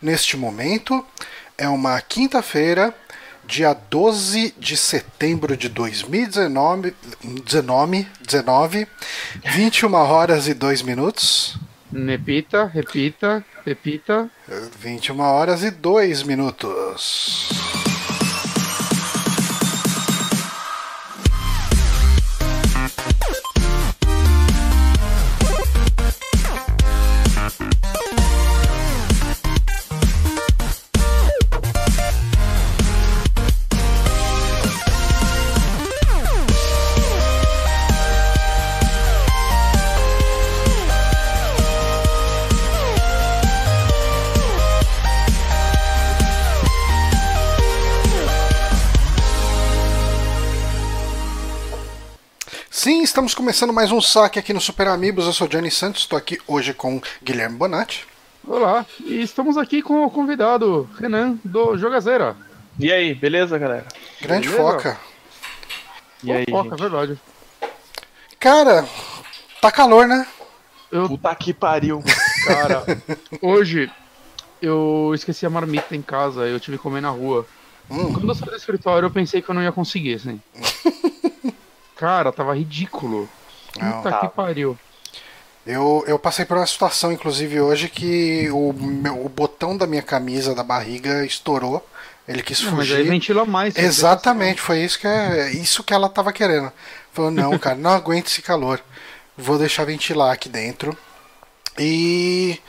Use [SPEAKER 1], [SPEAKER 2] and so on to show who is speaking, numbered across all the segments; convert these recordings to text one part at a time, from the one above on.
[SPEAKER 1] neste momento. É uma quinta-feira, dia 12 de setembro de 2019, 19, 19, 21 horas e 2 minutos.
[SPEAKER 2] Repita, repita, repita.
[SPEAKER 1] 21 horas e 2 minutos. Começando mais um saque aqui no Super Amigos. Eu sou Johnny Santos, estou aqui hoje com Guilherme Bonatti.
[SPEAKER 2] Olá, e estamos aqui com o convidado Renan do Jogazeira.
[SPEAKER 3] E aí, beleza, galera?
[SPEAKER 1] Grande
[SPEAKER 2] Beleza?
[SPEAKER 1] foca.
[SPEAKER 3] E aí,
[SPEAKER 2] Foca,
[SPEAKER 3] gente?
[SPEAKER 2] verdade.
[SPEAKER 1] Cara, tá calor, né?
[SPEAKER 2] Eu,
[SPEAKER 3] Puta que pariu.
[SPEAKER 2] cara, hoje eu esqueci a marmita em casa, eu tive que comer na rua.
[SPEAKER 1] Hum.
[SPEAKER 2] Quando eu saí do escritório, eu pensei que eu não ia conseguir, assim. Cara, tava ridículo. Puta
[SPEAKER 3] tava.
[SPEAKER 2] que pariu.
[SPEAKER 1] Eu, eu passei por uma situação, inclusive, hoje que o, meu- o botão da minha camisa da barriga estourou. Ele quis
[SPEAKER 2] Não, mas aí
[SPEAKER 1] fugir.
[SPEAKER 2] ventila mais.
[SPEAKER 1] Exatamente, foi isso que, é, isso que ela tava querendo. Falou, não, cara, não aguento esse calor. Vou deixar ventilar aqui dentro. E.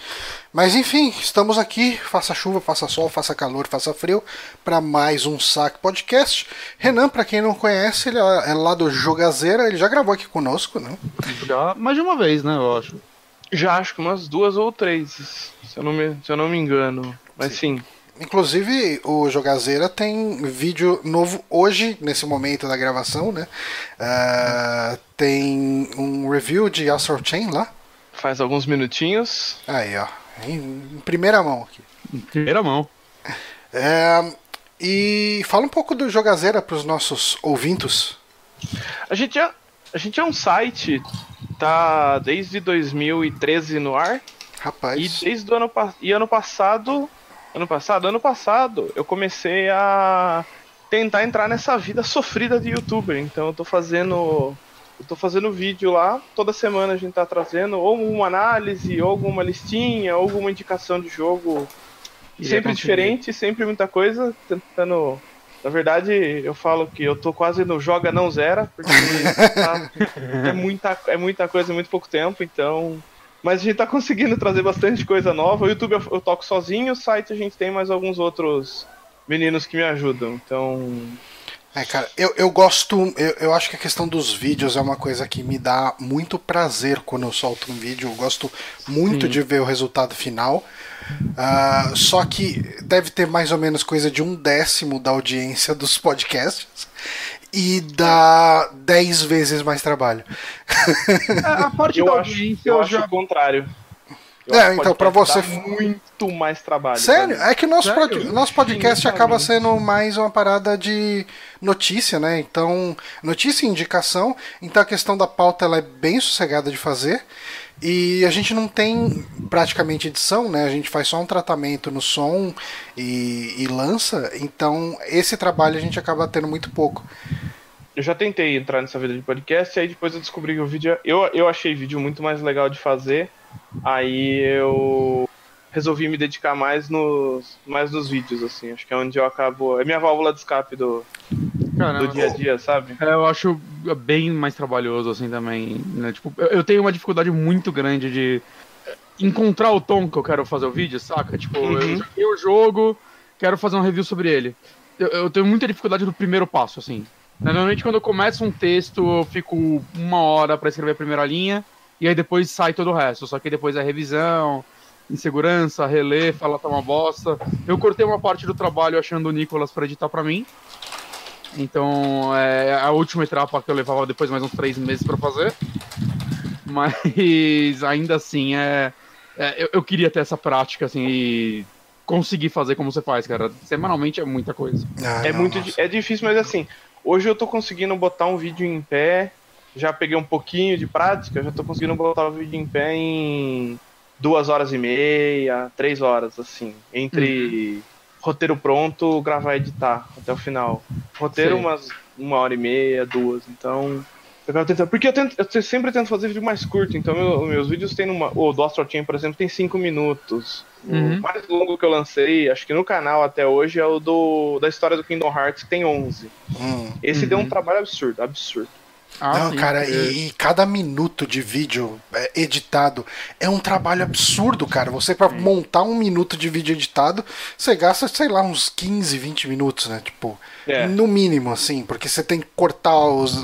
[SPEAKER 1] Mas enfim, estamos aqui, faça chuva, faça sol, faça calor, faça frio, para mais um Saque Podcast. Renan, para quem não conhece, ele é é lá do Jogazeira, ele já gravou aqui conosco, né?
[SPEAKER 2] Já mais de uma vez, né, eu acho.
[SPEAKER 3] Já acho que umas duas ou três, se eu não me, se eu não me engano. Mas sim.
[SPEAKER 1] Inclusive, o Jogazeira tem vídeo novo hoje, nesse momento da gravação, né? Ah, tem um review de Astral Chain lá.
[SPEAKER 3] faz alguns minutinhos.
[SPEAKER 1] Aí, ó. Em, em primeira mão aqui.
[SPEAKER 2] Em primeira mão.
[SPEAKER 1] É, e fala um pouco do Jogazeira para os nossos ouvintos.
[SPEAKER 3] A gente é, a gente é um site, tá desde 2013 no ar.
[SPEAKER 1] Rapaz.
[SPEAKER 3] E desde o ano, e ano passado. Ano passado? Ano passado eu comecei a tentar entrar nessa vida sofrida de youtuber. Então eu tô fazendo. Eu tô fazendo vídeo lá, toda semana a gente tá trazendo ou uma análise, ou alguma listinha, ou alguma indicação de jogo.
[SPEAKER 2] Queria
[SPEAKER 3] sempre diferente, sempre muita coisa, tentando. Na verdade, eu falo que eu tô quase no joga não zera, porque tá- é, muita, é muita coisa em muito pouco tempo, então. Mas a gente tá conseguindo trazer bastante coisa nova. O YouTube eu toco sozinho, o site a gente tem mais alguns outros meninos que me ajudam. Então.
[SPEAKER 1] É, cara, eu, eu gosto. Eu, eu acho que a questão dos vídeos é uma coisa que me dá muito prazer quando eu solto um vídeo. Eu gosto muito
[SPEAKER 2] Sim.
[SPEAKER 1] de ver o resultado final. Ah, só que deve ter mais ou menos coisa de um décimo da audiência dos podcasts. E dá 10 vezes mais trabalho.
[SPEAKER 2] A parte
[SPEAKER 3] Eu
[SPEAKER 2] da
[SPEAKER 3] acho,
[SPEAKER 2] audiência
[SPEAKER 3] eu
[SPEAKER 2] eu
[SPEAKER 3] acho
[SPEAKER 2] já
[SPEAKER 3] o contrário. Eu
[SPEAKER 1] É,
[SPEAKER 3] acho que
[SPEAKER 1] então,
[SPEAKER 3] podcast
[SPEAKER 1] você-
[SPEAKER 3] muito mais trabalho.
[SPEAKER 1] Sério? É que o nosso, pod- nosso podcast
[SPEAKER 3] Sim,
[SPEAKER 1] acaba
[SPEAKER 3] sabe.
[SPEAKER 1] sendo mais uma parada de notícia, né? Então, notícia e indicação. Então a questão da pauta ela é bem sossegada de fazer. E a gente não tem praticamente edição, né? A gente faz só um tratamento no som e, e lança. Então, esse trabalho a gente acaba tendo muito pouco.
[SPEAKER 3] Eu já tentei entrar nessa vida de podcast, e aí depois eu descobri que o vídeo. Eu, eu achei vídeo muito mais legal de fazer. Aí eu resolvi me dedicar mais nos, mais nos vídeos, assim. Acho que é onde eu acabo. É minha válvula de escape do,
[SPEAKER 2] Caramba.
[SPEAKER 3] do dia a dia, sabe?
[SPEAKER 2] É, eu acho bem mais trabalhoso, assim, também. Né? Tipo, eu, eu tenho uma dificuldade muito grande de encontrar o tom que eu quero fazer o vídeo, saca? Tipo, eu
[SPEAKER 3] Uhum.
[SPEAKER 2] joguei o jogo, quero fazer um review sobre ele. Eu, eu tenho muita dificuldade do primeiro passo, assim. Normalmente, quando eu começo um texto, eu fico uma hora pra escrever a primeira linha, e aí depois sai todo o resto. Só que depois é revisão, insegurança, reler, falar tá uma bosta. Eu cortei uma parte do trabalho achando o Nicolas pra editar pra mim. Então, é a última etapa que eu levava depois mais uns três meses pra fazer. Mas ainda assim, é, é, eu, eu queria ter essa prática, assim, e conseguir fazer como você faz, cara. Semanalmente é muita coisa.
[SPEAKER 1] Ah,
[SPEAKER 3] É
[SPEAKER 1] não,
[SPEAKER 3] muito
[SPEAKER 1] nossa.
[SPEAKER 3] é difícil, mas assim, hoje eu tô conseguindo botar um vídeo em pé. Já peguei um pouquinho de prática, já tô conseguindo botar o vídeo em pé em duas horas e meia, três horas, assim. Entre uhum. roteiro pronto, gravar e editar até o final. Roteiro, Sim. umas uma hora e meia, duas. Então. Eu quero tentar. Porque eu, tento, eu sempre tento fazer vídeo mais curto. Então, meu, meus vídeos tem numa. O do Astro Team, por exemplo, tem cinco minutos. Uhum. O mais longo que eu lancei, acho que no canal até hoje, é o do da história do Kingdom Hearts, que tem 11. Uhum. Esse deu um uhum. trabalho absurdo, absurdo.
[SPEAKER 1] Ah, não, sim, cara, é. e, e, cada minuto de vídeo é, editado é um trabalho absurdo, cara. Você, para montar um minuto de vídeo editado, você gasta, sei lá, uns 15, 20 minutos, né? Tipo, é. no mínimo, assim, porque você tem que cortar os,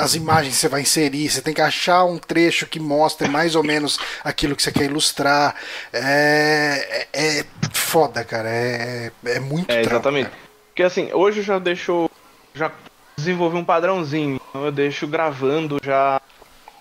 [SPEAKER 1] as imagens que você vai inserir, você tem que achar um trecho que mostre mais ou menos aquilo que você quer ilustrar. É, é, é foda, cara. É, é muito
[SPEAKER 3] É, exatamente. Porque assim, hoje eu já deixo. Já desenvolvi um padrãozinho. Então eu deixo gravando já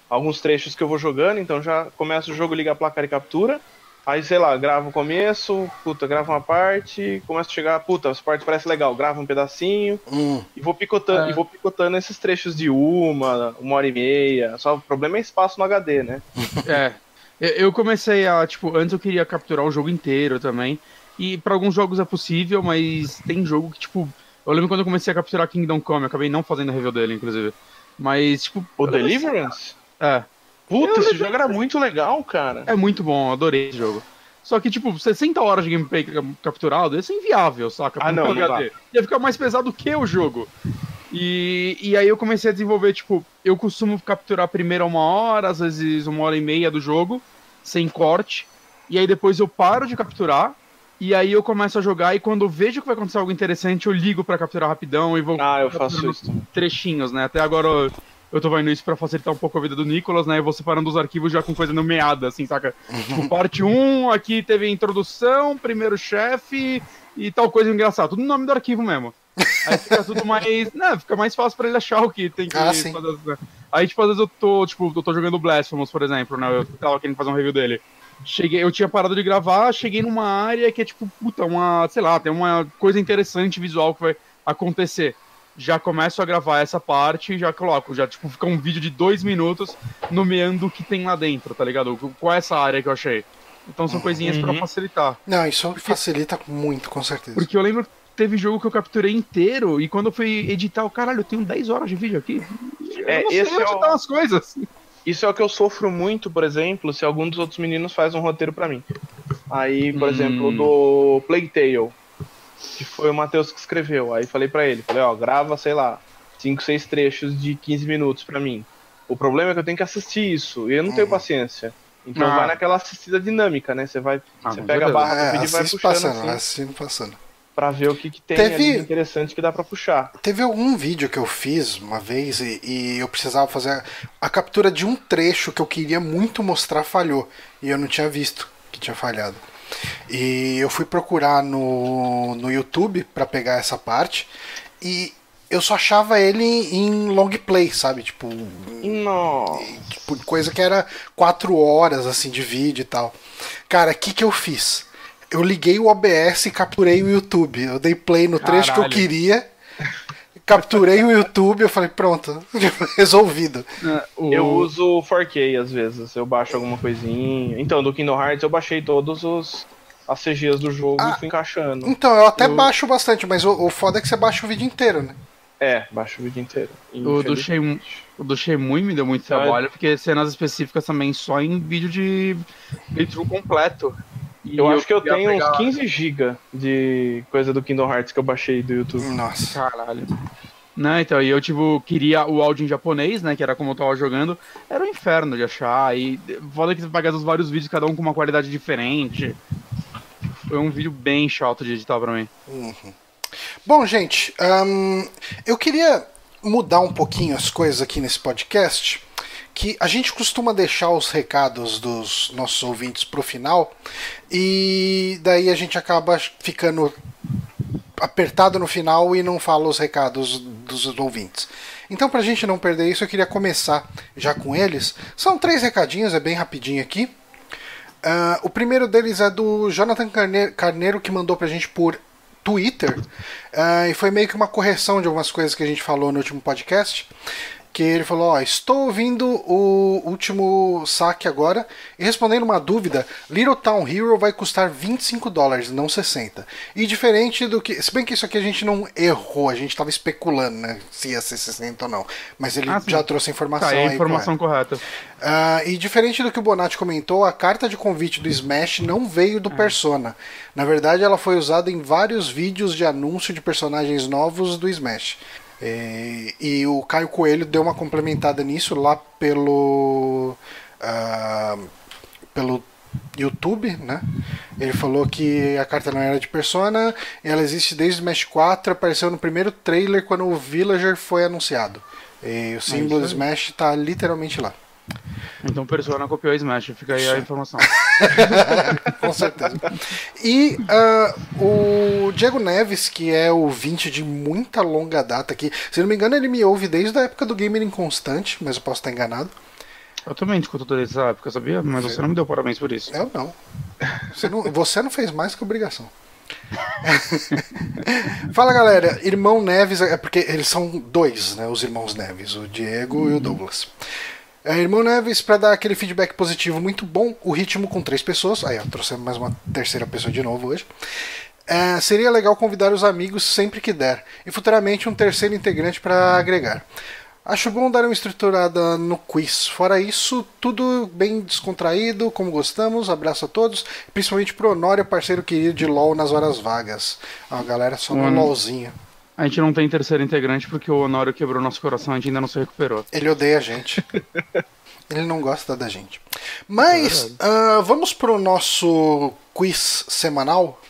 [SPEAKER 3] alguns trechos que eu vou jogando, então já começa o jogo, liga a placa de captura. Aí, sei lá, gravo o começo, puta, gravo uma parte, começa a chegar, puta, essa parte parece legal, gravo um pedacinho hum. e vou picotando, é. e vou picotando esses trechos de uma, uma hora e meia. Só o problema é espaço no HD, né?
[SPEAKER 2] é. Eu comecei a, tipo, antes eu queria capturar o jogo inteiro também. E para alguns jogos é possível, mas tem jogo que, tipo, eu lembro quando eu comecei a capturar Kingdom Come, eu acabei não fazendo a review dele, inclusive. Mas, tipo.
[SPEAKER 3] O Deliverance?
[SPEAKER 2] É.
[SPEAKER 3] Puta, esse jogo era muito legal, cara.
[SPEAKER 2] É muito bom, adorei esse jogo. Só que, tipo, 60 horas de gameplay capturado, isso é inviável, saca?
[SPEAKER 3] Ah, não, não
[SPEAKER 2] Ia ficar mais pesado que o jogo. E, e aí eu comecei a desenvolver, tipo, eu costumo capturar primeiro uma hora, às vezes uma hora e meia do jogo, sem corte. E aí depois eu paro de capturar, e aí eu começo a jogar e quando eu vejo que vai acontecer algo interessante, eu ligo para capturar rapidão e vou.
[SPEAKER 3] Ah, eu faço isso.
[SPEAKER 2] Trechinhos, né? Até agora eu, eu tô vendo isso para facilitar um pouco a vida do Nicolas, né? Eu vou separando os arquivos já com coisa nomeada, assim, saca? Tipo, parte 1, aqui teve a introdução, primeiro chefe e tal coisa engraçada. Tudo no nome do arquivo mesmo. Aí fica tudo mais. Né, fica mais fácil pra ele achar o que tem que
[SPEAKER 1] ah,
[SPEAKER 2] fazer. Né? Aí, tipo, às vezes eu tô, tipo, eu tô jogando Blasphemous, por exemplo, né? Eu tava querendo fazer um review dele. Cheguei, eu tinha parado de gravar, cheguei numa área que é tipo, puta, uma, sei lá, tem uma coisa interessante visual que vai acontecer. Já começo a gravar essa parte e já coloco, já tipo, fica um vídeo de dois minutos nomeando o que tem lá dentro, tá ligado? Qual é essa área que eu achei. Então são coisinhas uhum. para facilitar.
[SPEAKER 1] Não, isso Porque... facilita muito, com certeza.
[SPEAKER 2] Porque eu lembro que teve jogo que eu capturei inteiro e quando eu fui editar, o caralho, eu tenho 10 horas de vídeo aqui.
[SPEAKER 3] É, eu não sei esse
[SPEAKER 2] onde é o... as coisas.
[SPEAKER 3] Isso é o que eu sofro muito, por exemplo, se algum dos outros meninos faz um roteiro para mim. Aí, por hum. exemplo, do Plague Tale, que foi o Matheus que escreveu. Aí falei para ele, falei, ó, grava, sei lá, 5, 6 trechos de 15 minutos para mim. O problema é que eu tenho que assistir isso, e eu não tenho hum. paciência. Então ah. vai naquela assistida dinâmica, né? Você vai, ah, você pega a barra do vídeo é, e vai puxando
[SPEAKER 1] passando,
[SPEAKER 3] assim.
[SPEAKER 1] Assistindo passando
[SPEAKER 3] para ver o que, que tem teve, interessante que dá para puxar.
[SPEAKER 1] Teve algum vídeo que eu fiz uma vez e, e, eu precisava fazer a captura de um trecho que eu queria muito mostrar falhou e eu não tinha visto que tinha falhado. E eu fui procurar no, no YouTube para pegar essa parte e eu só achava ele em long play, sabe? Tipo,
[SPEAKER 3] Nossa.
[SPEAKER 1] tipo coisa que era quatro horas assim de vídeo e tal. Cara, o que que eu fiz? Eu liguei o OBS e capturei o YouTube. Eu dei play no trecho Caralho. que eu queria. Capturei o YouTube, eu falei, pronto, resolvido.
[SPEAKER 3] É, eu uso 4K às vezes, eu baixo alguma coisinha. Então, do Kingdom Hearts eu baixei todos os as CGs do jogo ah, e fui encaixando.
[SPEAKER 1] Então, eu até eu... baixo bastante, mas o, o foda é que você baixa o vídeo inteiro, né?
[SPEAKER 3] É, baixo o vídeo inteiro.
[SPEAKER 2] O do, Shenmue, o do Shenmue me deu muito trabalho, porque cenas específicas também só em vídeo de playthrough completo.
[SPEAKER 3] E eu, acho que eu tenho pegar... uns 15 GB de coisa do Kingdom Hearts que eu baixei do YouTube.
[SPEAKER 2] Nossa. Caralho. Né, então, e eu, tipo, queria o áudio em japonês, né, que era como eu tava jogando, era um inferno de achar, e foda que você paga os vários vídeos, cada um com uma qualidade diferente. Foi um vídeo bem chato de editar pra mim.
[SPEAKER 1] Uhum. Bom, gente, um, eu queria mudar um pouquinho as coisas aqui nesse podcast, que a gente costuma deixar os recados dos nossos ouvintes para o final e daí a gente acaba ficando apertado no final e não fala os recados dos ouvintes. Então, para a gente não perder isso, eu queria começar já com eles. São três recadinhos, é bem rapidinho aqui. Uh, o primeiro deles é do Jonathan Carneiro, Carneiro que mandou para a gente por Twitter. Uh, e foi meio que uma correção de algumas coisas que a gente falou no último podcast que ele falou: Ó, estou ouvindo o último saque agora e respondendo uma dúvida: Little Town Hero vai custar 25 dólares, não 60. E diferente do que. Se bem que isso aqui a gente não errou, a gente estava especulando, né? Se ia ser 60 ou não. Mas ele
[SPEAKER 2] Ah,
[SPEAKER 1] já trouxe a informação
[SPEAKER 2] Tá, é a
[SPEAKER 1] aí.
[SPEAKER 2] informação correta.
[SPEAKER 1] Ah, e diferente do que o Bonatti comentou, a carta de convite do Smash não veio do Persona. Na verdade, ela foi usada em vários vídeos de anúncio de personagens novos do Smash. E, e o Caio Coelho deu uma complementada nisso lá pelo. ah, pelo YouTube, né? Ele falou que a carta não era de Persona, ela existe desde o Smash 4, apareceu no primeiro trailer quando o Villager foi anunciado. E o símbolo do
[SPEAKER 2] isso aí.
[SPEAKER 1] Smash tá literalmente lá.
[SPEAKER 2] Então Persona copiou a Smash, fica aí a informação.
[SPEAKER 1] Com certeza. E ah, o Diego Neves, que é ouvinte de muita longa data aqui, se não me engano, ele me ouve desde a época do Gamer Inconstante, mas eu posso estar enganado.
[SPEAKER 2] Eu também escuto toda essa época, sabia? Mas você não me deu parabéns por isso.
[SPEAKER 1] Eu não. Você não, você não fez mais que obrigação. Fala galera, irmão Neves, é porque eles são dois, né? Os irmãos Neves, o Diego e o Douglas. É, irmão Neves, para dar aquele feedback positivo muito bom, o ritmo com três pessoas. Aí, ó, trouxemos mais uma terceira pessoa de novo hoje. É, seria legal convidar os amigos sempre que der, e futuramente um terceiro integrante para agregar. Acho bom dar uma estruturada no quiz. Fora isso, tudo bem descontraído, como gostamos. Abraço a todos, principalmente pro Honório, parceiro querido de LOL nas horas vagas. A galera só no
[SPEAKER 2] Hum.
[SPEAKER 1] LOLzinho.
[SPEAKER 2] A gente não tem terceiro integrante porque o Honório quebrou nosso coração, a gente ainda não se recuperou.
[SPEAKER 1] Ele odeia a gente. Ele não gosta da gente. Mas ah, vamos pro nosso quiz semanal.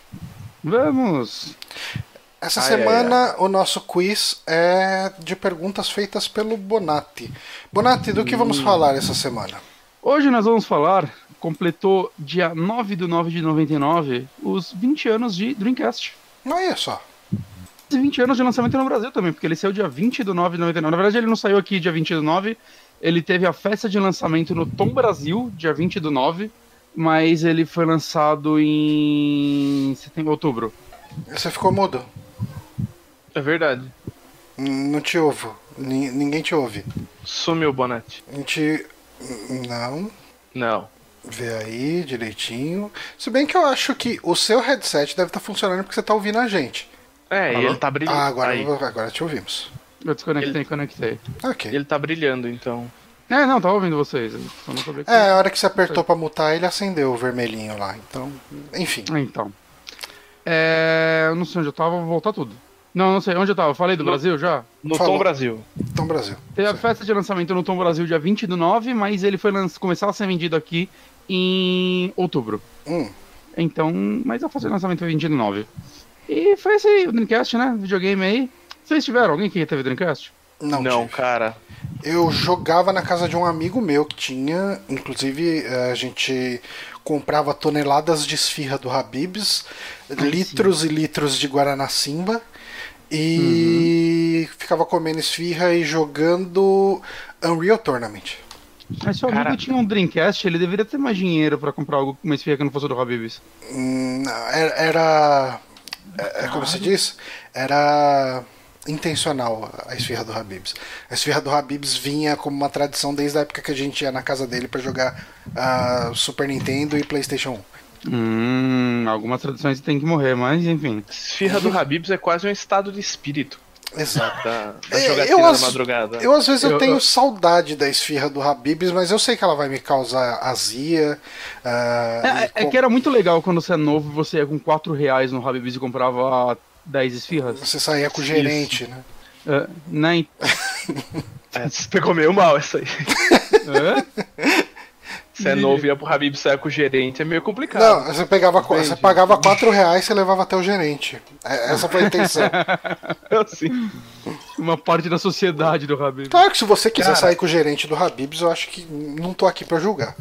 [SPEAKER 2] Vamos!
[SPEAKER 1] Essa
[SPEAKER 3] Ai,
[SPEAKER 1] semana o nosso quiz é de perguntas feitas pelo Bonatti. Bonatti, do que vamos falar essa semana?
[SPEAKER 2] Hoje nós vamos falar, completou dia 9 do 9 de 99, os 20 anos de Dreamcast.
[SPEAKER 1] Olha só.
[SPEAKER 2] E 20 anos de lançamento no Brasil também, porque ele saiu dia 20 do 9 de 99. Na verdade, ele não saiu aqui dia 20 do 9, ele teve a festa de lançamento no Tom Brasil, dia 20 do 9, mas ele foi lançado em setembro, outubro.
[SPEAKER 1] Você ficou mudo.
[SPEAKER 3] É verdade.
[SPEAKER 1] N- Não te ouvo. Ni- Ninguém te ouve.
[SPEAKER 3] Sumiu o Bonatti.
[SPEAKER 1] A gente. Não.
[SPEAKER 3] Não.
[SPEAKER 1] Vê aí direitinho. Se bem que eu acho que o seu headset deve estar funcionando porque você está ouvindo a gente.
[SPEAKER 3] É,
[SPEAKER 2] Alô?
[SPEAKER 3] ele tá brilhando.
[SPEAKER 1] Ah, agora,
[SPEAKER 3] Aí.
[SPEAKER 1] agora te ouvimos.
[SPEAKER 2] Eu desconectei
[SPEAKER 3] Ele-
[SPEAKER 2] conectei.
[SPEAKER 1] Ok.
[SPEAKER 3] Ele tá brilhando, então.
[SPEAKER 2] É, não, tava ouvindo vocês. que...
[SPEAKER 1] É, a hora que você apertou pra mutar, ele acendeu o vermelhinho lá. Então, enfim.
[SPEAKER 2] Ah, Então. É, eu não sei onde eu tava, vou voltar tudo. Não, não sei onde eu tava. Eu falei do
[SPEAKER 3] No-
[SPEAKER 2] Brasil já?
[SPEAKER 3] No
[SPEAKER 1] Falou.
[SPEAKER 3] Tom Brasil.
[SPEAKER 1] Então, Brasil.
[SPEAKER 2] Teve a festa de lançamento no Tom Brasil dia 20 do 9, mas ele foi lanç- começar a ser vendido aqui em outubro.
[SPEAKER 1] Hum,
[SPEAKER 2] Então, mas a festa de lançamento foi 20 do 9. E foi esse aí, o Dreamcast, né? Videogame aí. Vocês tiveram? Alguém que teve Dreamcast?
[SPEAKER 1] não,
[SPEAKER 3] Não,
[SPEAKER 1] tive.
[SPEAKER 3] cara.
[SPEAKER 1] Eu jogava na casa de um amigo meu que tinha, inclusive eh, a gente comprava toneladas de esfirra do Habibs, litros e litros de Guaraná Simba e ficava comendo esfirra e jogando Unreal Tournament.
[SPEAKER 2] Mas se o amigo tinha um Dreamcast, ele deveria ter mais dinheiro pra comprar algo uma esfirra que não fosse do Habib's.
[SPEAKER 1] Hum, era é, é como se diz? Era intencional a esfirra do Habibs. A esfirra do Habibs vinha como uma tradição desde a época que a gente ia na casa dele pra jogar ah, Super Nintendo e PlayStation 1.
[SPEAKER 2] Hum, algumas tradições tem que morrer, mas enfim.
[SPEAKER 3] Esfirra do Habibs é quase um estado de espírito
[SPEAKER 1] Exato.
[SPEAKER 3] da, da
[SPEAKER 1] É,
[SPEAKER 3] jogatina
[SPEAKER 1] eu
[SPEAKER 3] da madrugada.
[SPEAKER 1] Eu às vezes eu,
[SPEAKER 2] Eu-
[SPEAKER 1] tenho
[SPEAKER 2] eu-
[SPEAKER 1] saudade da esfirra do Habibs, mas eu sei que ela vai me causar azia. ah,
[SPEAKER 2] É, é que era muito legal quando você é novo, você ia com 4 reais no Habib's e comprava 10 esfirras.
[SPEAKER 1] Você saía com o gerente, né?
[SPEAKER 2] É, né?
[SPEAKER 3] É, você pegou meio mal essa aí.
[SPEAKER 2] É?
[SPEAKER 3] Você é novo e ia pro Habib sair com o gerente, é meio complicado.
[SPEAKER 1] Não, você pegava, você pagava 4 reais e você levava até o gerente. É, Essa foi a intenção.
[SPEAKER 3] Assim.
[SPEAKER 2] Uma parte da sociedade do Habib's.
[SPEAKER 1] Claro que se você quiser
[SPEAKER 3] Cara.
[SPEAKER 1] sair com o gerente do Habibs, eu acho que não tô aqui pra julgar.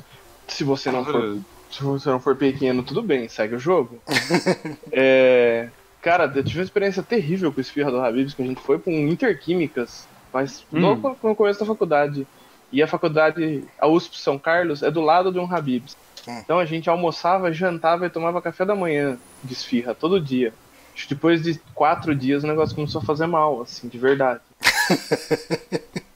[SPEAKER 3] Se você não for, se você não for pequeno, tudo bem, segue o jogo. É, cara, eu tive uma experiência terrível com o esfirra do Habibs, que a gente foi pra um Interquímicas, mas
[SPEAKER 2] Hum.
[SPEAKER 3] logo no começo da faculdade. E a faculdade, a USP São Carlos, é do lado de um Habibs.
[SPEAKER 1] Hum.
[SPEAKER 3] Então a gente almoçava, jantava e tomava café da manhã de esfirra todo dia. Acho que Depois de quatro dias o negócio começou a fazer mal, assim, de verdade.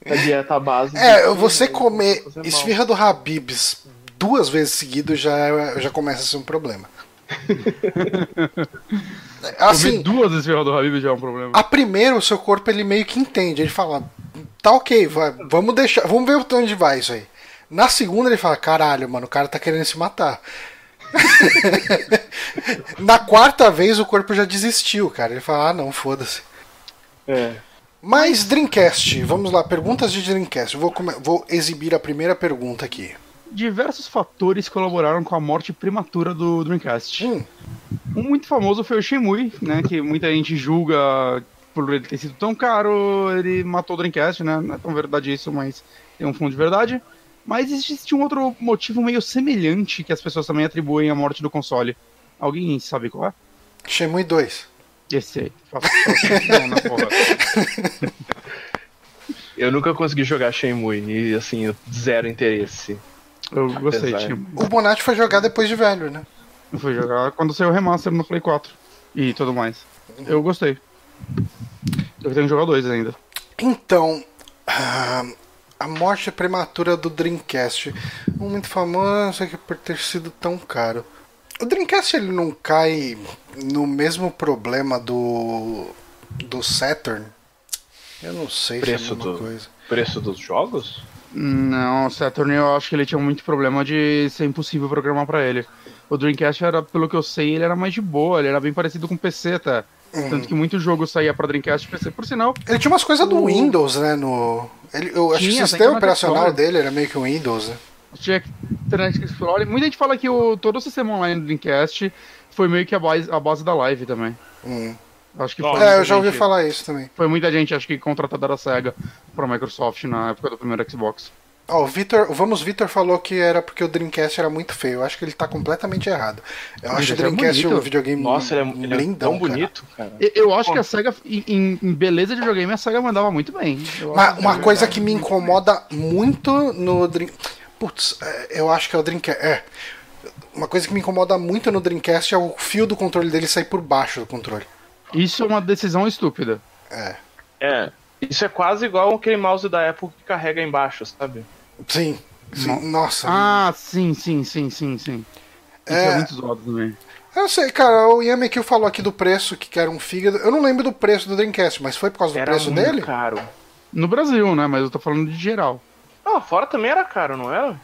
[SPEAKER 3] A dieta base.
[SPEAKER 1] É, você comer esfirra do Habib's duas vezes seguido já, é- já começa a ser um problema. assim,
[SPEAKER 2] Comer duas esfirras do Habib já é um problema.
[SPEAKER 1] a primeira o seu corpo ele meio que entende, ele fala, tá ok, vai, vamos deixar, vamos ver onde vai isso aí. Na segunda ele fala, caralho, mano, o cara tá querendo se matar. Na quarta vez o corpo já desistiu, cara. Ele fala, ah não, foda-se.
[SPEAKER 3] É.
[SPEAKER 1] Mas Dreamcast, vamos lá, perguntas de Dreamcast. Eu vou, vou exibir a primeira pergunta aqui.
[SPEAKER 2] Diversos fatores colaboraram com a morte prematura do Dreamcast.
[SPEAKER 1] Hum,
[SPEAKER 2] Um muito famoso foi o Shenmue, né? Que muita gente julga por ele ter sido tão caro, ele matou o Dreamcast, né? Não é tão verdade isso, mas tem um fundo de verdade. Mas existe um outro motivo meio semelhante que as pessoas também atribuem à morte do console. Alguém sabe qual é?
[SPEAKER 1] Shenmue 2.
[SPEAKER 2] Esse aí.
[SPEAKER 3] Eu nunca consegui jogar Shenmue e assim, zero interesse.
[SPEAKER 2] Eu gostei. Shenmue.
[SPEAKER 1] O Bonatti foi jogar depois de velho, né?
[SPEAKER 2] Eu fui jogar quando saiu o remaster no Play 4 e tudo mais. Eu gostei. Eu tenho que jogar dois ainda.
[SPEAKER 1] Então, ah, a morte prematura do Dreamcast. Um muito famoso que por ter sido tão caro. O Dreamcast ele não cai no mesmo problema do do Saturn? Eu não sei se é a
[SPEAKER 3] Preço
[SPEAKER 1] mesma
[SPEAKER 3] do-
[SPEAKER 1] coisa.
[SPEAKER 3] Preço dos jogos?
[SPEAKER 2] Não, o Saturn eu acho que ele tinha muito problema de ser impossível programar pra ele. O Dreamcast era, pelo que eu sei, ele era mais de boa, ele era bem parecido com o PC até. Tanto que muito jogo saía pra Dreamcast e PC. Por sinal,
[SPEAKER 1] Ele tinha umas coisas do
[SPEAKER 2] O-
[SPEAKER 1] Windows, né? No, ele, eu acho que o
[SPEAKER 2] Tinha, tem
[SPEAKER 1] sistema operacional
[SPEAKER 2] Explorer.
[SPEAKER 1] dele era meio que o Windows, né?
[SPEAKER 2] tinha Internet Explorer. Muita gente fala que o, todo o sistema online do Dreamcast foi meio que a base, a base da live também.
[SPEAKER 1] Hum.
[SPEAKER 2] Acho que
[SPEAKER 1] É, eu já ouvi
[SPEAKER 2] gente-
[SPEAKER 1] falar isso também.
[SPEAKER 2] Foi muita gente, acho que contratada da SEGA pra Microsoft na época do primeiro Xbox.
[SPEAKER 1] Ó, o Vitor, o Vamos Vitor falou que era porque o Dreamcast era muito feio. Eu acho que ele tá completamente errado. Eu acho o
[SPEAKER 2] Dreamcast é
[SPEAKER 1] Dreamcast um
[SPEAKER 2] bonito.
[SPEAKER 1] videogame
[SPEAKER 3] Nossa, ele é, ele é
[SPEAKER 1] lindão,
[SPEAKER 3] bonito, cara.
[SPEAKER 2] Eu, eu acho que a SEGA, em, em- beleza de videogame, a SEGA mandava muito bem. Eu
[SPEAKER 1] Uma,
[SPEAKER 2] que-
[SPEAKER 1] coisa que me incomoda muito no Dream... Putz, é, eu acho que é o Dreamcast. É. Uma coisa que me incomoda muito no Dreamcast é o fio do controle dele sair por baixo do controle.
[SPEAKER 2] Isso é uma decisão estúpida.
[SPEAKER 1] É.
[SPEAKER 3] É. Isso é quase igual aquele mouse da Apple que carrega embaixo, sabe?
[SPEAKER 1] Sim. sim.
[SPEAKER 2] No-
[SPEAKER 1] Nossa.
[SPEAKER 2] Ah, sim, sim, sim, sim, sim. Isso é,
[SPEAKER 1] É.
[SPEAKER 2] muito zoado também.
[SPEAKER 1] Eu sei, cara, o Yamekil falou aqui do preço, que era um fígado. Eu não lembro do preço do Dreamcast, mas foi por causa do
[SPEAKER 3] Era
[SPEAKER 1] preço
[SPEAKER 3] muito
[SPEAKER 1] dele?
[SPEAKER 3] caro.
[SPEAKER 2] No Brasil, né? Mas eu tô falando de geral.
[SPEAKER 3] Ah, fora também era caro, não era?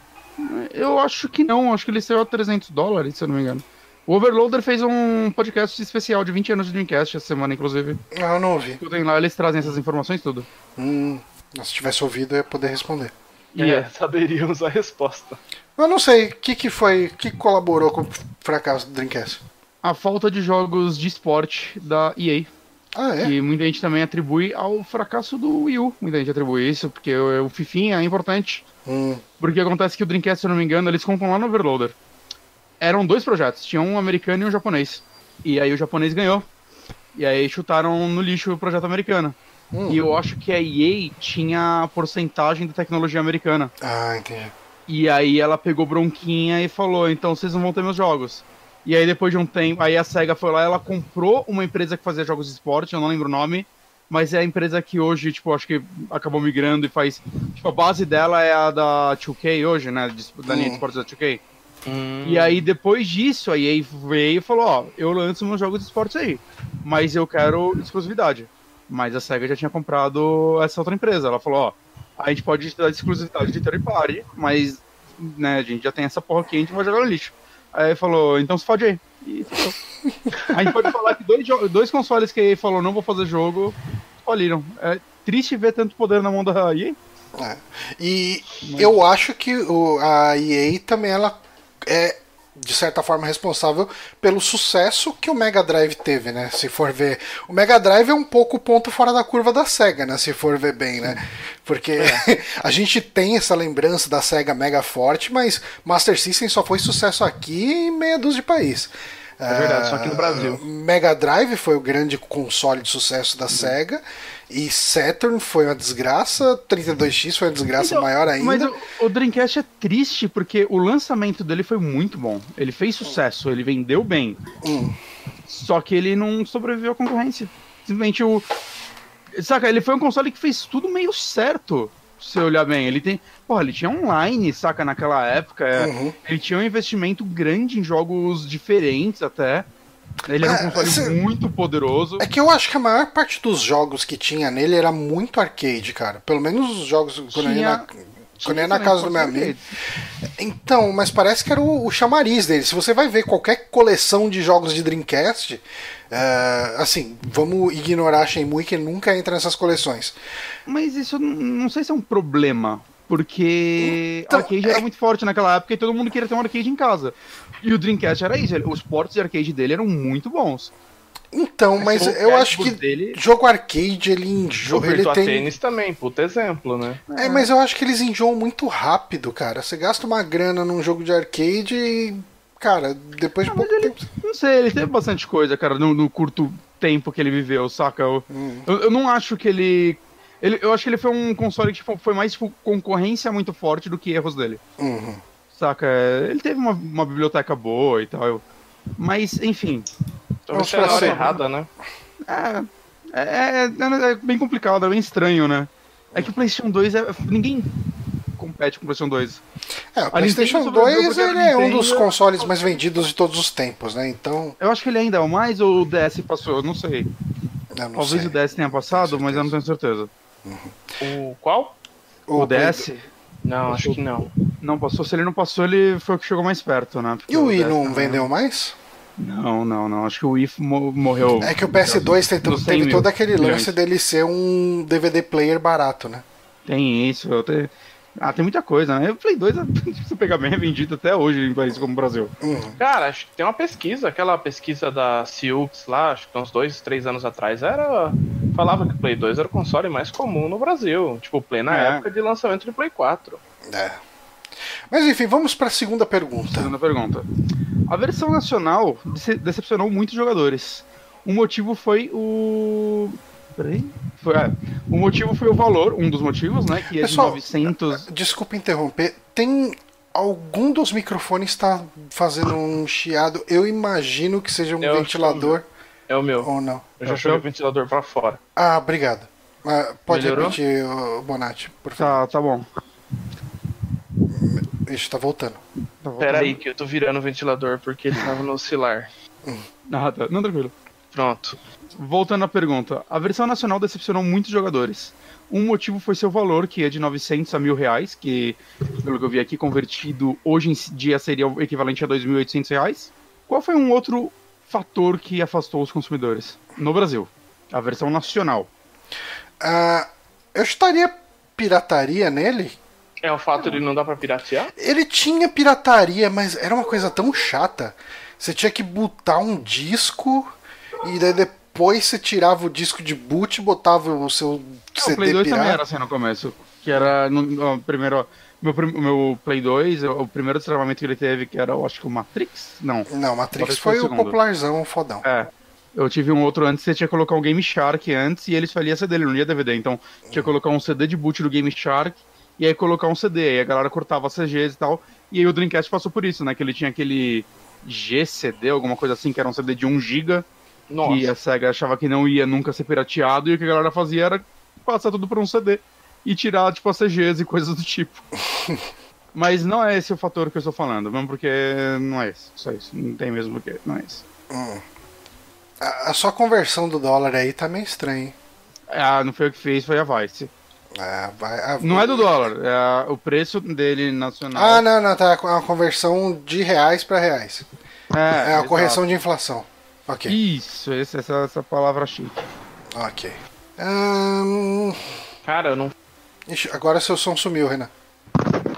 [SPEAKER 2] Eu acho que não, acho que ele saiu a 300 dólares, se eu não me engano. O Overloader fez um podcast especial de 20 anos de Dreamcast essa semana, inclusive.
[SPEAKER 1] Ah, eu não ouvi.
[SPEAKER 2] Escutem lá, eles trazem essas informações tudo.
[SPEAKER 1] Hum, se tivesse ouvido, eu ia poder responder.
[SPEAKER 2] E
[SPEAKER 3] é,
[SPEAKER 2] é.
[SPEAKER 3] saberíamos a resposta.
[SPEAKER 1] Eu não sei, o que, que foi, o que colaborou com o fracasso do Dreamcast?
[SPEAKER 2] a falta de jogos de esporte da EA.
[SPEAKER 1] Ah, é?
[SPEAKER 2] Que muita gente também atribui ao fracasso do Wii U. Muita gente atribui isso, porque o, o Fifinha é importante.
[SPEAKER 1] Hum,
[SPEAKER 2] Porque acontece que o Dreamcast, se eu não me engano, eles contam lá no Overloader. Eram dois projetos, tinha um americano e um japonês. E aí o japonês ganhou. E aí chutaram no lixo o projeto americano.
[SPEAKER 1] hum.
[SPEAKER 2] E eu acho que a EA tinha a porcentagem da tecnologia americana.
[SPEAKER 1] Ah, entendi.
[SPEAKER 2] E aí ela pegou bronquinha e falou, então vocês não vão ter meus jogos. E aí depois de um tempo, aí a SEGA foi lá, ela comprou uma empresa que fazia jogos de esporte, eu não lembro o nome, mas é a empresa que hoje, tipo, acho que acabou migrando e faz, tipo, a base dela é a da 2K hoje, né, da linha de
[SPEAKER 1] Hum.
[SPEAKER 2] esportes da 2K.
[SPEAKER 3] Hum.
[SPEAKER 2] E aí depois disso, a EA veio e falou, ó, eu lanço meus jogos de esportes aí, mas eu quero exclusividade. Mas a SEGA já tinha comprado essa outra empresa, ela falou, ó, a gente pode dar exclusividade de third party, mas, né, a gente já tem essa porra aqui, a gente vai jogar no lixo. Aí falou, então se fode aí. E ficou. a gente pode falar que dois, dois consoles que a EA falou não vou fazer jogo, faliram. É triste ver tanto poder na mão da EA.
[SPEAKER 1] É. E eu acho que o, a EA também ela é de certa forma responsável pelo sucesso que o Mega Drive teve, né? Se for ver, o Mega Drive é um pouco o ponto fora da curva da Sega, né? Se for ver bem, né? Porque a gente tem essa lembrança da Sega mega forte, mas Master System só foi sucesso aqui em meia dúzia de país.
[SPEAKER 3] É verdade, só aqui no Brasil.
[SPEAKER 1] Mega Drive foi o grande console de sucesso da Sega. E Saturn foi uma desgraça. 32X foi uma desgraça
[SPEAKER 2] Então,
[SPEAKER 1] maior ainda.
[SPEAKER 2] Mas o, o Dreamcast é triste porque o lançamento dele foi muito bom. Ele fez sucesso, ele vendeu bem.
[SPEAKER 1] Hum.
[SPEAKER 2] Só que ele não sobreviveu à concorrência. Simplesmente o. Saca, ele foi um console que fez tudo meio certo. Se olhar bem, ele tem. Porra, ele tinha online, saca, naquela época. é,
[SPEAKER 1] Uhum.
[SPEAKER 2] Ele tinha um investimento grande em jogos diferentes até. Ele era um
[SPEAKER 1] É,
[SPEAKER 2] console
[SPEAKER 1] esse-
[SPEAKER 2] muito poderoso.
[SPEAKER 1] É que eu acho que a maior parte dos jogos que tinha nele era muito arcade, cara. Pelo menos os jogos quando na, quando ia na
[SPEAKER 2] Tinha
[SPEAKER 1] casa do meu amigo. Então, mas parece que era o, o chamariz dele. Se você vai ver qualquer coleção de jogos de Dreamcast, é, assim, vamos ignorar Shenmue que nunca entra nessas coleções.
[SPEAKER 2] Mas isso não sei se é um problema. Porque
[SPEAKER 1] Então,
[SPEAKER 2] o arcade era muito forte naquela época e todo mundo queria ter um arcade em casa. E o Dreamcast era isso, os portos de arcade dele eram muito bons.
[SPEAKER 1] Então, mas eu acho que
[SPEAKER 2] dele-
[SPEAKER 1] jogo arcade ele enjoa, ele tem
[SPEAKER 3] Tênis também, puta exemplo, né?
[SPEAKER 1] É, mas eu acho que eles enjoam muito rápido, cara. Você gasta uma grana num jogo de arcade e. Cara, depois de
[SPEAKER 2] Ah,
[SPEAKER 1] pouco
[SPEAKER 2] ele-
[SPEAKER 1] tempo.
[SPEAKER 2] Não sei, ele teve bastante coisa, cara, no, no curto tempo que ele viveu, saca? Eu,
[SPEAKER 1] Hum.
[SPEAKER 2] eu, eu não acho que ele, ele. Eu acho que ele foi um console que tipo, foi mais tipo, concorrência muito forte do que erros dele.
[SPEAKER 1] Uhum.
[SPEAKER 2] Saca? Ele teve uma, uma biblioteca boa e tal. eu- Mas, enfim.
[SPEAKER 3] Talvez seja a hora errada, né?
[SPEAKER 2] É, é, é- é bem complicado, é bem estranho, né? É que o PlayStation 2 é. Ninguém compete com o PlayStation 2.
[SPEAKER 1] É, o
[SPEAKER 2] A
[SPEAKER 1] PlayStation
[SPEAKER 2] Nintendo sobreviveu
[SPEAKER 1] 2
[SPEAKER 2] porque a
[SPEAKER 1] ele é um dos consoles mais vendidos de todos os tempos, né? Então,
[SPEAKER 2] Eu acho que ele ainda é o mais ou o DS passou? Eu não sei.
[SPEAKER 1] eu não
[SPEAKER 2] Talvez
[SPEAKER 1] sei.
[SPEAKER 2] o DS tenha passado, mas eu não tenho certeza.
[SPEAKER 3] O qual?
[SPEAKER 2] O,
[SPEAKER 1] Play-
[SPEAKER 2] DS
[SPEAKER 3] Não, acho que não.
[SPEAKER 2] não passou. Se ele não passou, ele foi o que chegou mais perto, né? Porque
[SPEAKER 1] E o Wii não vendeu mais?
[SPEAKER 2] Não, não, não. Acho que o Wii mo- morreu.
[SPEAKER 1] É que o PS2 tem,
[SPEAKER 2] Nos 100
[SPEAKER 1] teve
[SPEAKER 2] mil
[SPEAKER 1] todo aquele
[SPEAKER 2] milhões.
[SPEAKER 1] lance dele ser um DVD player barato, né?
[SPEAKER 2] Tem isso. eu te- Ah, tem muita coisa, né? O Play 2, se você pegar bem, é vendido até hoje em países como o Brasil.
[SPEAKER 1] Uhum.
[SPEAKER 3] Cara, acho que tem uma pesquisa, aquela pesquisa da Silks lá, acho que uns dois, três anos atrás, era. Falava que o Play 2 era o console mais comum no Brasil. Tipo, Play na
[SPEAKER 2] É.
[SPEAKER 3] época de lançamento de Play 4.
[SPEAKER 1] É. Mas enfim, vamos para a segunda pergunta.
[SPEAKER 2] Segunda pergunta. A versão nacional dece- decepcionou muitos jogadores. O motivo foi o. Peraí. Foi, é, o motivo foi o valor, um dos motivos, né? Que é
[SPEAKER 1] Pessoal,
[SPEAKER 2] de 900.
[SPEAKER 1] Desculpa interromper. Tem algum dos microfones está fazendo um chiado? Eu imagino que seja um
[SPEAKER 3] Eu
[SPEAKER 1] ventilador
[SPEAKER 3] É o meu.
[SPEAKER 1] ou não.
[SPEAKER 3] Eu já
[SPEAKER 2] É o
[SPEAKER 3] joguei o ventilador pra fora.
[SPEAKER 1] Ah, obrigado. Ah, pode
[SPEAKER 3] Melhorou?
[SPEAKER 1] repetir, Bonatti, por favor.
[SPEAKER 2] Tá, tá bom.
[SPEAKER 1] Isso tá voltando.
[SPEAKER 2] Tá voltando.
[SPEAKER 3] Pera aí, que eu tô virando o ventilador porque ele tava no oscilar.
[SPEAKER 2] Ah, tá. Não, tranquilo.
[SPEAKER 3] Pronto.
[SPEAKER 2] Voltando à pergunta. A versão nacional decepcionou muitos jogadores. Um motivo foi seu valor, que é de 900 a mil reais, que, pelo que eu vi aqui, convertido hoje em dia seria o equivalente a 2.800 reais. Qual foi um outro fator que afastou os consumidores? No Brasil. A versão nacional.
[SPEAKER 1] Ah, eu estaria pirataria nele.
[SPEAKER 3] É o fato de não dar pra piratear?
[SPEAKER 1] Ele tinha pirataria, mas era uma coisa tão chata. Você tinha que botar um disco e daí depois você tirava o disco de boot e botava o seu
[SPEAKER 2] Não, o
[SPEAKER 1] CD
[SPEAKER 2] Play 2 também
[SPEAKER 1] pirata.
[SPEAKER 2] era assim no começo. Que era no, no primeiro. Meu, meu Play 2, o primeiro destravamento que ele teve, que era, eu acho que o Matrix? Não.
[SPEAKER 1] Não, Matrix foi
[SPEAKER 2] foi o
[SPEAKER 1] o popularzão, o fodão.
[SPEAKER 2] É. Eu tive um outro antes, você tinha que colocar um Game Shark antes e eles faliam CD, ele não ia DVD. Então tinha que colocar um CD de boot do Game Shark e aí colocar um CD. Aí a galera cortava CGs e tal. E aí o Dreamcast passou por isso, né? Que ele tinha aquele GCD, alguma coisa assim, que era um CD de 1 GB
[SPEAKER 3] Nossa.
[SPEAKER 2] que a SEGA achava que não ia nunca ser pirateado, e o que a galera fazia era passar tudo por um CD e tirar, tipo, as CGs e coisas do tipo. Mas não é esse o fator que eu estou falando, mesmo porque não é esse. Só isso. Não tem mesmo porque não é esse.
[SPEAKER 1] A, a sua conversão do dólar aí tá meio estranha, hein?
[SPEAKER 2] Ah, não foi o que fez, foi a Vice.
[SPEAKER 1] Ah, vai- ah,
[SPEAKER 2] Não é do dólar, é a- o preço dele nacional.
[SPEAKER 1] Ah, não, não, tá. A conversão de reais para reais. É a
[SPEAKER 2] exato.
[SPEAKER 1] correção de inflação. Ok,
[SPEAKER 2] Isso, essa, essa palavra chique.
[SPEAKER 1] ok. Ahn,
[SPEAKER 3] Cara, eu não.
[SPEAKER 1] Ixi, agora seu som sumiu, Renan.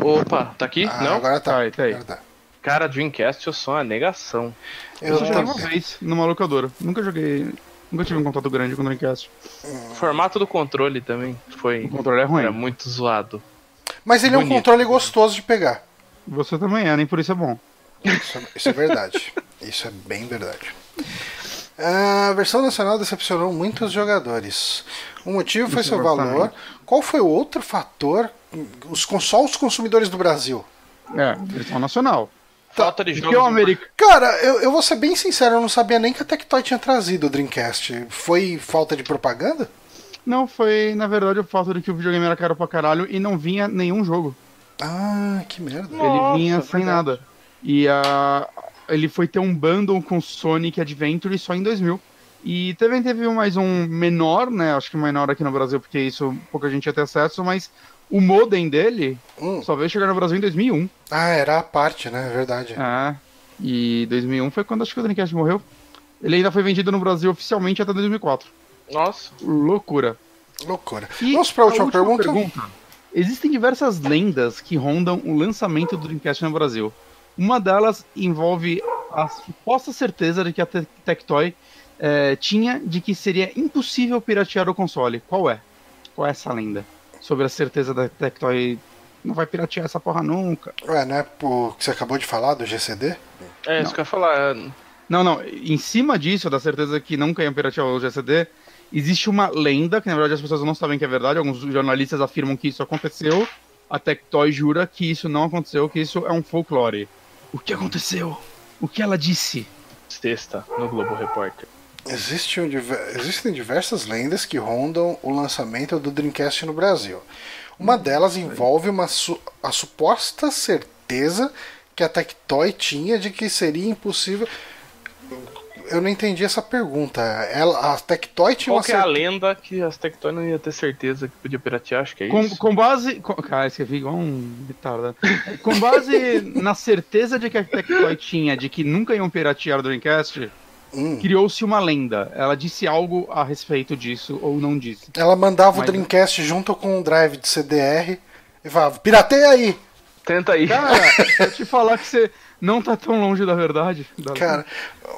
[SPEAKER 3] Opa, tá aqui?
[SPEAKER 1] Ah,
[SPEAKER 3] não?
[SPEAKER 1] agora tá.
[SPEAKER 2] Tá aí, tá aí.
[SPEAKER 1] Agora tá.
[SPEAKER 3] Cara, Dreamcast, o som é negação.
[SPEAKER 2] Eu
[SPEAKER 1] Eu
[SPEAKER 2] só joguei uma vez numa locadora. Nunca joguei. Nunca tive um contato grande com o Dreamcast.
[SPEAKER 3] O formato do controle também foi.
[SPEAKER 2] O controle é ruim.
[SPEAKER 3] Era muito zoado.
[SPEAKER 1] Mas ele é um
[SPEAKER 3] Bonito.
[SPEAKER 1] controle gostoso de pegar.
[SPEAKER 2] Você também é, nem por isso é bom.
[SPEAKER 1] Isso é, isso é verdade. isso é bem verdade. A versão nacional decepcionou muitos jogadores. O motivo foi
[SPEAKER 2] Isso
[SPEAKER 1] seu valor. Qual foi o outro fator? Os, só os consumidores do Brasil.
[SPEAKER 2] É, versão nacional.
[SPEAKER 3] Falta de
[SPEAKER 2] Porque
[SPEAKER 3] jogos.
[SPEAKER 2] o
[SPEAKER 3] de-
[SPEAKER 2] americano.
[SPEAKER 1] Cara, eu, eu vou ser bem sincero, eu não sabia nem que a Tectoy tinha trazido o Dreamcast. Foi falta de propaganda?
[SPEAKER 2] Não, foi na verdade o fato de que o videogame era caro pra caralho e não vinha nenhum jogo.
[SPEAKER 1] Ah, que merda.
[SPEAKER 3] Nossa,
[SPEAKER 2] ele vinha sem
[SPEAKER 3] verdade.
[SPEAKER 2] nada. E a, ele foi ter um bundle com Sonic Adventure só em 2000. E também teve mais um menor, né? Acho que menor aqui no Brasil, porque isso pouca gente ia ter acesso, mas o modem dele
[SPEAKER 1] Hum.
[SPEAKER 2] só veio chegar no Brasil em 2001.
[SPEAKER 1] Ah, era a parte, né? É verdade.
[SPEAKER 2] É. E 2001 foi quando acho que o Dreamcast morreu. Ele ainda foi vendido no Brasil oficialmente até 2004.
[SPEAKER 3] Nossa.
[SPEAKER 2] Loucura.
[SPEAKER 1] Loucura.
[SPEAKER 2] E
[SPEAKER 1] Vamos pra última, pergunta?
[SPEAKER 2] Existem diversas lendas que rondam o lançamento do Dreamcast no Brasil. Uma delas envolve a suposta certeza de que a Te- Tectoy eh, tinha de que seria impossível piratear o console. Qual é? Qual é essa lenda? Sobre a certeza da Tectoy não vai piratear essa porra nunca.
[SPEAKER 1] Ué, não é o que você acabou de falar do GCD?
[SPEAKER 3] É, isso que eu ia falar.
[SPEAKER 2] Não, não. Em cima disso, da certeza que nunca iam piratear o GCD, existe uma lenda, que na verdade as pessoas não sabem que é verdade. Alguns jornalistas afirmam que isso aconteceu. A Tectoy jura que isso não aconteceu, que isso é um folclore. O que aconteceu? O que ela disse?
[SPEAKER 3] Sexta, no Globo Repórter.
[SPEAKER 1] Existe um Existem diversas lendas que rondam o lançamento do Dreamcast no Brasil. Uma delas envolve uma su- a suposta certeza que a Tectoy tinha de que seria impossível. Eu não entendi essa pergunta. Ela, a Tectoy tinha
[SPEAKER 3] Qual
[SPEAKER 1] uma
[SPEAKER 3] que é a lenda que as Tectoy não ia ter certeza que podia piratear? Acho que é
[SPEAKER 2] Com,
[SPEAKER 3] isso.
[SPEAKER 2] com base. Com, cara, escrevi igual um retardado. Com base na certeza de que a Tectoy tinha de que nunca iam piratear o Dreamcast,
[SPEAKER 1] Hum.
[SPEAKER 2] criou-se uma lenda. Ela disse algo a respeito disso, ou não disse.
[SPEAKER 1] Ela mandava
[SPEAKER 2] Mas-
[SPEAKER 1] o Dreamcast junto com o drive de CDR e falava: pirateia aí!
[SPEAKER 3] Tenta aí.
[SPEAKER 2] Cara, eu te falar que você não tá tão longe da verdade. da-
[SPEAKER 1] Cara,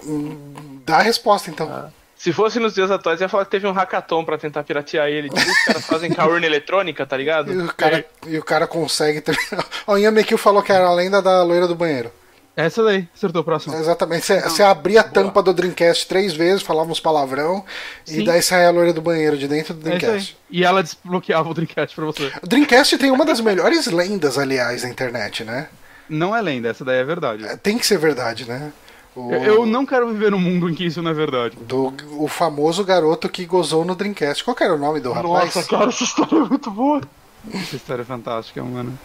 [SPEAKER 1] hum, dá a resposta então.
[SPEAKER 3] Se fosse nos dias atuais, ia falar que teve um hackathon pra tentar piratear ele. Tipo, os caras fazem com a urna eletrônica, tá ligado?
[SPEAKER 1] E o cara, e o cara consegue terminar. Ó, O Yamekil falou que era a lenda da loira do banheiro.
[SPEAKER 2] Essa daí, acertou o próximo.
[SPEAKER 1] Exatamente. Você, você abria a tampa do Dreamcast três vezes, falava uns palavrão, e
[SPEAKER 2] Sim.
[SPEAKER 1] daí saía a loira do banheiro de dentro do
[SPEAKER 2] É.
[SPEAKER 1] Dreamcast.
[SPEAKER 2] E ela desbloqueava o Dreamcast pra você.
[SPEAKER 1] O Dreamcast tem uma das melhores lendas, aliás, na internet, né?
[SPEAKER 2] Não é lenda, essa daí é verdade.
[SPEAKER 1] É, Tem que ser verdade, né? O,
[SPEAKER 2] Eu, não quero viver num mundo em que isso não é verdade.
[SPEAKER 1] Do, o famoso garoto que gozou no Dreamcast. Qual que era o nome do rapaz?
[SPEAKER 3] Nossa, cara, essa história é muito boa.
[SPEAKER 2] Essa história é fantástica, mano.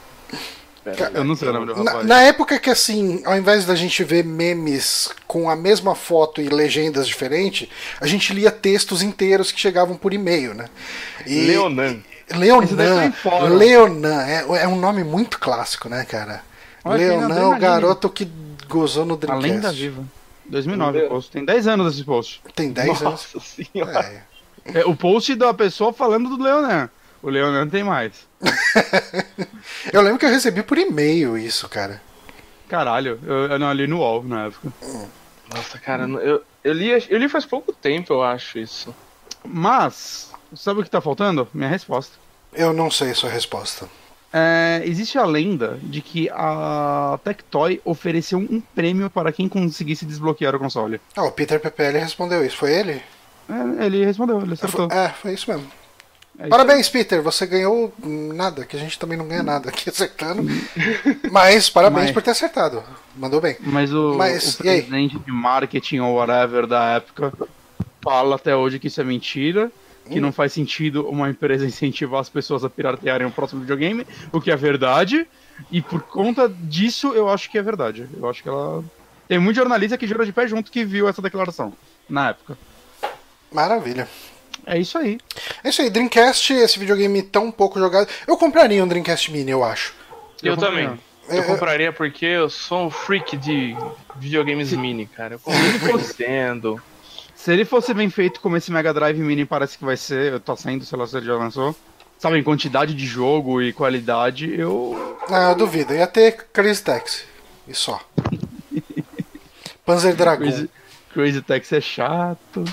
[SPEAKER 3] Pera,
[SPEAKER 2] Eu não sei o nome do
[SPEAKER 1] Na,
[SPEAKER 2] rapaz.
[SPEAKER 1] na época que, assim, ao invés da gente ver memes com a mesma foto e legendas diferentes, a gente lia textos inteiros que chegavam por e-mail, né? E-
[SPEAKER 3] Leonan.
[SPEAKER 2] Daí tá
[SPEAKER 1] Leonan. Leonan. É, é um nome muito clássico, né, cara?
[SPEAKER 2] Olha, na
[SPEAKER 1] Leonan, o garoto que gozou no Dreamcast.
[SPEAKER 2] lenda viva. 2009
[SPEAKER 3] Meu
[SPEAKER 2] o post. Tem 10 anos esse post.
[SPEAKER 1] Tem 10 anos.
[SPEAKER 3] Nossa senhora.
[SPEAKER 1] É.
[SPEAKER 2] É o post da pessoa falando do Leonan. O Leonan tem mais.
[SPEAKER 1] Eu lembro que eu recebi por e-mail isso, cara.
[SPEAKER 2] Caralho, eu, eu não li no UOL na época.
[SPEAKER 3] Nossa, cara, eu, eu, li, eu li faz pouco tempo, eu acho isso.
[SPEAKER 2] Mas, sabe o que tá faltando? Minha resposta.
[SPEAKER 1] Eu não sei a sua resposta.
[SPEAKER 2] É, existe a lenda de que a Tectoy ofereceu um prêmio para quem conseguisse desbloquear o console.
[SPEAKER 1] Ah, o Peter PPL respondeu isso. Foi ele?
[SPEAKER 2] É, ele respondeu, ele acertou.
[SPEAKER 1] É, foi isso mesmo.
[SPEAKER 2] É
[SPEAKER 1] Parabéns, Peter. Você ganhou nada, que a gente também não ganha nada aqui acertando. Mas parabéns
[SPEAKER 2] Mas-
[SPEAKER 1] por ter acertado. Mandou bem.
[SPEAKER 2] Mas o,
[SPEAKER 1] Mas,
[SPEAKER 2] o presidente de marketing ou whatever da época fala até hoje que isso é mentira, que
[SPEAKER 1] Hum.
[SPEAKER 2] não faz sentido uma empresa incentivar as pessoas a piratearem o próximo videogame, o que é verdade. E por conta disso, eu acho que é verdade. Eu acho que ela. Tem muito jornalista que jura de pé junto que viu essa declaração na época.
[SPEAKER 1] Maravilha.
[SPEAKER 2] É isso aí.
[SPEAKER 1] É isso aí, Dreamcast, esse videogame tão pouco jogado. Eu compraria um Dreamcast Mini, eu acho.
[SPEAKER 3] Eu,
[SPEAKER 2] Eu
[SPEAKER 3] também. Eu compraria porque eu sou um freak de videogames mini, cara. Eu compro Nintendo.
[SPEAKER 2] Se ele fosse bem feito como esse Mega Drive Mini parece que vai ser, tá saindo, sei lá se ele já lançou. Sabe, em quantidade de jogo e qualidade, eu.
[SPEAKER 1] Ah, eu duvido. Ia ter Crazy Taxi. E só. Panzer Dragoon.
[SPEAKER 2] Crazy, Crazy Taxi é chato.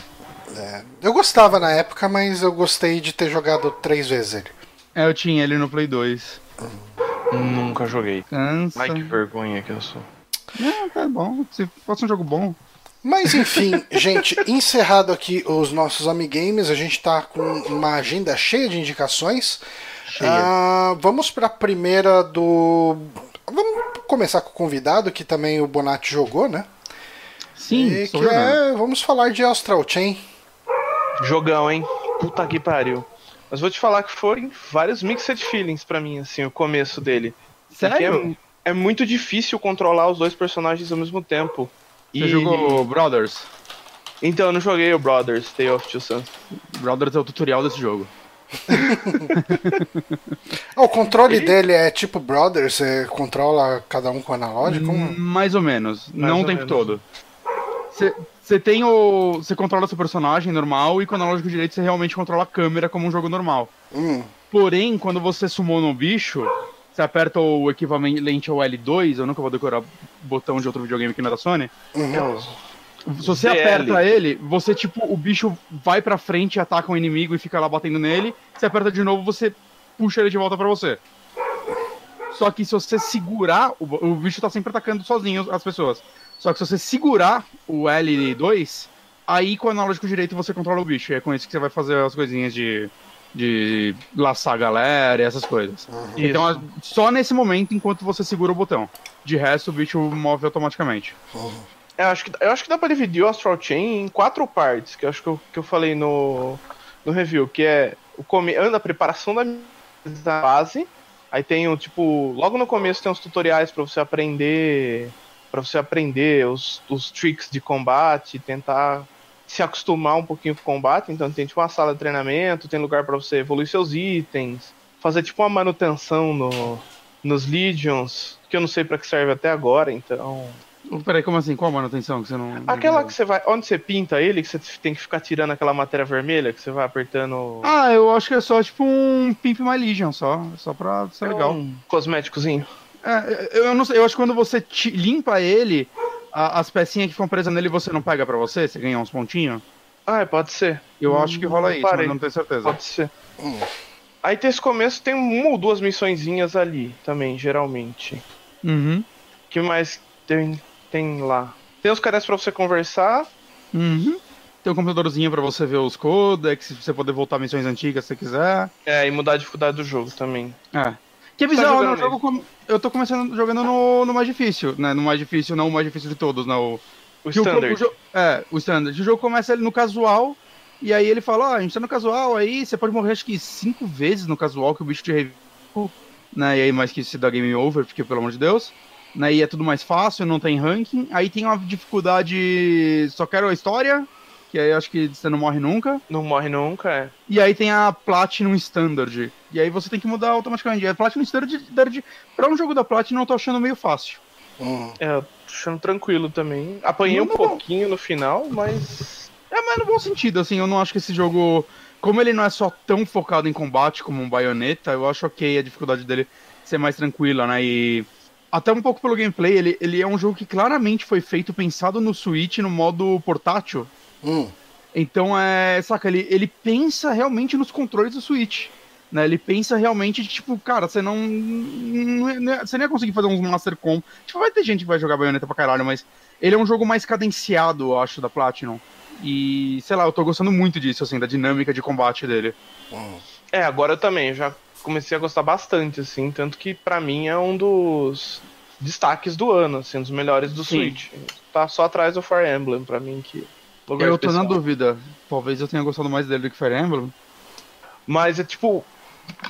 [SPEAKER 1] É, eu gostava na época, mas eu gostei de ter jogado três vezes ele.
[SPEAKER 2] É, eu tinha ele no Play 2.
[SPEAKER 3] Nunca joguei.
[SPEAKER 2] Cansa.
[SPEAKER 3] Ai, que vergonha que eu sou.
[SPEAKER 2] Não, tá bom. Se fosse um jogo bom.
[SPEAKER 1] Mas enfim, gente, encerrado aqui os nossos Amigames, a gente tá com uma agenda cheia de indicações. Ah, vamos para a primeira do. Vamos começar com o convidado, que também o Bonatti jogou, né?
[SPEAKER 2] Sim,
[SPEAKER 1] E que
[SPEAKER 2] jogando.
[SPEAKER 1] é. Vamos falar de Astral Chain.
[SPEAKER 3] Jogão, hein? Puta que pariu. Mas vou te falar que foram vários mixed feelings pra mim, assim, o começo dele.
[SPEAKER 2] Sério?
[SPEAKER 3] É, é, muito difícil controlar os dois personagens ao mesmo tempo.
[SPEAKER 2] Você e... jogou Brothers?
[SPEAKER 3] Então, eu não joguei o Brothers, Tale of Two Sons.
[SPEAKER 2] Brothers é o tutorial desse jogo.
[SPEAKER 1] o controle e... dele é tipo Brothers, você controla cada um com analógico?
[SPEAKER 2] Mais ou menos, mais não o tempo menos. todo. Você tem o. Você controla seu personagem normal e com o analógico direito você realmente controla a câmera como um jogo normal.
[SPEAKER 1] Hum.
[SPEAKER 2] Porém, quando você sumou um bicho, você aperta o equivalente ao L2, eu nunca vou decorar botão de outro videogame aqui na da Sony.
[SPEAKER 1] Uhum.
[SPEAKER 2] Se você DL. aperta ele, você, tipo, o bicho vai pra frente, ataca um inimigo e fica lá batendo nele. Você aperta de novo, você puxa ele de volta pra você. Só que se você segurar, o, o bicho tá sempre atacando sozinho as pessoas. Só que se você segurar o L2, aí com o analógico direito você controla o bicho. E é com isso que você vai fazer as coisinhas de, de laçar a galera e essas coisas. Uhum. Então, só nesse momento, enquanto você segura o botão. De resto, o bicho move automaticamente.
[SPEAKER 1] Uhum.
[SPEAKER 3] Eu acho, que, eu acho que dá pra dividir o Astral Chain em quatro partes, que eu acho que eu, que eu falei no, no review, que é o come, a preparação da, da base, aí tem o tipo, logo no começo tem uns tutoriais para você aprender para você aprender os, os tricks de combate, tentar se acostumar um pouquinho com o combate, então tem tipo uma sala de treinamento, tem lugar para você evoluir seus itens, fazer tipo uma manutenção no, nos Legions, que eu não sei para que serve até agora, então
[SPEAKER 2] Peraí, como assim? Qual a manutenção que você não.
[SPEAKER 3] Aquela que você vai. Onde você pinta ele, que você tem que ficar tirando aquela matéria vermelha, que você vai apertando.
[SPEAKER 2] Ah, eu acho que é só tipo um Pimp My Legion, só. Só pra ser é legal. Um
[SPEAKER 3] cosméticozinho.
[SPEAKER 2] É, eu não sei, eu acho que quando você limpa ele, a, as pecinhas que ficam presas nele você não pega pra você? Você ganha uns pontinhos?
[SPEAKER 3] Ah, pode ser.
[SPEAKER 2] Eu hum, acho que rola isso, parei. mas não tenho certeza.
[SPEAKER 3] Pode ser. Hum. Aí tem esse começo, tem uma ou duas missõezinhas ali também, geralmente.
[SPEAKER 2] Uhum.
[SPEAKER 3] que mais tem tem lá? Tem os caras para você conversar.
[SPEAKER 2] Uhum. Tem um computadorzinho para você ver os codecs, você poder voltar missões antigas se você quiser.
[SPEAKER 3] É, e mudar a dificuldade do jogo também.
[SPEAKER 2] É. Que é tá bizarro, tá jogo com... eu tô começando jogando no, no mais difícil, né? No mais difícil, não o mais difícil de todos, né? O,
[SPEAKER 3] o standard.
[SPEAKER 2] O, é, o standard. O jogo começa no casual, e aí ele fala, ó, oh, a gente tá no casual, aí você pode morrer acho que cinco vezes no casual que o bicho te revive, né? E aí mais que se dá game over, porque pelo amor de Deus né? E é tudo mais fácil, não tem ranking. Aí tem uma dificuldade. Só quero a história. Que aí acho que você não morre nunca.
[SPEAKER 3] Não morre nunca, é.
[SPEAKER 2] E aí tem a Platinum Standard. E aí você tem que mudar automaticamente. A Platinum Standard, pra um jogo da Platinum, eu tô achando meio fácil.
[SPEAKER 3] Hum. É, eu tô achando tranquilo também. Apanhei não, um pouquinho no final, mas.
[SPEAKER 2] É, mas no bom sentido, assim, eu não acho que esse jogo. Como ele não é só tão focado em combate como um baioneta, eu acho ok a dificuldade dele ser mais tranquila, né? E até um pouco pelo gameplay, ele, ele é um jogo que claramente foi feito pensado no Switch no modo portátil.
[SPEAKER 1] Hum.
[SPEAKER 2] Então é. Saca, ele, ele pensa realmente nos controles do Switch. Né? Ele pensa realmente, tipo, cara, você não, não. Você nem ia conseguir fazer uns Master Com. Tipo, vai ter gente que vai jogar baioneta pra caralho, mas ele é um jogo mais cadenciado, eu acho, da Platinum. E, sei lá, eu tô gostando muito disso, assim, da dinâmica de combate dele.
[SPEAKER 3] Hum. É, agora eu também, já comecei a gostar bastante, assim, tanto que para mim é um dos destaques do ano, assim, um dos melhores do Sim. Switch. Tá só atrás do Fire Emblem para mim que
[SPEAKER 2] lugar Eu tô especial. na dúvida. Talvez eu tenha gostado mais dele do que Fire Emblem.
[SPEAKER 3] Mas é tipo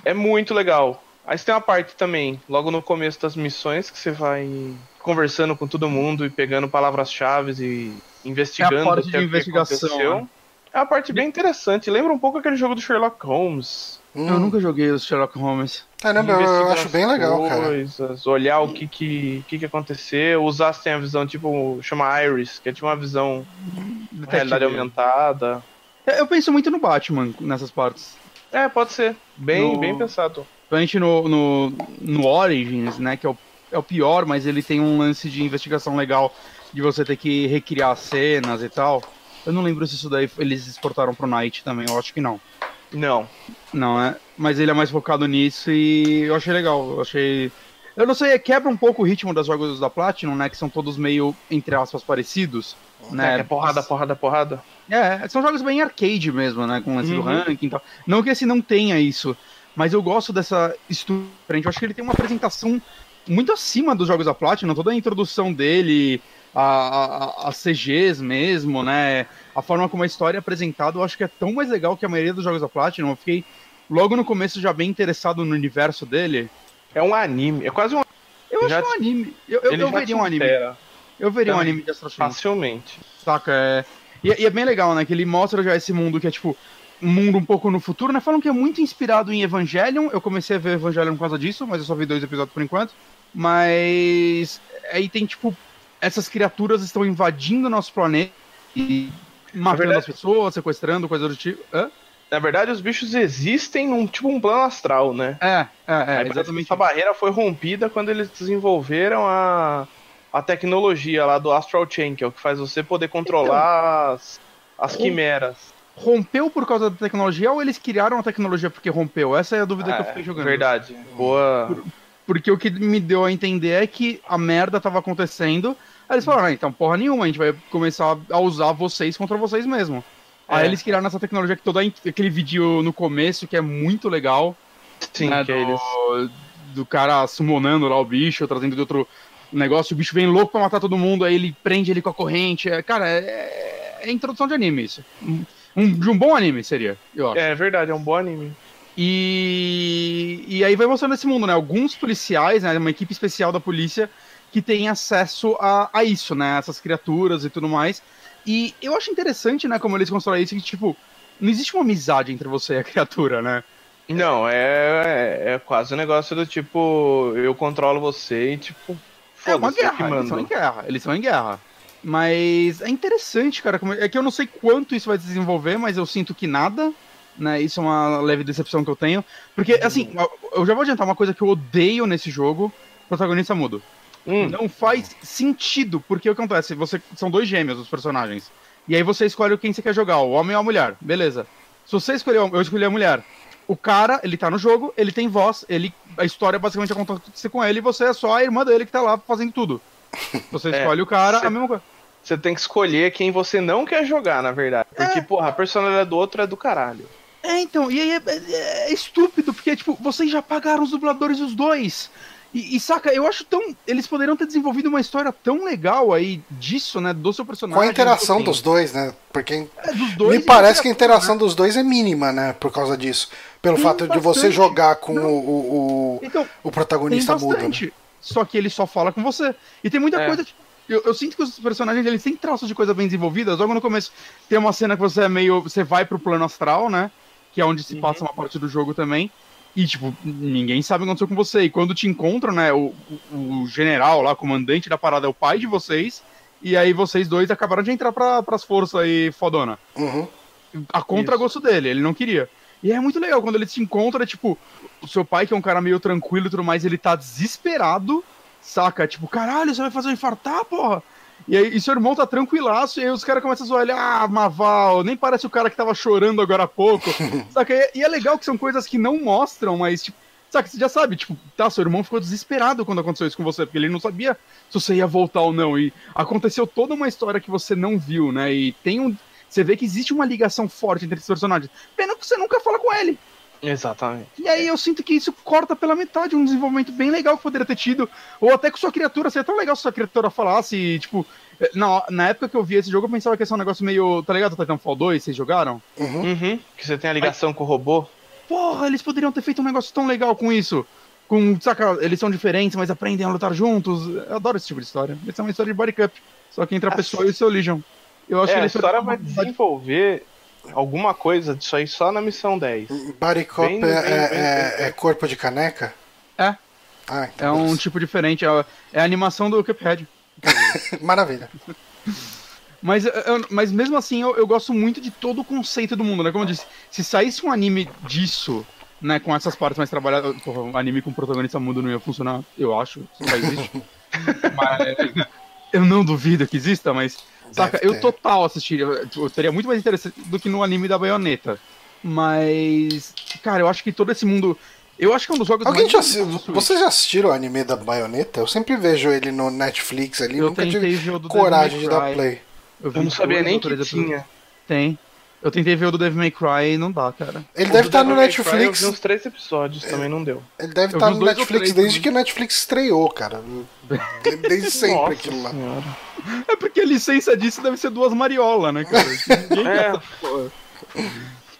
[SPEAKER 3] é muito legal. Aí você tem uma parte também, logo no começo das missões, que você vai conversando com todo mundo e pegando palavras-chave e investigando é a
[SPEAKER 2] parte de investigação.
[SPEAKER 3] Né? É uma parte bem interessante. Lembra um pouco aquele jogo do Sherlock Holmes.
[SPEAKER 2] Hum. Eu nunca joguei o Sherlock Holmes.
[SPEAKER 1] Caramba, eu, eu acho bem legal,
[SPEAKER 3] coisas, cara. Olhar o que que, que que aconteceu. Usar tem a visão, tipo, chama Iris, que é tipo uma visão de realidade aumentada.
[SPEAKER 2] É, eu penso muito no Batman nessas partes.
[SPEAKER 3] É, pode ser. Bem, no... bem pensado.
[SPEAKER 2] Principalmente no, no, no Origins, né, que é o, é o pior, mas ele tem um lance de investigação legal de você ter que recriar cenas e tal. Eu não lembro se isso daí eles exportaram pro Night também, eu acho que não.
[SPEAKER 3] Não.
[SPEAKER 2] Não, é. Mas ele é mais focado nisso e eu achei legal. Eu achei. Eu não sei, quebra um pouco o ritmo dos jogos da Platinum, né? Que são todos meio, entre aspas, parecidos. Né?
[SPEAKER 3] É, é porrada, porrada, porrada.
[SPEAKER 2] É, são jogos bem arcade mesmo, né? Com lance uhum. do ranking e tal. Não que esse não tenha isso, mas eu gosto dessa estrutura. Eu acho que ele tem uma apresentação muito acima dos jogos da Platinum. Toda a introdução dele, a, a, CGs mesmo, né? A forma como a história é apresentada, eu acho que é tão mais legal que a maioria dos jogos da Platinum. Eu fiquei logo no começo já bem interessado no universo dele.
[SPEAKER 3] É um anime, é quase um
[SPEAKER 2] Eu acho
[SPEAKER 3] Já
[SPEAKER 2] é um anime. Eu, eu, eu veria um anime. Eu veria um anime de Astral Chain.
[SPEAKER 3] Facilmente.
[SPEAKER 2] Saca? É... E, e é bem legal, né? Que ele mostra já esse mundo que é tipo um mundo um pouco no futuro, né? Falam que é muito inspirado em Evangelion. Eu comecei a ver Evangelion por causa disso, mas eu só vi dois episódios por enquanto. Mas aí tem tipo essas criaturas estão invadindo nosso planeta e matando as pessoas, sequestrando, coisa do tipo. Hã?
[SPEAKER 3] Na verdade, os bichos existem num tipo um plano astral, né?
[SPEAKER 2] É, é, é,
[SPEAKER 3] Aí
[SPEAKER 2] exatamente.
[SPEAKER 3] Essa barreira foi rompida quando eles desenvolveram a, a tecnologia lá do Astral Chain, que é o que faz você poder controlar as, as
[SPEAKER 2] Rom-
[SPEAKER 3] quimeras.
[SPEAKER 2] Rompeu por causa da tecnologia ou eles criaram a tecnologia porque rompeu? Essa é a dúvida que eu
[SPEAKER 3] É,
[SPEAKER 2] fiquei jogando.
[SPEAKER 3] verdade. Boa.
[SPEAKER 2] Porque o que me deu a entender é que a merda tava acontecendo. Aí eles falaram, ah, então porra nenhuma, a gente vai começar a usar vocês contra vocês mesmo. Aí
[SPEAKER 3] É.
[SPEAKER 2] eles criaram essa tecnologia que todo aquele vídeo no começo, que é muito legal.
[SPEAKER 3] Sim,
[SPEAKER 2] né,
[SPEAKER 3] que
[SPEAKER 2] do,
[SPEAKER 3] eles.
[SPEAKER 2] do cara summonando lá o bicho, trazendo de outro negócio, o bicho vem louco pra matar todo mundo, aí ele prende ele com a corrente. É, cara, é, é introdução de anime isso. Um, um- de um bom anime seria, eu acho.
[SPEAKER 3] É verdade, é um bom anime.
[SPEAKER 2] E, e aí vai mostrando esse mundo, né? Alguns policiais, né? Uma equipe especial da polícia que tem acesso a, a isso, né? Essas criaturas e tudo mais. E eu acho interessante, né? Como eles constroem isso, que, tipo, não existe uma amizade entre você e a criatura, né?
[SPEAKER 3] Não, é, é quase um negócio do tipo, eu controlo você e tipo.
[SPEAKER 2] É uma guerra, eles estão em guerra, eles estão em guerra. Mas é interessante, cara. É que eu não sei quanto isso vai se desenvolver, mas eu sinto que nada. Né, isso é uma leve decepção que eu tenho. Porque, assim, eu- eu já vou adiantar uma coisa que eu odeio nesse jogo: protagonista mudo.
[SPEAKER 3] Hum,
[SPEAKER 2] Não faz sentido, porque o que acontece? Você, são dois gêmeos os personagens. E aí você escolhe quem você quer jogar, o homem ou a mulher. Beleza. Se você escolher, eu escolhi a mulher. O cara, ele tá no jogo, ele tem voz, ele, a história basicamente acontece com ele e você é só a irmã dele que tá lá fazendo tudo. Você
[SPEAKER 3] É,
[SPEAKER 2] escolhe o cara,
[SPEAKER 3] cê-
[SPEAKER 2] a mesma coisa.
[SPEAKER 3] Você tem que escolher quem você não quer jogar, na verdade. Porque, porra, a personalidade do outro é do caralho.
[SPEAKER 2] É, então, e aí é, é- é estúpido, porque, tipo, vocês já pagaram os dubladores os dois. E, e, saca, eu acho tão. Eles poderiam ter desenvolvido uma história tão legal aí disso, né? Do seu personagem.
[SPEAKER 1] Com a interação
[SPEAKER 2] assim,
[SPEAKER 1] dos dois, né? Porque
[SPEAKER 2] é, dos dois
[SPEAKER 1] me parece que a
[SPEAKER 2] da
[SPEAKER 1] interação dos dois é mínima, né? Por causa disso. Pelo
[SPEAKER 2] Tem
[SPEAKER 1] fato de você
[SPEAKER 2] bastante.
[SPEAKER 1] jogar com
[SPEAKER 2] Não.
[SPEAKER 1] o, o,
[SPEAKER 2] Então,
[SPEAKER 1] o protagonista mudo. Né?
[SPEAKER 2] bastante. Só que ele só fala com você. E tem muita
[SPEAKER 3] É.
[SPEAKER 2] coisa. tipo, Eu, eu sinto que os personagens eles têm traços de coisa bem desenvolvidas. Logo no começo tem uma cena que você é meio. Você vai pro plano astral, né? Que é onde se
[SPEAKER 3] Uhum.
[SPEAKER 2] passa uma parte do jogo também. E, tipo, ninguém sabe o que aconteceu com você. E quando te encontram, né? O, o, o general lá, comandante da parada, é o pai de vocês. E aí vocês dois acabaram de entrar pra, pras forças aí, fodona
[SPEAKER 1] Uhum.
[SPEAKER 2] a contragosto dele, ele não queria. E é muito legal quando ele se encontra, tipo, o seu pai, que é um cara meio tranquilo e tudo mais, ele tá desesperado, saca? Tipo, caralho, você vai fazer eu infartar, porra? E aí, e seu irmão tá tranquilaço, e aí os caras começam a zoar ele, ah, Maval, nem parece o cara que tava chorando agora há pouco, saca? E, e é legal que são coisas que não mostram, mas, tipo, saca, você já sabe, tipo, tá, seu irmão ficou desesperado quando aconteceu isso com você, porque ele não sabia se você ia voltar ou não, e aconteceu toda uma história que você não viu, né? E tem um. Você vê que existe uma ligação forte entre esses personagens. Pena que você nunca fala com ele.
[SPEAKER 3] Exatamente.
[SPEAKER 2] E aí eu sinto que isso corta pela metade um desenvolvimento bem legal que poderia ter tido. Ou até com sua criatura, seria tão legal se sua criatura falasse, tipo. Na, na época que eu vi esse jogo, eu pensava que ia ser um negócio meio. Tá ligado? Titanfall 2, vocês jogaram?
[SPEAKER 1] Uhum.
[SPEAKER 3] Uhum. Que você tem a ligação com o robô.
[SPEAKER 2] Porra, eles poderiam ter feito um negócio tão legal com isso. Com, saca, eles são diferentes, mas aprendem a lutar juntos. Eu adoro esse tipo de história. Essa é uma história de body cup. Só que entre a
[SPEAKER 3] Ah,
[SPEAKER 2] pessoa e o seu Legion. Eu acho
[SPEAKER 3] É,
[SPEAKER 2] que
[SPEAKER 3] a história vai desenvolver alguma coisa disso aí só na missão 10.
[SPEAKER 1] Body Cop
[SPEAKER 3] Bem,
[SPEAKER 1] é,
[SPEAKER 3] bem,
[SPEAKER 1] é-
[SPEAKER 3] bem,
[SPEAKER 1] é-
[SPEAKER 3] bem.
[SPEAKER 1] é corpo de caneca?
[SPEAKER 2] É.
[SPEAKER 1] Ah,
[SPEAKER 2] É
[SPEAKER 1] então
[SPEAKER 2] um
[SPEAKER 1] beleza.
[SPEAKER 2] tipo diferente, é, é a animação do Cuphead.
[SPEAKER 1] Maravilha.
[SPEAKER 2] Mas, eu- mas mesmo assim, eu, eu gosto muito de todo o conceito do mundo, né? Como eu disse, se saísse um anime disso, né, com essas partes mais trabalhadas. Porra, um anime com protagonista mudo não ia funcionar, eu acho. Isso já existe. mas eu não duvido que exista, mas. Saca,
[SPEAKER 1] Deve
[SPEAKER 2] eu
[SPEAKER 1] ter.
[SPEAKER 2] total assistiria. Eu teria muito mais interessante do que no anime da baioneta. Mas. Cara, eu acho que todo esse mundo. Eu acho que é um dos jogos
[SPEAKER 1] Alguém
[SPEAKER 2] mais
[SPEAKER 1] já
[SPEAKER 2] bonitos
[SPEAKER 1] assi-
[SPEAKER 2] do Switch.
[SPEAKER 1] Vocês já assistiram o anime da baioneta? Eu sempre vejo ele no Netflix ali,
[SPEAKER 2] Eu
[SPEAKER 1] nunca tive coragem de dar play.
[SPEAKER 2] vi
[SPEAKER 3] Eu não sabia nem que tinha.
[SPEAKER 2] Tem. Eu tentei ver o do Devil May Cry e não dá, cara.
[SPEAKER 1] Ele
[SPEAKER 3] O
[SPEAKER 1] deve estar no
[SPEAKER 3] Devil May Cry
[SPEAKER 1] Netflix.
[SPEAKER 3] Eu vi uns três episódios, também não deu.
[SPEAKER 1] Ele deve
[SPEAKER 2] Eu
[SPEAKER 1] estar
[SPEAKER 2] vi
[SPEAKER 1] no Netflix
[SPEAKER 2] três
[SPEAKER 1] desde
[SPEAKER 2] também.
[SPEAKER 1] que o Netflix estreou, cara. Desde sempre
[SPEAKER 3] Nossa
[SPEAKER 1] aquilo lá.
[SPEAKER 3] senhora.
[SPEAKER 2] É porque a licença disso deve ser duas mariolas, né, cara? Ninguém
[SPEAKER 3] É.
[SPEAKER 2] gasta.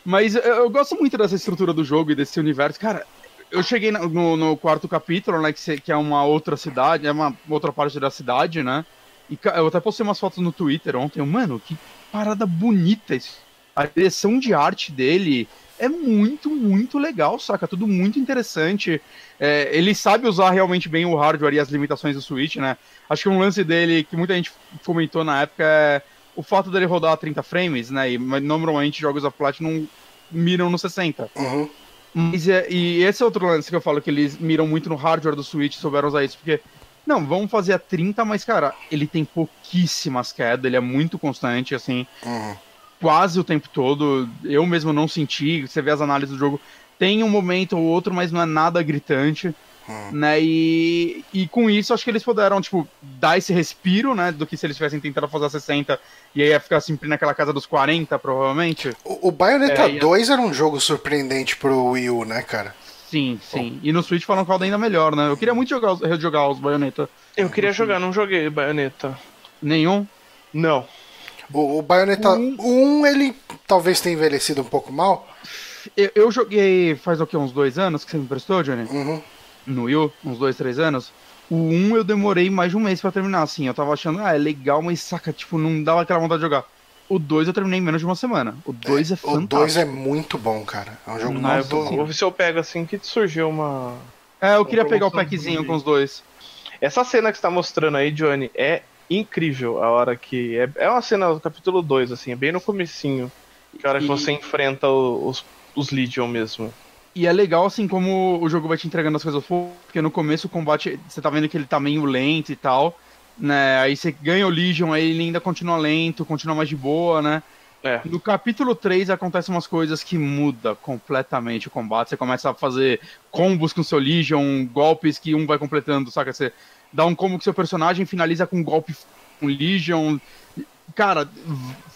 [SPEAKER 2] Mas eu, eu gosto muito dessa estrutura do jogo e desse universo. Cara, eu cheguei no, no quarto capítulo, né? Que, que, é uma outra cidade, é uma outra parte da cidade, né? E eu até postei umas fotos no Twitter ontem. Mano, que parada bonita isso. A direção de arte dele é muito, muito legal, saca? Tudo muito interessante. É, ele sabe usar realmente bem o hardware e as limitações do Switch, né? Acho que um lance dele que muita gente comentou na época é o fato dele rodar a 30 frames, né? E normalmente jogos da Platinum miram no 60.
[SPEAKER 1] Uhum.
[SPEAKER 2] Mas, é, e esse é outro lance que eu falo que eles miram muito no hardware do Switch, souberam usar isso, porque não, vamos fazer a 30, mas, cara, ele tem pouquíssimas quedas, ele é muito constante, assim.
[SPEAKER 1] Uhum.
[SPEAKER 2] Quase o tempo todo. Eu mesmo não senti. Você vê as análises do jogo. Tem um momento ou outro, mas não é nada gritante.
[SPEAKER 1] Uhum.
[SPEAKER 2] Né? E, e com isso, acho que eles puderam, tipo, dar esse respiro, né? Do que se eles tivessem tentado fazer a 60 e aí ia ficar sempre naquela casa dos 40, provavelmente.
[SPEAKER 1] O, o Bayonetta é, 2 ia... era um jogo surpreendente pro Wii U, né, cara?
[SPEAKER 2] Sim, sim. E no Switch falam que roda ainda melhor, né? Eu queria muito jogar, jogar os Bayonetta.
[SPEAKER 3] Eu queria jogar, não joguei Bayonetta.
[SPEAKER 2] Nenhum?
[SPEAKER 3] Não.
[SPEAKER 1] O, o Bayonetta um... 1, ele talvez tenha envelhecido um pouco mal.
[SPEAKER 2] Eu, eu joguei faz o que, uns dois anos que você me emprestou, Johnny?
[SPEAKER 1] Uhum.
[SPEAKER 2] No Wii uns dois, três anos. O 1 eu demorei mais de um mês para terminar, assim. Eu tava achando, ah, é legal, mas saca, tipo, não dava aquela vontade de jogar. O 2 eu terminei em menos de uma semana. O 2 é, é, fantástico.
[SPEAKER 1] O 2 é muito bom, cara. É um jogo
[SPEAKER 3] Nossa, muito bom. Vou ver se eu pego assim que surgiu uma.
[SPEAKER 2] É, eu queria pegar o packzinho com os dois.
[SPEAKER 3] Essa cena que você tá mostrando aí, Johnny, é incrível a hora que. É, é uma cena do capítulo 2, assim, é bem no comecinho. Que a hora e... que você enfrenta os, os Legion mesmo.
[SPEAKER 2] E é legal, assim, como o jogo vai te entregando as coisas porque no começo o combate, você tá vendo que ele tá meio lento e tal né? Aí você ganha o Legion, aí ele ainda continua lento, continua mais de boa, né?
[SPEAKER 3] É.
[SPEAKER 2] No capítulo 3 acontecem umas coisas que muda completamente o combate. Você começa a fazer combos com seu Legion, golpes que um vai completando, saca? Você dá um combo com seu personagem, finaliza com um golpe com Legion. Cara,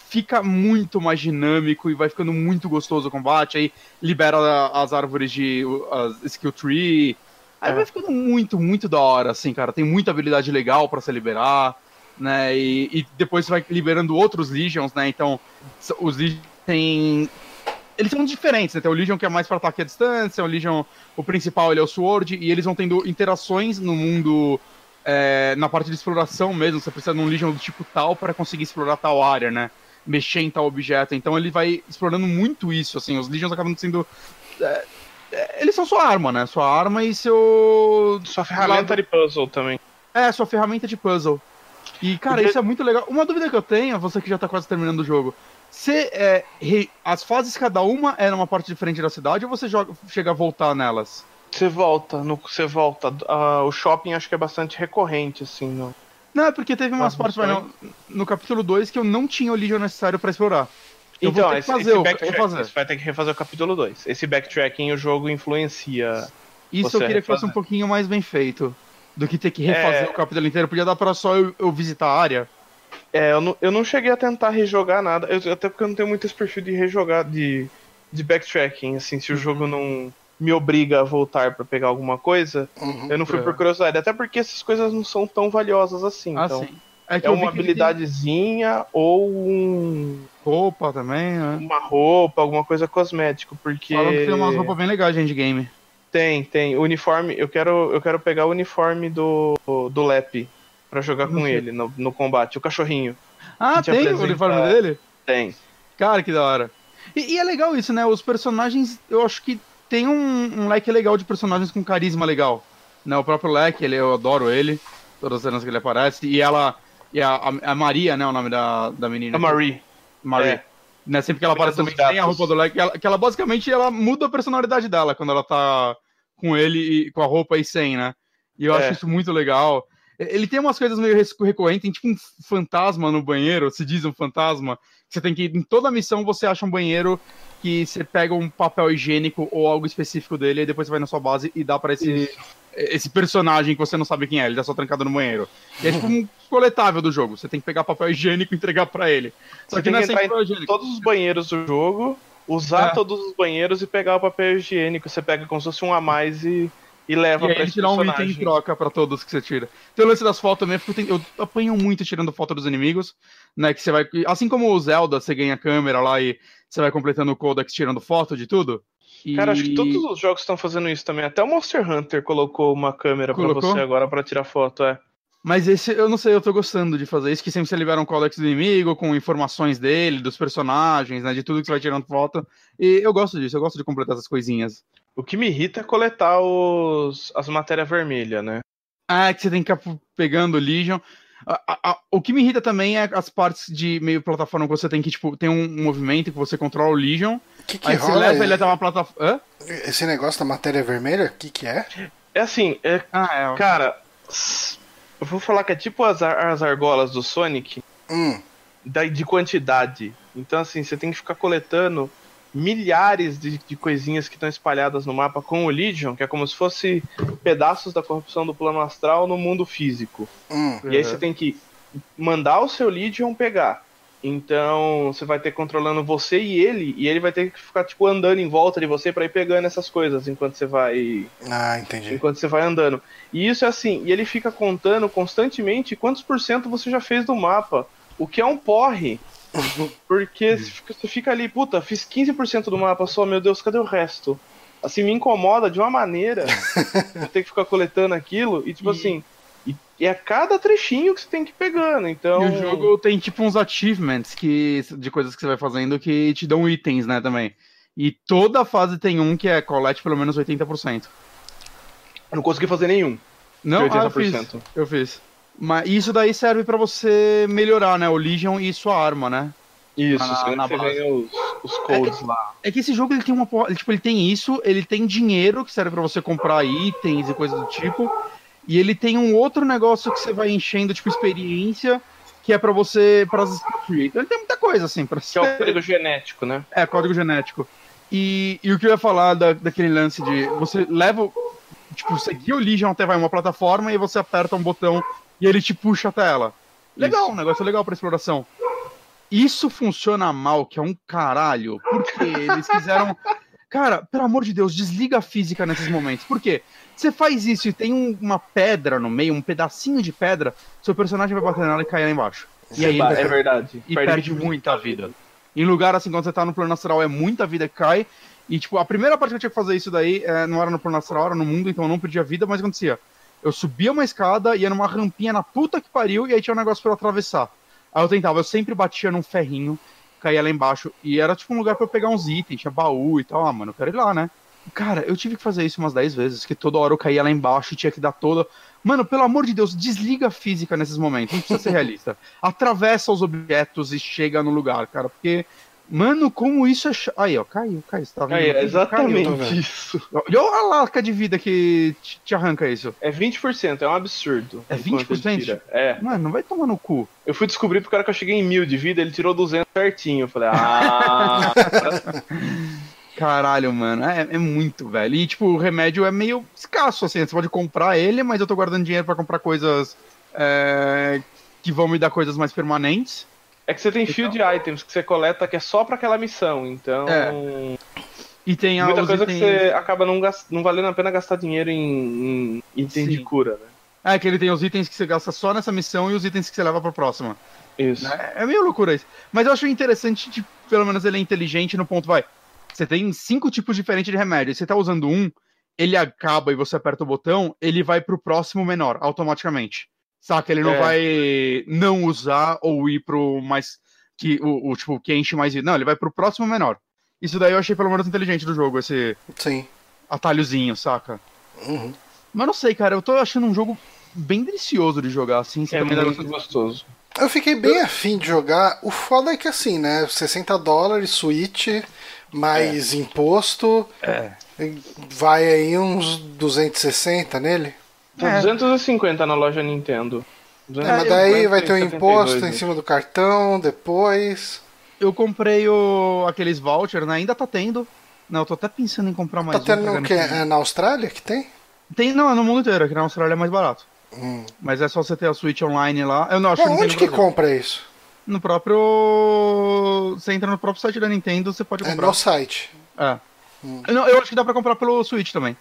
[SPEAKER 2] fica muito mais dinâmico e vai ficando muito gostoso o combate. Aí libera as árvores de as skill tree, Aí é. vai ficando muito, muito da hora, assim, cara. Tem muita habilidade legal para se liberar, né? E, e, depois você vai liberando outros Legions, né? Então, os Legions têm. Eles são diferentes, né? Tem o Legion que é mais para ataque à distância, o Legion, o principal ele é o Sword, e eles vão tendo interações no mundo, é, na parte de exploração mesmo. Você precisa de um Legion do tipo tal para conseguir explorar tal área, né? Mexer em tal objeto. Então ele vai explorando muito isso, assim. Os Legions acabam sendo. É, é, eles são sua arma, né? Sua arma e seu.
[SPEAKER 3] Sua ferramenta de puzzle também.
[SPEAKER 2] É, sua ferramenta de puzzle. E, cara, Porque... isso é muito legal. Uma dúvida que eu tenho, você que já tá quase terminando o jogo. Você, é, re... As fases, cada uma é numa parte diferente da cidade ou você joga, chega a voltar nelas?
[SPEAKER 3] Você volta, no, você volta. Uh, o shopping acho que é bastante recorrente, assim. No...
[SPEAKER 2] Não, é porque teve umas partes no, no capítulo 2 que eu não tinha o Legion necessário para explorar.
[SPEAKER 3] Eu então, esse, fazer, esse backtrack, você vai ter que refazer o capítulo 2. Esse backtracking o jogo influencia.
[SPEAKER 2] Isso eu queria que fosse um pouquinho mais bem feito. Do que ter que refazer é... o capítulo inteiro. Podia dar pra só eu, eu, visitar a área.
[SPEAKER 3] É, eu não, eu não cheguei a tentar rejogar nada. Eu, até porque eu não tenho muito esse perfil de rejogar, de, de backtracking. Assim, se o uhum. jogo não me obriga a voltar para pegar alguma coisa,
[SPEAKER 1] uhum,
[SPEAKER 3] eu não fui por curiosidade. Até porque essas coisas não são tão valiosas assim. Ah, então,
[SPEAKER 2] sim.
[SPEAKER 3] É, é uma habilidadezinha ou um
[SPEAKER 2] roupa também, né?
[SPEAKER 3] Uma roupa, alguma coisa cosmético, porque.
[SPEAKER 2] Falam que tem umas roupas bem legais de endgame.
[SPEAKER 3] Tem, tem. O uniforme, eu quero, eu quero pegar o uniforme do, do Lep pra jogar com ele no, no combate, o cachorrinho.
[SPEAKER 2] Ah, tem o uniforme dele?
[SPEAKER 3] Tem.
[SPEAKER 2] Cara, que da hora. E, e, é legal isso, né? Os personagens, eu acho que tem um, um leque legal de personagens com carisma legal. Né? O próprio leque, ele, eu adoro ele, todas as cenas que ele aparece. E ela, e a, a Maria, né? O nome da, da menina.
[SPEAKER 3] A Marie.
[SPEAKER 2] Marie. É. Né, sempre que ela aparece também tem a roupa do Leque, que ela, que ela basicamente ela muda a personalidade dela quando ela tá com ele e com a roupa e sem, né? E eu é. acho isso muito legal. Ele tem umas coisas meio recorrentes, tem tipo um fantasma no banheiro, se diz um fantasma. Você tem que, em toda missão, você acha um banheiro que você pega um papel higiênico ou algo específico dele, e depois você vai na sua base e dá para esse, esse personagem que você não sabe quem é, ele tá só trancado no banheiro. E é tipo um coletável do jogo. Você tem que pegar papel higiênico e entregar para ele.
[SPEAKER 3] Só você que não é sempre papel higiênico. todos os banheiros do jogo, usar é. todos os banheiros e pegar o papel higiênico. Você pega como se fosse um a mais e, e leva e
[SPEAKER 2] pra esse tirar um item em troca para todos que você tira. Tem o lance das fotos também, porque eu, eu apanho muito tirando foto dos inimigos. né? Que você vai. Assim como o Zelda, você ganha câmera lá e você vai completando o codex tirando foto de tudo. E...
[SPEAKER 3] Cara, acho que todos os jogos estão fazendo isso também. Até o Monster Hunter colocou uma câmera para você agora para tirar foto, é.
[SPEAKER 2] Mas esse, eu não sei, eu tô gostando de fazer isso, que sempre você libera um codex do inimigo com informações dele, dos personagens, né, de tudo que você vai tirando foto. E eu gosto disso, eu gosto de completar essas coisinhas.
[SPEAKER 3] O que me irrita é coletar os, as matérias vermelhas, né?
[SPEAKER 2] Ah, é que você tem que ficar pegando Legion. A, a, a, o que me irrita também é as partes de meio plataforma que você tem que, tipo, tem um movimento que você controla o Legion.
[SPEAKER 1] Que que
[SPEAKER 2] aí
[SPEAKER 1] rola
[SPEAKER 2] você leva ele até uma plataforma.
[SPEAKER 1] Esse negócio da matéria vermelha, o que que é?
[SPEAKER 3] É assim, é,
[SPEAKER 2] Ah, é.
[SPEAKER 3] cara, eu vou falar que é tipo as, as argolas do Sonic,
[SPEAKER 1] Hum,
[SPEAKER 3] da, de quantidade. Então, assim, você tem que ficar coletando milhares de, de coisinhas que estão espalhadas no mapa com o Legion, que é como se fosse pedaços da corrupção do plano astral no mundo físico.
[SPEAKER 1] hum.
[SPEAKER 3] E aí você tem que mandar o seu Legion pegar. Então você vai ter controlando você e ele, e ele vai ter que ficar tipo andando em volta de você para ir pegando essas coisas enquanto você vai
[SPEAKER 1] Ah, entendi.
[SPEAKER 3] enquanto você vai andando. E isso é assim, e ele fica contando constantemente quantos por cento você já fez do mapa, o que é um porre. Porque você fica- você fica ali, puta, fiz 15% do mapa só, meu Deus, cadê o resto? Assim, me incomoda de uma maneira eu ter que ficar coletando aquilo, e tipo
[SPEAKER 2] E-
[SPEAKER 3] assim, e, e é cada trechinho que você tem que ir pegando, então...
[SPEAKER 2] E o jogo tem tipo uns achievements que, de coisas que você vai fazendo que te dão itens, né, também. E toda fase tem um que é colete pelo menos 80%.
[SPEAKER 3] Eu não consegui fazer nenhum.
[SPEAKER 2] Não, ah, eu fiz.
[SPEAKER 3] 80%.
[SPEAKER 2] Eu fiz. Mas isso daí serve pra você melhorar, né, o Legion e sua arma, né?
[SPEAKER 3] Isso,
[SPEAKER 2] Na-
[SPEAKER 3] você
[SPEAKER 2] na
[SPEAKER 3] você ganha os, os codes lá.
[SPEAKER 2] É que esse jogo ele tem uma tipo, ele tem isso, ele tem dinheiro que serve pra você comprar itens e coisas do tipo, e ele tem um outro negócio que você vai enchendo, tipo, experiência, que é pra você, para as Então ele tem muita coisa, assim, pra
[SPEAKER 3] Que é o código genético, né?
[SPEAKER 2] É, código genético. E, e o que eu ia falar da, daquele lance de você leva. o- Tipo, guia o Legion até vai uma plataforma e você aperta um botão e ele te puxa até ela. Legal,
[SPEAKER 3] Isso.
[SPEAKER 2] um negócio legal pra exploração. Isso funciona mal, que é um caralho, porque eles fizeram. Cara, pelo amor de Deus, desliga a física nesses momentos. Por quê? Você faz isso e tem um- uma pedra no meio, um pedacinho de pedra, seu personagem vai bater nela e cair lá embaixo. E aí vai
[SPEAKER 3] é verdade.
[SPEAKER 2] e perde, muita vida. Em lugar assim, quando você tá no plano astral, é muita vida que cai. E, tipo, a primeira parte que eu tinha que fazer isso daí é, não era no plano astral, era no mundo, então eu não perdia vida, mas acontecia? Eu subia uma escada, ia numa rampinha na puta que pariu, e aí tinha um negócio pra eu atravessar. Aí eu tentava, eu sempre batia num ferrinho, caía lá embaixo, e era tipo um lugar pra eu pegar uns itens, tinha baú e tal. Ah, mano, eu quero ir lá, né? Cara, eu tive que fazer isso umas 10 vezes, que toda hora eu caía lá embaixo e tinha que dar toda. Mano, pelo amor de Deus, desliga a física nesses momentos, não precisa ser realista. Atravessa os objetos e chega no lugar, cara, porque. Mano, como isso é. ch- Aí, ó, caiu, caiu. Você tá vendo?
[SPEAKER 1] Tô
[SPEAKER 3] exatamente
[SPEAKER 1] vendo.
[SPEAKER 3] isso.
[SPEAKER 2] Olha a lasca de vida que te, te arranca isso.
[SPEAKER 3] É 20%, é um absurdo.
[SPEAKER 2] É
[SPEAKER 3] enquanto ele
[SPEAKER 2] 20%?
[SPEAKER 3] tira. É.
[SPEAKER 2] Mano, não vai tomar no cu.
[SPEAKER 3] Eu fui descobrir porque o cara que eu cheguei em mil de vida, ele tirou 200 certinho. Eu falei, ah.
[SPEAKER 2] Caralho, mano, é, é muito, velho. E, tipo, o remédio é meio escasso, assim. Você pode comprar ele, mas eu tô guardando dinheiro pra comprar coisas é, que vão me dar coisas mais permanentes.
[SPEAKER 3] É que você tem field items que você coleta que é só pra aquela missão. Então.
[SPEAKER 2] É. E tem
[SPEAKER 3] Muita coisa
[SPEAKER 2] itens-
[SPEAKER 3] que você acaba não, gas- não valendo a pena gastar dinheiro em, em item
[SPEAKER 2] Sim.
[SPEAKER 3] de cura, né?
[SPEAKER 2] É, que ele tem os itens que você gasta só nessa missão e os itens que você leva pra próxima.
[SPEAKER 3] Isso.
[SPEAKER 2] É, é meio loucura isso. Mas eu acho interessante, de, pelo menos ele é inteligente no ponto, vai. Você tem cinco tipos diferentes de remédio. Você tá usando um, ele acaba e você aperta o botão, ele vai pro próximo menor, automaticamente. Saca? Ele não
[SPEAKER 3] É.
[SPEAKER 2] vai não usar ou ir pro mais. Que, o, o, tipo, que enche mais vida. Não, ele vai pro próximo menor. Isso daí eu achei pelo menos inteligente do jogo, esse
[SPEAKER 1] Sim.
[SPEAKER 2] atalhozinho, saca?
[SPEAKER 1] Uhum.
[SPEAKER 2] Mas não sei, cara, eu tô achando um jogo bem delicioso de jogar, assim.
[SPEAKER 3] É
[SPEAKER 2] dá
[SPEAKER 3] muito gostoso.
[SPEAKER 1] Eu fiquei bem afim de jogar. O foda é que assim, né? 60 dólares, Switch, mais imposto.
[SPEAKER 2] É.
[SPEAKER 1] Vai aí uns 260 nele.
[SPEAKER 3] Tá
[SPEAKER 2] É.
[SPEAKER 3] 250 na loja Nintendo.
[SPEAKER 1] É, mas daí vai ter o
[SPEAKER 3] 272,
[SPEAKER 1] imposto em cima do cartão, depois.
[SPEAKER 2] Eu comprei o, aqueles vouchers, né? Ainda tá tendo. Não, eu tô até pensando em comprar mais
[SPEAKER 1] Tá
[SPEAKER 2] um
[SPEAKER 1] tendo quê?
[SPEAKER 2] garantir.
[SPEAKER 1] É na Austrália que tem?
[SPEAKER 2] Tem, não, é no mundo inteiro, aqui na Austrália é mais barato.
[SPEAKER 1] Hum.
[SPEAKER 2] Mas é só você ter a Switch online lá. Eu não acho
[SPEAKER 1] Pô,
[SPEAKER 2] que
[SPEAKER 1] onde que compra isso?
[SPEAKER 2] No próprio. Você entra no próprio site da Nintendo, você pode
[SPEAKER 1] É
[SPEAKER 2] comprar.
[SPEAKER 1] no site.
[SPEAKER 2] É. Não, eu acho que dá pra comprar pelo Switch também.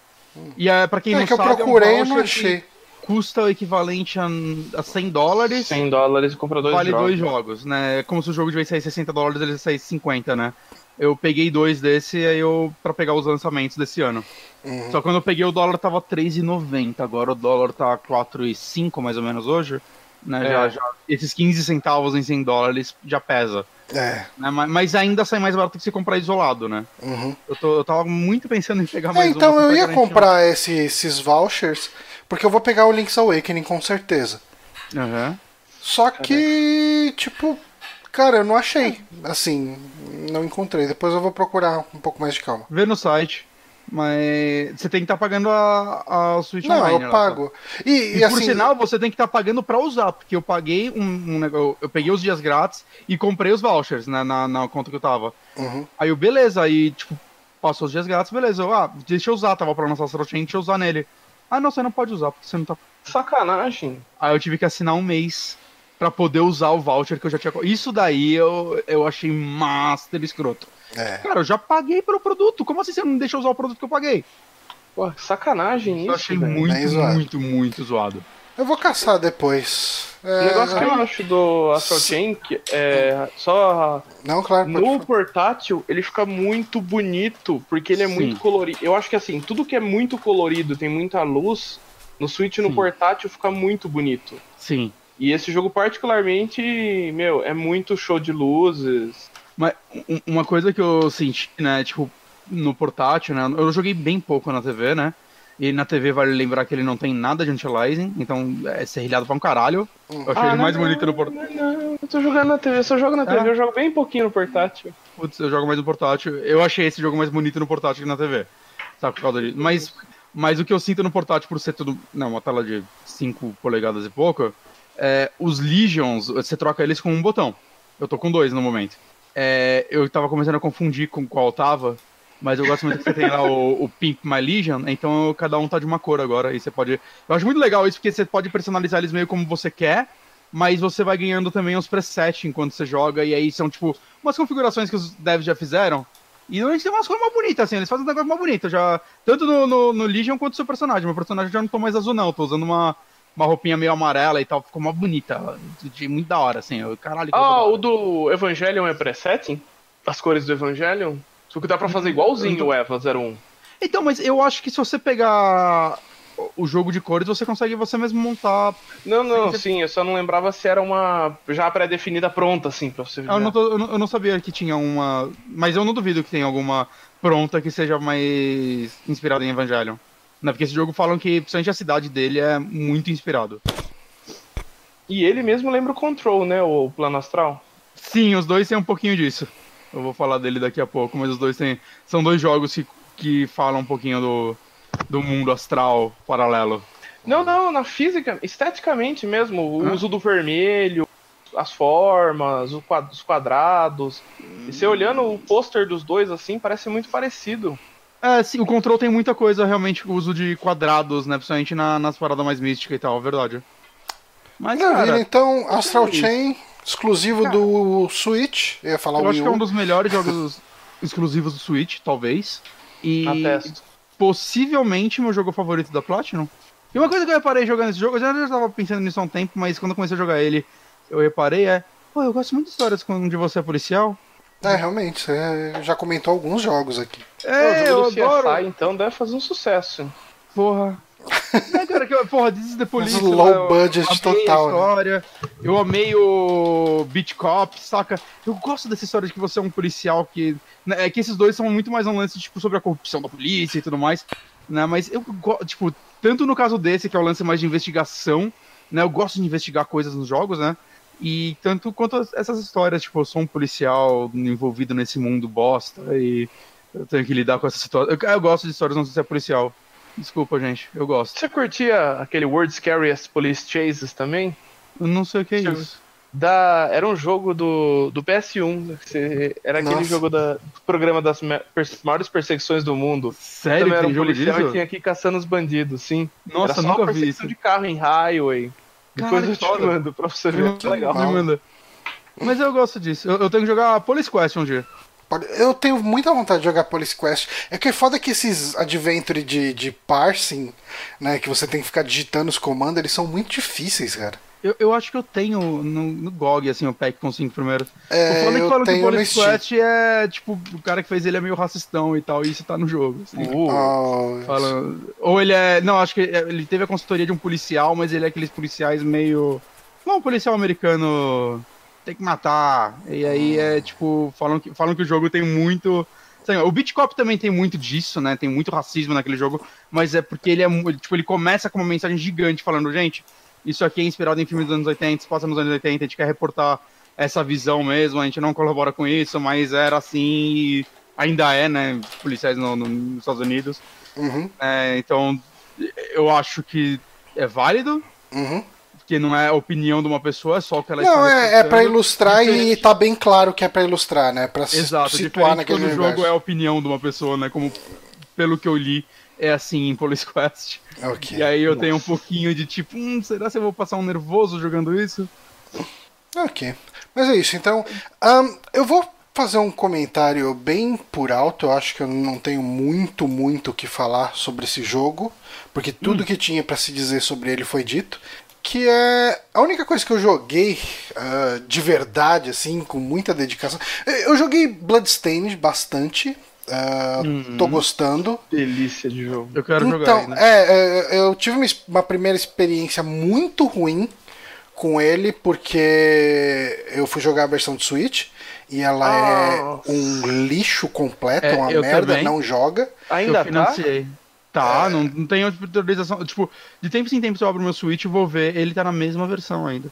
[SPEAKER 2] E é, pra quem
[SPEAKER 1] É
[SPEAKER 2] não
[SPEAKER 1] que eu
[SPEAKER 2] sabe,
[SPEAKER 1] procurei
[SPEAKER 2] é
[SPEAKER 1] e
[SPEAKER 2] um
[SPEAKER 1] não
[SPEAKER 2] voucher
[SPEAKER 1] achei.
[SPEAKER 2] custa o equivalente a, a 100 dólares.
[SPEAKER 3] 100 dólares e compra dois
[SPEAKER 2] vale
[SPEAKER 3] jogos.
[SPEAKER 2] dois jogos, né? É como se o jogo tivesse sair 60 dólares, ele sair 50, né? Eu peguei dois desse aí eu para pegar os lançamentos desse ano.
[SPEAKER 1] Uhum.
[SPEAKER 2] Só que quando eu peguei o dólar tava 3,90, agora o dólar tá 4,5 mais ou menos hoje. Né?
[SPEAKER 3] É.
[SPEAKER 2] Já, já, esses 15 centavos em 100 dólares já pesa.
[SPEAKER 1] É.
[SPEAKER 2] Né? Mas, ainda sai mais barato que se comprar isolado, né?
[SPEAKER 1] Uhum.
[SPEAKER 2] Eu, tô, eu tava muito pensando em pegar
[SPEAKER 1] É,
[SPEAKER 2] mais
[SPEAKER 1] então
[SPEAKER 2] um,
[SPEAKER 1] eu ia comprar esse- esses vouchers, porque eu vou pegar o Link's Awakening com certeza.
[SPEAKER 2] Aham.
[SPEAKER 1] Só que, tipo, cara, eu não achei. Assim, não encontrei. Depois eu vou procurar um pouco mais de calma.
[SPEAKER 2] Vê no site. Mas você tem que estar pagando a, a Switch
[SPEAKER 1] Não,
[SPEAKER 2] Online.
[SPEAKER 1] eu
[SPEAKER 2] lá, tá?
[SPEAKER 1] pago. E,
[SPEAKER 2] E,
[SPEAKER 1] e,
[SPEAKER 2] por
[SPEAKER 1] assim,
[SPEAKER 2] sinal, você tem que estar pagando pra usar, porque eu paguei um, um negócio. Eu peguei os dias grátis e comprei os vouchers né, na, na conta que eu tava.
[SPEAKER 1] Uhum.
[SPEAKER 2] Aí eu, beleza, aí, tipo, passou os dias grátis, beleza. Eu, ah, deixa eu usar, tava pra lançar Chain, deixa eu usar nele. Ah, não, você não pode usar, porque você não tá.
[SPEAKER 3] Sacanagem.
[SPEAKER 2] Aí eu tive que assinar um mês pra poder usar o voucher que eu já tinha. Isso daí eu, eu achei master escroto.
[SPEAKER 1] É.
[SPEAKER 2] Cara, eu já paguei pelo produto. Como assim você não deixa eu usar o produto que eu paguei?
[SPEAKER 3] Pô, sacanagem
[SPEAKER 2] eu
[SPEAKER 3] isso.
[SPEAKER 2] achei
[SPEAKER 3] velho.
[SPEAKER 2] muito,
[SPEAKER 1] Bem zoado.
[SPEAKER 2] muito, muito zoado.
[SPEAKER 1] Eu vou caçar depois.
[SPEAKER 3] O
[SPEAKER 1] É,
[SPEAKER 3] negócio que eu acho do Astral Chain é só
[SPEAKER 1] Não, claro,
[SPEAKER 3] no
[SPEAKER 1] falar.
[SPEAKER 3] portátil ele fica muito bonito porque ele é
[SPEAKER 2] Sim.
[SPEAKER 3] muito colorido. Eu acho que assim, tudo que é muito colorido, tem muita luz, no Switch no
[SPEAKER 2] Sim.
[SPEAKER 3] portátil fica muito bonito.
[SPEAKER 2] Sim.
[SPEAKER 3] E esse jogo particularmente, meu, é muito show de luzes.
[SPEAKER 2] Mas um- uma coisa que eu senti, né, tipo, no portátil, né, eu joguei bem pouco na TV, né, e na TV vale lembrar que ele não tem nada de anti-aliasing, então é serrilhado pra um caralho. Eu achei
[SPEAKER 3] Ah,
[SPEAKER 2] ele mais
[SPEAKER 3] não,
[SPEAKER 2] bonito no portátil.
[SPEAKER 3] Não, não, eu tô jogando na TV, eu só jogo na TV,
[SPEAKER 2] Ah.
[SPEAKER 3] eu jogo bem pouquinho no portátil.
[SPEAKER 2] Putz, eu jogo mais no portátil. Eu achei esse jogo mais bonito no portátil que na TV. Sabe, por causa disso. Mas, mas o que eu sinto no portátil, por ser tudo. Não, uma tela de 5 polegadas e pouco. É, os Legions, você troca eles com um botão. Eu tô com dois no momento. É, eu tava começando a confundir com qual tava. Mas eu gosto muito que você tem lá o, o Pimp My Legion, então cada um tá de uma cor agora. E você pode. Eu acho muito legal isso, porque você pode personalizar eles meio como você quer, mas você vai ganhando também os presets enquanto você joga, e aí são tipo umas configurações que os devs já fizeram. E normalmente tem umas coisas mais bonitas, assim, eles fazem um negócio mais bonito, já. Tanto no, no, no Legion quanto no seu personagem. Meu personagem já não tô mais azul, não, tô usando uma, uma roupinha meio amarela e tal, ficou mais bonita. De, muito da hora, assim. Eu, caralho,
[SPEAKER 3] Ah, o do Evangelion é presetting? As cores do Evangelion? Só que dá pra fazer igualzinho o EVA 01.
[SPEAKER 2] Então, mas eu acho que se você pegar o- jogo de cores, você consegue você mesmo montar.
[SPEAKER 3] Não, não,
[SPEAKER 2] Sim,
[SPEAKER 3] sim, eu só não lembrava se era uma já pré-definida pronta, assim, pra você ver.
[SPEAKER 2] Eu não, tô- eu não- eu não sabia que tinha uma. Mas eu não duvido que tenha alguma pronta que seja mais inspirada em Evangelion. Né? Porque esse jogo falam que, principalmente a cidade dele é muito inspirado.
[SPEAKER 3] E ele mesmo lembra o Control, né, o Plano Astral?
[SPEAKER 2] Sim, os dois têm um pouquinho disso. Eu vou falar dele daqui a pouco, mas os dois têm. São dois jogos que, que falam um pouquinho do, do mundo astral paralelo.
[SPEAKER 3] Não, não, na física, esteticamente mesmo, o
[SPEAKER 2] Ah.
[SPEAKER 3] uso do vermelho, as formas, os quadrados. E você olhando o pôster dos dois assim, parece muito parecido.
[SPEAKER 2] É, sim, o Control tem muita coisa, realmente, o uso de quadrados, né? Principalmente na- nas paradas mais místicas e tal, é verdade. Mas,
[SPEAKER 1] Maravilha,
[SPEAKER 2] cara,
[SPEAKER 1] então, Astral
[SPEAKER 2] feliz.
[SPEAKER 1] Chain, exclusivo do Switch. Eu ia falar
[SPEAKER 2] eu
[SPEAKER 1] o
[SPEAKER 2] acho
[SPEAKER 1] Wii
[SPEAKER 2] que é um dos melhores jogos exclusivos do Switch, talvez. E
[SPEAKER 3] Atesto.
[SPEAKER 2] possivelmente meu jogo favorito da Platinum. E uma coisa que eu reparei jogando esse jogo, eu já já tava pensando nisso há um tempo, mas quando eu comecei a jogar ele, eu reparei é. Pô, eu gosto muito de histórias onde você é policial.
[SPEAKER 1] É, realmente, você já comentou alguns jogos aqui.
[SPEAKER 2] É,
[SPEAKER 3] o
[SPEAKER 2] eu
[SPEAKER 3] jogo do
[SPEAKER 2] adoro.
[SPEAKER 3] CSI, então deve fazer um sucesso.
[SPEAKER 2] Porra. É, cara, que, eu- porra, This is the Police.
[SPEAKER 1] Low
[SPEAKER 2] eu- eu
[SPEAKER 1] budget
[SPEAKER 2] amei
[SPEAKER 1] total,
[SPEAKER 2] A
[SPEAKER 1] né?
[SPEAKER 2] história. Eu amei o Beat Cop, saca? Eu gosto dessa história de que você é um policial que. né, É que esses dois são muito mais um lance, tipo, sobre a corrupção da polícia e tudo mais. Né? Mas eu gosto, tipo, tanto no caso desse, que é o lance mais de investigação, né? Eu gosto de investigar coisas nos jogos, né? E tanto quanto as- essas histórias, tipo, eu sou um policial envolvido nesse mundo bosta e eu tenho que lidar com essa situação. Eu, eu gosto de histórias onde você é policial. Desculpa, gente, eu gosto.
[SPEAKER 3] Você curtia aquele World Scariest Police Chases também?
[SPEAKER 2] Eu não sei o que é
[SPEAKER 3] Deixa
[SPEAKER 2] isso.
[SPEAKER 3] Da, era um jogo do, do PS1. que você- era aquele
[SPEAKER 1] Nossa.
[SPEAKER 3] jogo da, do programa das maiores perseguições do mundo.
[SPEAKER 2] Sério,
[SPEAKER 3] Também era
[SPEAKER 2] tem
[SPEAKER 3] um
[SPEAKER 2] jogo
[SPEAKER 3] policial
[SPEAKER 2] disso?
[SPEAKER 3] e tinha que ir caçando os bandidos, sim.
[SPEAKER 2] Nossa,
[SPEAKER 3] era só
[SPEAKER 2] nunca
[SPEAKER 3] uma
[SPEAKER 2] vi
[SPEAKER 3] perseguição
[SPEAKER 2] isso.
[SPEAKER 3] de carro em highway. Depois
[SPEAKER 2] Cara,
[SPEAKER 3] eu
[SPEAKER 2] que
[SPEAKER 3] te
[SPEAKER 2] foda.
[SPEAKER 3] mando pra você ver. Que legal.
[SPEAKER 1] legal.
[SPEAKER 2] manda. Mas eu gosto disso. Eu, eu tenho que jogar Police Quest um dia.
[SPEAKER 1] Eu tenho muita vontade de jogar Police Quest. É que é foda que esses adventure de, de parsing, né, que você tem que ficar digitando os comandos, eles são muito difíceis, cara.
[SPEAKER 2] Eu, eu acho que eu tenho no, no GOG, assim, o pack com os cinco primeiros.
[SPEAKER 1] É,
[SPEAKER 2] o é que
[SPEAKER 1] eu
[SPEAKER 2] falam que o
[SPEAKER 1] Steam.
[SPEAKER 2] Quest é, tipo, o cara que fez ele é meio racistão e tal, e isso tá no jogo. assim.
[SPEAKER 3] Uh,
[SPEAKER 1] Oh,
[SPEAKER 2] Fala- Ou ele é. Não, acho que ele teve a consultoria de um policial, mas ele é aqueles policiais meio. Não, um policial americano tem que matar. E aí é tipo. Falam que, falam que o jogo tem muito. O Beat Cop também tem muito disso, né? Tem muito racismo naquele jogo, mas é porque ele é. Tipo, ele começa com uma mensagem gigante falando, gente, isso aqui é inspirado em filmes dos anos 80, se passa nos anos 80, a gente quer reportar essa visão mesmo, a gente não colabora com isso, mas era assim e ainda é, né? Policiais no- no- nos Estados Unidos.
[SPEAKER 1] uhum,
[SPEAKER 2] É, então, eu acho que é válido,
[SPEAKER 1] uhum.
[SPEAKER 2] porque não é a opinião de uma pessoa, é só o que ela
[SPEAKER 1] Não,
[SPEAKER 2] está
[SPEAKER 1] é, é
[SPEAKER 2] reportando.
[SPEAKER 1] pra ilustrar e
[SPEAKER 2] Diferente-
[SPEAKER 1] tá bem claro que é pra ilustrar, né? Pra se
[SPEAKER 2] Exato,
[SPEAKER 1] situar naquele
[SPEAKER 2] quando o jogo é a opinião de uma pessoa, né? Como, pelo que eu li, é assim em Police Quest.
[SPEAKER 1] Ok.
[SPEAKER 2] E aí eu tenho um pouquinho de tipo, hum, será que eu vou passar um nervoso jogando isso?
[SPEAKER 1] Ok. Mas é isso. Então, ahn, eu vou fazer um comentário bem por alto. Eu acho que eu não tenho muito, muito o que falar sobre esse jogo, porque tudo que tinha pra se dizer sobre ele foi dito. Que é a única coisa que eu joguei ah, de verdade, assim, com muita dedicação. Eu joguei Bloodstained bastante. Ah, Tô gostando.
[SPEAKER 3] delícia de jogo.
[SPEAKER 2] Eu quero jogar
[SPEAKER 1] Então,
[SPEAKER 2] ainda.
[SPEAKER 1] é, é, eu tive uma, primeira experiência muito ruim com ele, porque eu fui jogar a versão de Switch e ela é um lixo completo,
[SPEAKER 2] É,
[SPEAKER 1] uma merda,
[SPEAKER 2] também.
[SPEAKER 1] não joga.
[SPEAKER 3] Ainda
[SPEAKER 2] eu
[SPEAKER 3] tá?
[SPEAKER 2] financiei. Tá,
[SPEAKER 1] É.
[SPEAKER 2] não, não tem autorização. Tipo, de tempo em tempo se eu abro meu Switch e vou ver, ele tá na mesma versão ainda.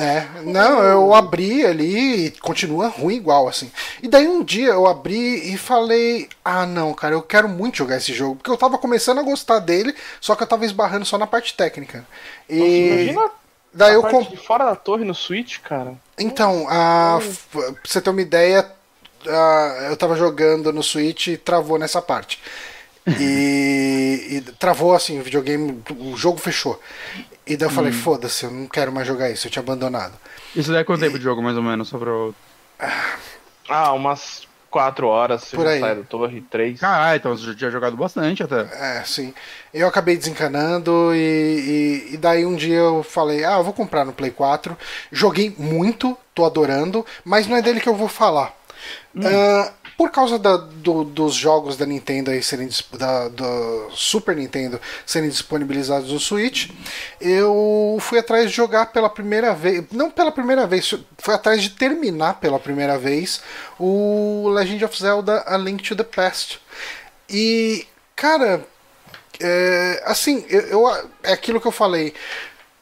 [SPEAKER 1] É, não, eu abri ali e continua ruim igual, assim. E daí um dia eu abri e falei: Ah, não, cara, eu quero muito jogar esse jogo. Porque eu tava começando a gostar dele, só que eu tava esbarrando só na parte técnica. E
[SPEAKER 3] Imagina
[SPEAKER 1] daí eu
[SPEAKER 3] parte de fora da torre no Switch, cara.
[SPEAKER 1] Então, a, f- pra você ter uma ideia, a- eu tava jogando no Switch e travou nessa parte. E, e travou assim, o videogame, o jogo fechou. E daí eu falei, foda-se, eu não quero mais jogar isso, eu tinha abandonado.
[SPEAKER 2] Isso daí é quanto tempo de jogo, mais ou menos, só pra eu...
[SPEAKER 3] Ah, umas quatro horas você
[SPEAKER 1] Por
[SPEAKER 3] já
[SPEAKER 1] aí.
[SPEAKER 3] sai da torre, três.
[SPEAKER 2] Caralho, então você já tinha jogado bastante até.
[SPEAKER 1] É, sim. Eu acabei desencanando e, e, e daí um dia eu falei, ah, eu vou comprar no Play 4. Joguei muito, tô adorando, mas não é dele que eu vou falar. Ah, por causa da- do- dos jogos da Nintendo aí serem da, do Super Nintendo serem disponibilizados no Switch, eu fui atrás de jogar pela primeira vez, não pela primeira vez, fui atrás de terminar pela primeira vez o Legend of Zelda: A Link to the Past. E, cara, é, assim, eu, eu- é aquilo que eu falei.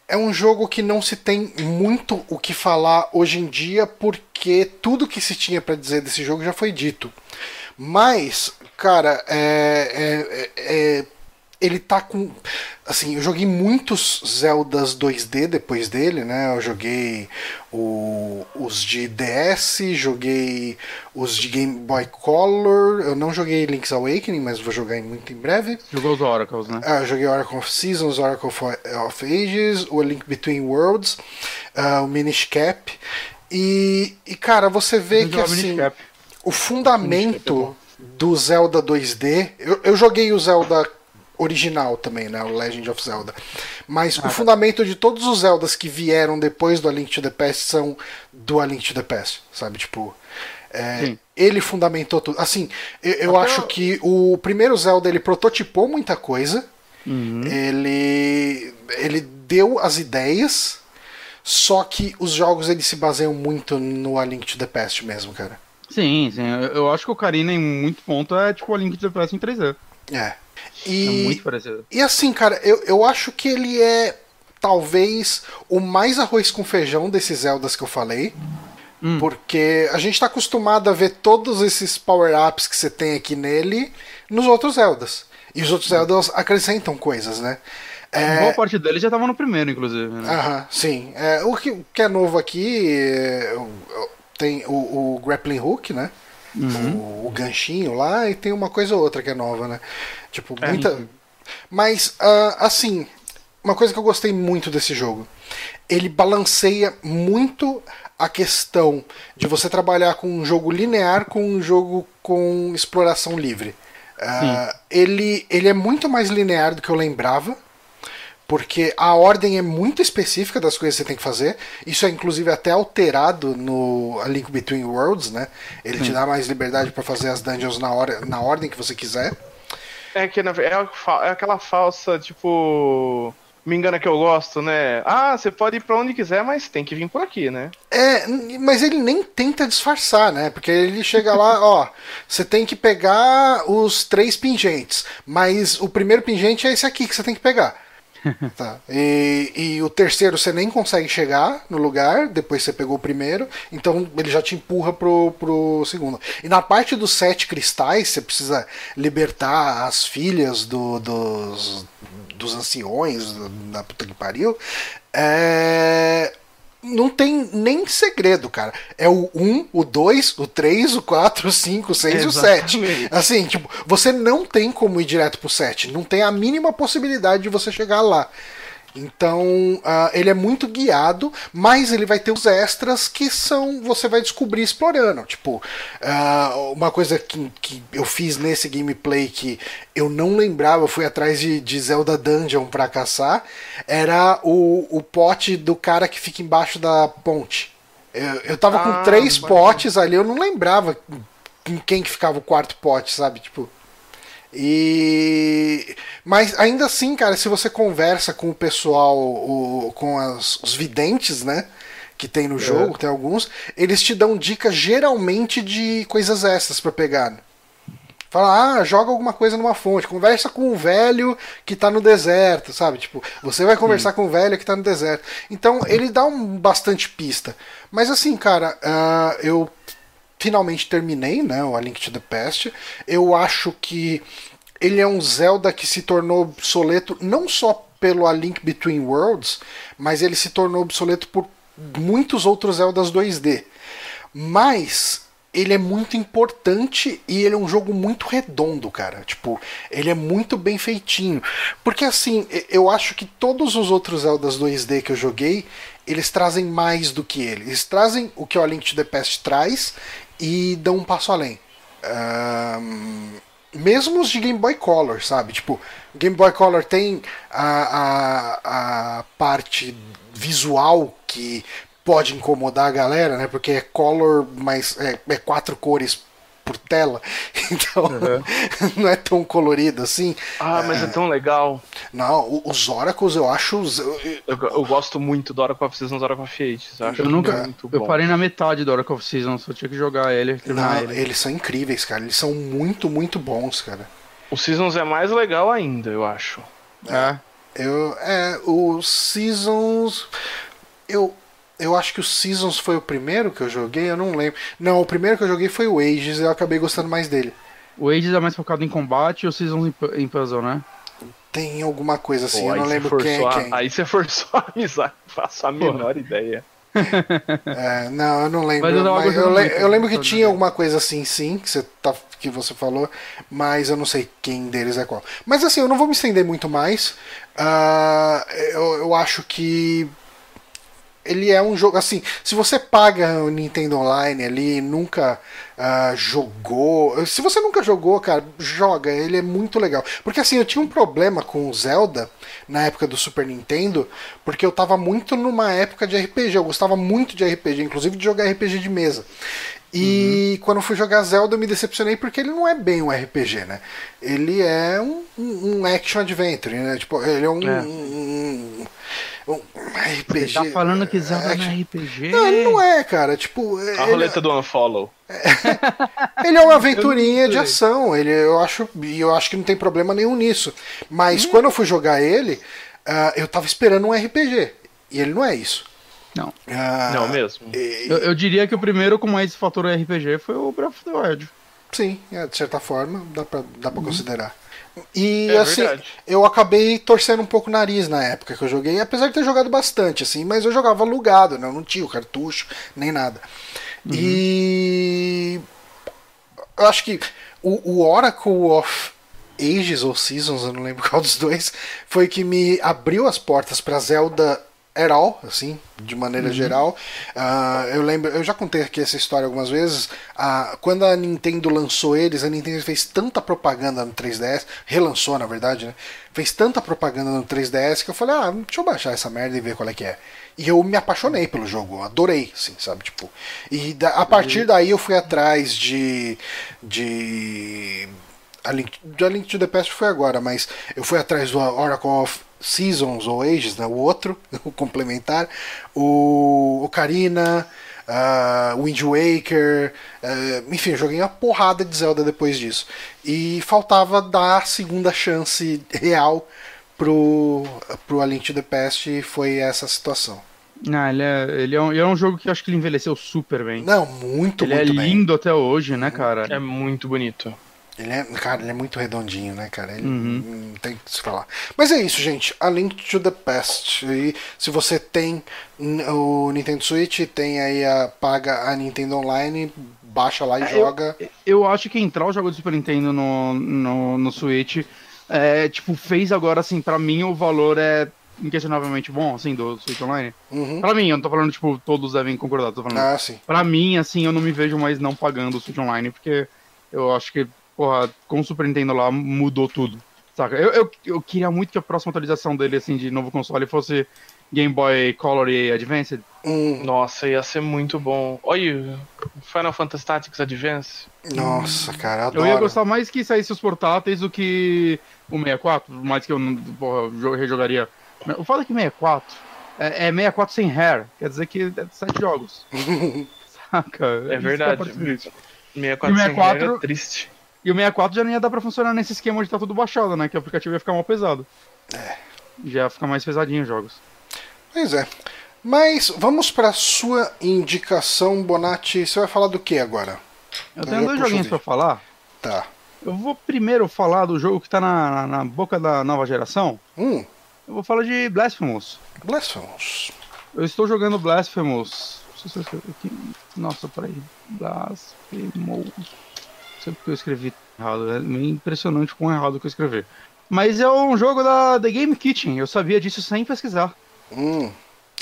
[SPEAKER 1] É um jogo que não se tem muito o que falar hoje em dia, porque tudo que se tinha pra dizer desse jogo já foi dito. Mas, cara, é, é- é- ele tá com. Assim, eu joguei muitos Zeldas 2D depois dele, né? Eu joguei o- os de DS, joguei os de Game Boy Color. Eu não joguei Link's Awakening, mas vou jogar muito em breve.
[SPEAKER 2] Jogou os Oracles, né?
[SPEAKER 1] Ah, eu joguei Oracle of Seasons, Oracle of, of Ages, o Link Between Worlds, ah, o Minish Cap. E, e, cara, você vê
[SPEAKER 2] Eu
[SPEAKER 1] que assim, o fundamento do Zelda 2D. Eu, eu joguei o Zelda original também, né? O Legend of Zelda. Mas o fundamento de todos os Zeldas que vieram depois do A Link to the Past são do A Link to the Past, sabe? Tipo. é, ele fundamentou tudo. Assim, eu, eu acho
[SPEAKER 3] o-
[SPEAKER 1] que o primeiro Zelda ele prototipou muita coisa.
[SPEAKER 2] Uhum.
[SPEAKER 1] Ele ele deu as ideias, só que os jogos eles se baseiam muito no A Link to the Past mesmo, cara.
[SPEAKER 2] Sim, sim. Eu, eu acho que o Karina, em muito ponto, é tipo a Link to the Past em 3D.
[SPEAKER 1] É.
[SPEAKER 2] É
[SPEAKER 1] E,
[SPEAKER 2] muito parecido.
[SPEAKER 1] e assim, cara, eu, eu acho que ele é talvez o mais arroz com feijão desses Zeldas que eu falei.
[SPEAKER 2] Hum.
[SPEAKER 1] Porque a gente tá acostumado a ver todos esses power-ups que você tem aqui nele nos outros Zeldas. E os outros Zeldas acrescentam coisas, né? É,
[SPEAKER 2] Boa parte dele já tava no primeiro, inclusive. Né?
[SPEAKER 1] Aham, sim. É, o, que, o que é novo aqui é, tem o, o grappling hook, né? O, o ganchinho lá, e tem uma coisa ou outra que é nova, né? Tipo,
[SPEAKER 2] É,
[SPEAKER 1] muita. Mas, ah, assim, uma coisa que eu gostei muito desse jogo. ele balanceia muito a questão de você trabalhar com um jogo linear com um jogo com exploração livre. Uh, ele, ele é muito mais linear do que eu lembrava, porque a ordem é muito específica das coisas que você tem que fazer. Isso é inclusive até alterado no A Link Between Worlds, né? Ele Sim. te dá mais liberdade para fazer as dungeons na, hora, na ordem que você quiser.
[SPEAKER 3] É que é, é aquela falsa, tipo me engana que eu gosto, né? Ah, você pode ir pra onde quiser, mas tem que vir por aqui, né?
[SPEAKER 1] É, mas ele nem tenta disfarçar, né? Porque ele chega lá, ó, você tem que pegar os três pingentes, mas o primeiro pingente é esse aqui que você tem que pegar. Tá. E, e, o terceiro você nem consegue chegar no lugar, depois você pegou o primeiro, então ele já te empurra pro, pro segundo. E na parte dos sete cristais, você precisa libertar as filhas do, dos, dos anciões, da puta que pariu, é não tem nem segredo, cara. É o 1, o 2, o 3, o 4, o 5, o 6 e o 7. Assim, tipo, você não tem como ir direto pro 7. Não tem a mínima possibilidade de você chegar lá. Então, uh, ele é muito guiado, mas ele vai ter os extras que são você vai descobrir explorando. Tipo, uh, uma coisa que, que eu fiz nesse gameplay que eu não lembrava, eu fui atrás de, de Zelda Dungeon para caçar, era o, o pote do cara que fica embaixo da ponte. Eu, eu tava ah, com três potes ali, eu não lembrava em quem que ficava o quarto pote, sabe? Tipo. E mas ainda assim, cara, se você conversa com o pessoal, o, com as, os videntes, né? Que tem no é. jogo, é. tem alguns, eles te dão dicas geralmente de coisas extras para pegar. Né? Fala, ah, joga alguma coisa numa fonte, conversa com o velho que tá no deserto, sabe? Tipo, você vai conversar com o velho que tá no deserto. Então, ele dá um bastante pista. Mas assim, cara, uh, eu finalmente terminei, né, o A Link to the Past. Eu acho que ele é um Zelda que se tornou obsoleto não só pelo A Link Between Worlds, mas ele se tornou obsoleto por muitos outros Zeldas 2D. Mas ele é muito importante e ele é um jogo muito redondo, cara. Tipo, ele é muito bem feitinho. Porque assim, eu acho que todos os outros Zeldas 2D que eu joguei, eles trazem mais do que ele. Eles trazem o que o A Link to the Past traz e dão um passo além. Um, mesmo os de Game Boy Color, sabe? Tipo, Game Boy Color tem a, a, a parte visual que pode incomodar a galera, né? Porque é color, mas é, é quatro cores por tela, então uhum. não é tão colorido assim.
[SPEAKER 3] Ah, mas é, é tão legal.
[SPEAKER 1] Não, os Oracles eu acho.
[SPEAKER 3] Eu, eu gosto muito do Oracle of Seasons Oracle of Ages. Eu,
[SPEAKER 2] eu nunca. Muito eu parei na metade do Oracle of Seasons, eu tinha que jogar ele.
[SPEAKER 1] Não,
[SPEAKER 2] ele.
[SPEAKER 1] Eles são incríveis, cara. Eles são muito, muito bons, cara.
[SPEAKER 3] O Seasons é mais legal ainda, eu acho.
[SPEAKER 1] É. Eu, é, o Seasons. Eu, eu acho que o Seasons foi o primeiro que eu joguei, eu não lembro. Não, o primeiro que eu joguei foi o Ages e eu acabei gostando mais dele.
[SPEAKER 2] O Ages é mais focado em combate e o Seasons em puzzle, né?
[SPEAKER 1] Tem alguma coisa assim, Pô, eu não lembro quem, é quem.
[SPEAKER 3] Aí você forçou a amizade, faço a menor Pô. ideia.
[SPEAKER 1] é, não, eu não lembro. Mas eu, mas eu, le eu lembro que tinha alguma coisa assim, sim, que você, tá, que você falou, mas eu não sei quem deles é qual. Mas assim, eu não vou me estender muito mais. Uh, eu, eu acho que ele é um jogo assim. Se você paga o Nintendo Online ali, nunca uh, jogou. Se você nunca jogou, cara, joga. Ele é muito legal. Porque assim, eu tinha um problema com o Zelda na época do Super Nintendo, porque eu tava muito numa época de RPG. Eu gostava muito de RPG, inclusive de jogar RPG de mesa. E uhum. quando eu fui jogar Zelda, eu me decepcionei porque ele não é bem um RPG, né? Ele é um, um action adventure, né? Tipo, ele é um, é. um um RPG. Você
[SPEAKER 2] tá falando que Zelda é, não é RPG?
[SPEAKER 1] Não, ele não é, cara. Tipo.
[SPEAKER 3] A roleta do Unfollow.
[SPEAKER 1] ele é uma aventurinha de ação. Ele, eu acho, e eu acho que não tem problema nenhum nisso. Mas hum. quando eu fui jogar ele, uh, eu tava esperando um RPG. E ele não é isso.
[SPEAKER 2] Não.
[SPEAKER 3] Uh, não mesmo.
[SPEAKER 2] E... Eu, eu, diria que o primeiro com mais fator RPG foi o Breath of the Wild.
[SPEAKER 1] Sim, é, de certa forma, dá pra, dá pra uhum. considerar. E é assim, verdade. eu acabei torcendo um pouco o nariz na época que eu joguei, apesar de ter jogado bastante, assim, mas eu jogava alugado, né? Eu não tinha o cartucho, nem nada. Uhum. E eu acho que o, o Oracle of Ages ou Seasons, eu não lembro qual dos dois, foi que me abriu as portas para Zelda at all, assim, de maneira geral. Ah, eu lembro, eu já contei aqui essa história algumas vezes. Ah, quando a Nintendo lançou eles, a Nintendo fez tanta propaganda no 3DS, relançou na verdade, né? Fez tanta propaganda no 3DS que eu falei, ah, deixa eu baixar essa merda e ver qual é que é. E eu me apaixonei pelo jogo, adorei, assim, sabe? Tipo, e da- a partir daí eu fui atrás de. de. A Link, a Link to the Past foi agora, mas eu fui atrás do Oracle of Seasons ou Ages, né? O outro, o complementar, o Ocarina, uh, Wind Waker, eh, enfim, eu joguei uma porrada de Zelda depois disso. E faltava dar a segunda chance real pro, pro A Link to the Past e foi essa situação.
[SPEAKER 2] Ah, ele é, ele, é um, ele é um jogo que eu acho que ele envelheceu super bem.
[SPEAKER 1] Não, muito,
[SPEAKER 2] ele
[SPEAKER 1] muito
[SPEAKER 2] é
[SPEAKER 1] bem.
[SPEAKER 2] lindo até hoje, né, cara?
[SPEAKER 3] É muito bonito.
[SPEAKER 1] Ele é, cara, ele é muito redondinho, né, cara? Ele
[SPEAKER 2] Uhum.
[SPEAKER 1] não tem o que se falar. Mas é isso, gente. A Link to the Past. E se você tem o Nintendo Switch, tem aí a paga a Nintendo Online, baixa lá e
[SPEAKER 2] É, eu-
[SPEAKER 1] joga.
[SPEAKER 2] Eu acho que entrar o jogo do Super Nintendo no, no, no Switch, é, tipo, fez agora, assim, pra mim o valor é inquestionavelmente bom, assim, do Switch Online.
[SPEAKER 1] Uhum.
[SPEAKER 2] Pra mim, eu não tô falando, tipo, todos devem concordar, tô falando.
[SPEAKER 1] Ah, sim.
[SPEAKER 2] Pra mim, assim, eu não me vejo mais não pagando o Switch Online, porque eu acho que, porra, com o Super Nintendo lá mudou tudo. Saca? Eu, eu, eu queria muito que a próxima atualização dele, assim, de novo console fosse Game Boy Color e Advanced.
[SPEAKER 1] Hum,
[SPEAKER 3] Nossa, ia ser muito bom. Olha, Final Fantasy Tactics Advance.
[SPEAKER 1] nossa, cara, eu
[SPEAKER 2] Eu
[SPEAKER 1] adoro.
[SPEAKER 2] ia gostar mais que saísse os portáteis do que o 64, por mais que eu não porra, jo- rejogaria. O foda é que 64 é, é 64 sem hair, quer dizer que é 7 jogos. Saca?
[SPEAKER 3] É
[SPEAKER 2] é
[SPEAKER 3] verdade.
[SPEAKER 2] parecido.
[SPEAKER 3] 64
[SPEAKER 2] E
[SPEAKER 3] sem
[SPEAKER 2] 64?
[SPEAKER 3] regra é triste.
[SPEAKER 2] E o 64 já nem ia dar pra funcionar nesse esquema de estar tudo baixado, né? Que o aplicativo ia ficar mal pesado. Já ia ficar mais pesadinho os jogos.
[SPEAKER 1] Pois é. Mas vamos pra sua indicação, Bonatti. Você vai falar do que agora?
[SPEAKER 2] Eu tenho dois joguinhos pra falar.
[SPEAKER 1] Tá.
[SPEAKER 2] Eu vou primeiro falar do jogo que tá na, na, na boca da nova geração.
[SPEAKER 1] Hum,
[SPEAKER 2] Eu vou falar de Blasphemous.
[SPEAKER 1] Blasphemous.
[SPEAKER 2] Eu estou jogando Blasphemous. Não sei se eu escrevi aqui. Nossa, peraí. Blasphemous. Não sei porque eu escrevi errado. É meio impressionante quão errado que eu escrevi. Mas é um jogo da The Game Kitchen. Eu sabia disso sem pesquisar.
[SPEAKER 1] Hum,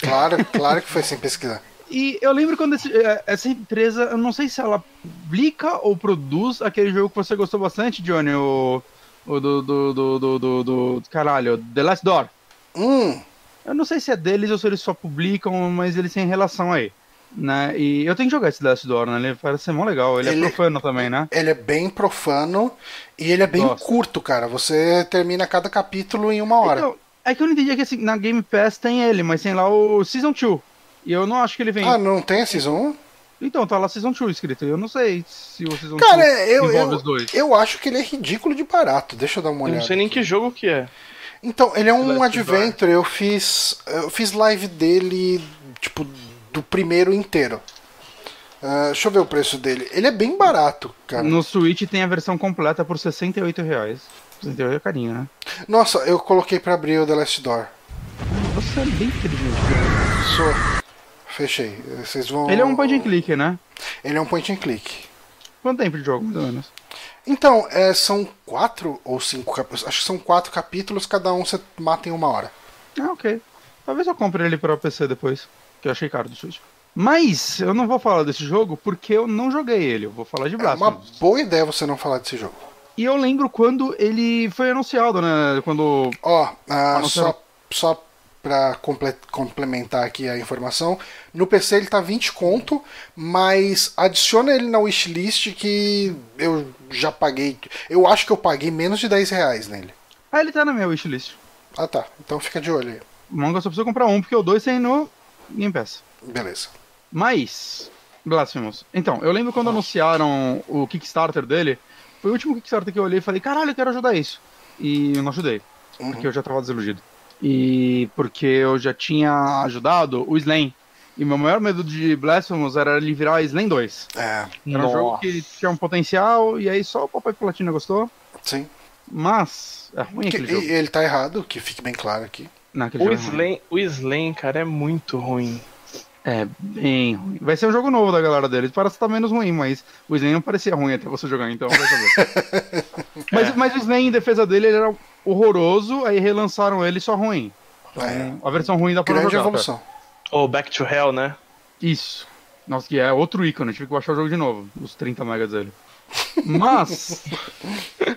[SPEAKER 1] claro, claro que foi sem pesquisar.
[SPEAKER 2] E eu lembro quando esse- eh, essa empresa, eu não sei se ela publica ou produz aquele jogo que você gostou bastante, Johnny, o, o do, do, do, do, do, do- caralho, The Last Door.
[SPEAKER 1] Hum,
[SPEAKER 2] Eu não sei se é deles ou se eles só publicam, mas eles têm relação aí. Né? E eu tenho que jogar esse The Last Door, né? Ele parece ser mó legal. Ele,
[SPEAKER 1] Ele-
[SPEAKER 2] é profano também, né?
[SPEAKER 1] ele é bem profano e ele é bem
[SPEAKER 2] Gosto.
[SPEAKER 1] curto, cara. Você termina cada capítulo em uma hora.
[SPEAKER 2] Então, é que eu não entendi que assim, na Game Pass tem ele, mas tem lá o Season 2. E eu não acho que ele vem.
[SPEAKER 1] ah, não tem a Season 1?
[SPEAKER 2] Então, tá lá Season 2 escrito. Eu não sei se o Season
[SPEAKER 1] Cara,
[SPEAKER 2] 2
[SPEAKER 1] eu,
[SPEAKER 2] envolve
[SPEAKER 1] eu,
[SPEAKER 2] os dois.
[SPEAKER 1] eu acho que ele é ridículo de barato. Deixa eu dar uma
[SPEAKER 3] Eu
[SPEAKER 1] olhada.
[SPEAKER 3] não sei nem
[SPEAKER 1] aqui.
[SPEAKER 3] que jogo que é.
[SPEAKER 1] Então, ele é um
[SPEAKER 2] Last
[SPEAKER 1] adventure. Eu fiz, eu fiz live dele, tipo, do primeiro inteiro. Ah, deixa eu ver o preço dele. Ele é bem barato, cara.
[SPEAKER 2] No Switch tem a versão completa por 68 reais. 68 é carinho, né?
[SPEAKER 1] Nossa, eu coloquei pra abrir o The Last Door.
[SPEAKER 2] Você é bem inteligente.
[SPEAKER 1] Sou. Fechei. Vocês vão.
[SPEAKER 2] Ele é um point and click, né?
[SPEAKER 1] Ele é um point and click.
[SPEAKER 2] Quanto tempo de jogo, mais ou menos?
[SPEAKER 1] Então, é, são quatro ou cinco capítulos. Acho que são quatro capítulos, cada um você mata em uma hora.
[SPEAKER 2] Ah, ok. Talvez eu compre ele pra PC depois, que eu achei caro do Switch. Mas eu não vou falar desse jogo porque eu não joguei ele. Eu vou falar de
[SPEAKER 1] É uma boa ideia você não falar desse jogo.
[SPEAKER 2] E eu lembro quando ele foi anunciado, né? Quando.
[SPEAKER 1] Ó, ah,
[SPEAKER 2] não
[SPEAKER 1] só, só pra comple- complementar aqui a informação, no PC ele tá 20 conto, mas adiciona ele na wishlist que eu já paguei. Eu acho que eu paguei menos de 10 reais nele.
[SPEAKER 2] Ah, ele tá na minha wishlist.
[SPEAKER 1] Ah tá, então fica de olho aí.
[SPEAKER 2] O manga só precisa comprar um, porque o dois tem no Game Pass.
[SPEAKER 1] Beleza.
[SPEAKER 2] Mas, Blasphemous. Então, eu lembro quando anunciaram o Kickstarter dele, foi o último Kickstarter que eu olhei e falei, caralho, eu quero ajudar isso. E eu não ajudei,
[SPEAKER 1] Uhum.
[SPEAKER 2] porque eu já tava desiludido. E porque eu já tinha ajudado o Slain. E meu maior medo de Blasphemous era ele virar Slain 2.
[SPEAKER 1] É,
[SPEAKER 2] Era um jogo
[SPEAKER 3] Nossa.
[SPEAKER 2] que tinha um potencial, e aí só o Papai Platina gostou.
[SPEAKER 1] sim.
[SPEAKER 2] Mas, é ruim
[SPEAKER 1] Que-
[SPEAKER 2] aquele jogo.
[SPEAKER 1] e ele tá errado, que fique bem claro aqui.
[SPEAKER 2] Naquele
[SPEAKER 3] O
[SPEAKER 2] é.
[SPEAKER 3] Slain, o Slain, cara, é muito ruim.
[SPEAKER 2] É, bem ruim. Vai ser um jogo novo da galera deles. Parece que tá menos ruim, mas o Slain não parecia ruim até você jogar, então vai saber. mas, mas o Slain, em defesa dele, ele era horroroso, aí relançaram ele só ruim. Então,
[SPEAKER 1] É.
[SPEAKER 2] a versão ruim dá pra
[SPEAKER 1] Grande
[SPEAKER 2] jogar. tá?
[SPEAKER 1] evolução.
[SPEAKER 3] Ou Back to Hell, né?
[SPEAKER 2] Isso. Nossa, que é outro ícone, tive que baixar o jogo de novo, os 30 megas dele. Mas,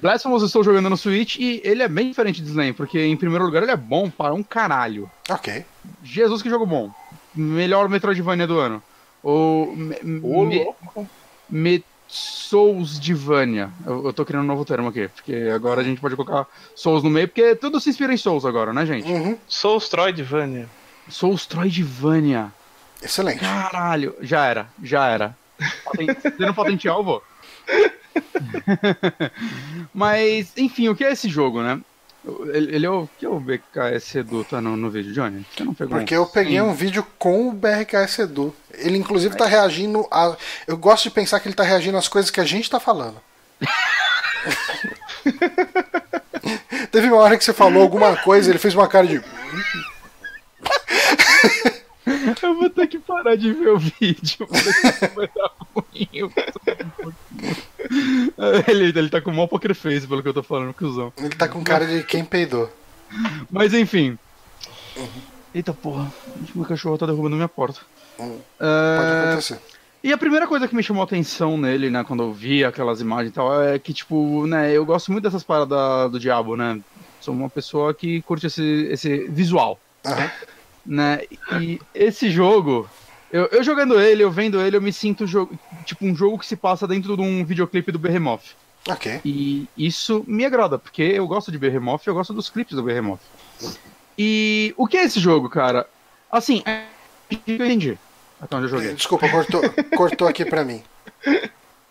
[SPEAKER 2] Blasphemous eu estou jogando no Switch e ele é bem diferente de Slane, porque em primeiro lugar ele é bom para um caralho.
[SPEAKER 1] Ok.
[SPEAKER 2] Jesus que jogo bom. Melhor Metroidvania do ano. Ou. Me,
[SPEAKER 3] Ô,
[SPEAKER 2] me,
[SPEAKER 3] louco.
[SPEAKER 2] me Soulsdivania. Eu, eu tô criando um novo termo aqui, porque agora a gente pode colocar Souls no meio, porque tudo se inspira em Souls agora, né, gente?
[SPEAKER 1] Uhum.
[SPEAKER 3] Soulstroidvania.
[SPEAKER 2] Soulstroidvania.
[SPEAKER 1] Excelente.
[SPEAKER 2] Caralho, já era, já era. Você não patentear, eu vou. Mas, enfim, o que é esse jogo, né? Ele, ele é o que é o BKS Edu tá no, no vídeo, Johnny? Você não pegou?
[SPEAKER 1] Porque eu peguei um vídeo com o BRKS Edu. Ele inclusive tá reagindo a. Eu gosto de pensar que ele tá reagindo às coisas que a gente tá falando. Teve uma hora que você falou alguma coisa, ele fez uma cara de.
[SPEAKER 2] Eu vou ter que parar de ver o vídeo, porque vai dar ruim. vou- ele, ele tá com o maior poker face, pelo que eu tô falando, cuzão.
[SPEAKER 1] Ele tá com cara de quem peidou.
[SPEAKER 2] Mas enfim. Eita porra, meu cachorro tá derrubando minha porta.
[SPEAKER 1] Hum,
[SPEAKER 2] É,
[SPEAKER 1] Pode acontecer.
[SPEAKER 2] E a primeira coisa que me chamou a atenção nele, né, quando eu vi aquelas imagens e tal, é que, tipo, né, eu gosto muito dessas paradas do diabo, né? Sou uma pessoa que curte esse, esse visual,
[SPEAKER 1] Aham.
[SPEAKER 2] né? E esse jogo, eu, eu jogando ele, eu vendo ele, eu me sinto tipo um jogo que se passa dentro de um videoclipe do Behemoth.
[SPEAKER 1] Ok.
[SPEAKER 2] E isso me agrada, porque eu gosto de Behemoth e eu gosto dos clipes do Behemoth. E o que é esse jogo, cara? Assim, é... eu entendi. Até onde eu joguei.
[SPEAKER 1] Desculpa, cortou, cortou aqui pra mim.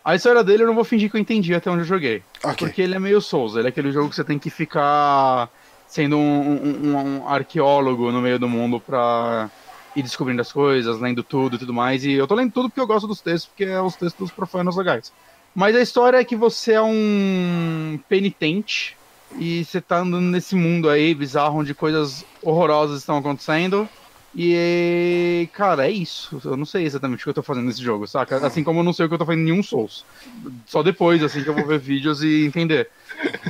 [SPEAKER 2] A história dele eu não vou fingir que eu entendi até onde eu joguei.
[SPEAKER 1] Ok.
[SPEAKER 2] Porque ele é meio Souls, ele é aquele jogo que você tem que ficar sendo um, um- um arqueólogo no meio do mundo pra ir descobrindo as coisas, lendo tudo e tudo mais. E eu tô lendo tudo porque eu gosto dos textos, porque é os textos profanos legais. Mas a história é que você é um penitente e você tá andando nesse mundo aí bizarro onde coisas horrorosas estão acontecendo. E, cara, é isso. Eu não sei exatamente o que eu tô fazendo nesse jogo, saca? Assim como eu não sei o que eu tô fazendo em nenhum Souls. Só depois, assim, que eu vou ver vídeos e entender.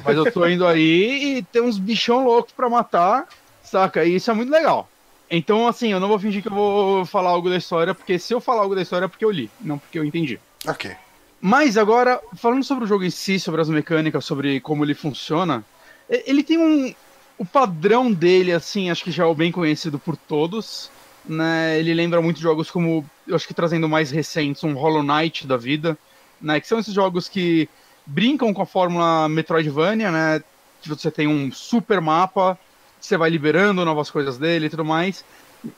[SPEAKER 2] Mas eu tô indo aí e tem uns bichão loucos pra matar, saca? E isso é muito legal. Então, assim, eu não vou fingir que eu vou falar algo da história, porque se eu falar algo da história é porque eu li, não porque eu entendi.
[SPEAKER 1] Ok.
[SPEAKER 2] Mas agora, falando sobre o jogo em si, sobre as mecânicas, sobre como ele funciona, ele tem um. O padrão dele, assim, acho que já é o bem conhecido por todos. Né? Ele lembra muito jogos como. Eu acho que trazendo mais recentes, um Hollow Knight da vida. Né? Que são esses jogos que brincam com a fórmula Metroidvania, né? Que você tem um super mapa, você vai liberando novas coisas dele e tudo mais.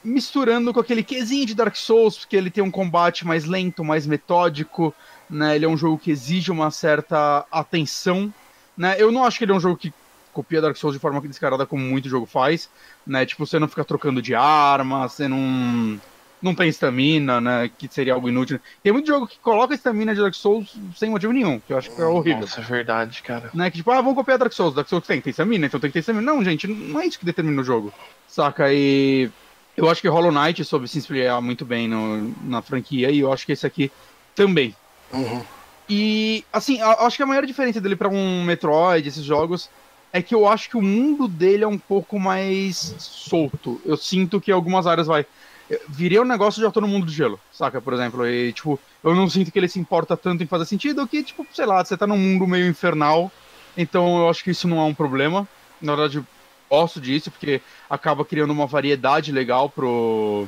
[SPEAKER 2] Misturando com aquele quesinho de Dark Souls, porque ele tem um combate mais lento, mais metódico, né? Ele é um jogo que exige uma certa atenção, né? Eu não acho que ele é um jogo que copia Dark Souls de forma descarada como muito jogo faz, né? Tipo, você não fica trocando de arma, você não não tem estamina, né? Que seria algo inútil. Tem muito jogo que coloca estamina de Dark Souls sem motivo nenhum, que eu acho que é horrível.
[SPEAKER 3] Nossa, é verdade, cara.
[SPEAKER 2] Né? Que tipo, ah, vamos copiar Dark Souls. Dark Souls tem, tem estamina, então tem que ter estamina. Não, gente, não é isso que determina o jogo. Saca? E eu acho que Hollow Knight soube se inspirar muito bem no, na franquia, e eu acho que esse aqui também.
[SPEAKER 1] Uhum.
[SPEAKER 2] E, assim, a- acho que a maior diferença dele pra um Metroid, esses jogos, é que eu acho que o mundo dele é um pouco mais solto. Eu sinto que algumas áreas vai. eu Virei um negócio e já tô no mundo do gelo, saca? Por exemplo, e, tipo, eu não sinto que ele se importa tanto em fazer sentido que, tipo, sei lá, você tá num mundo meio infernal, então eu acho que isso não é um problema. Na verdade, gosto disso, porque acaba criando uma variedade legal pro,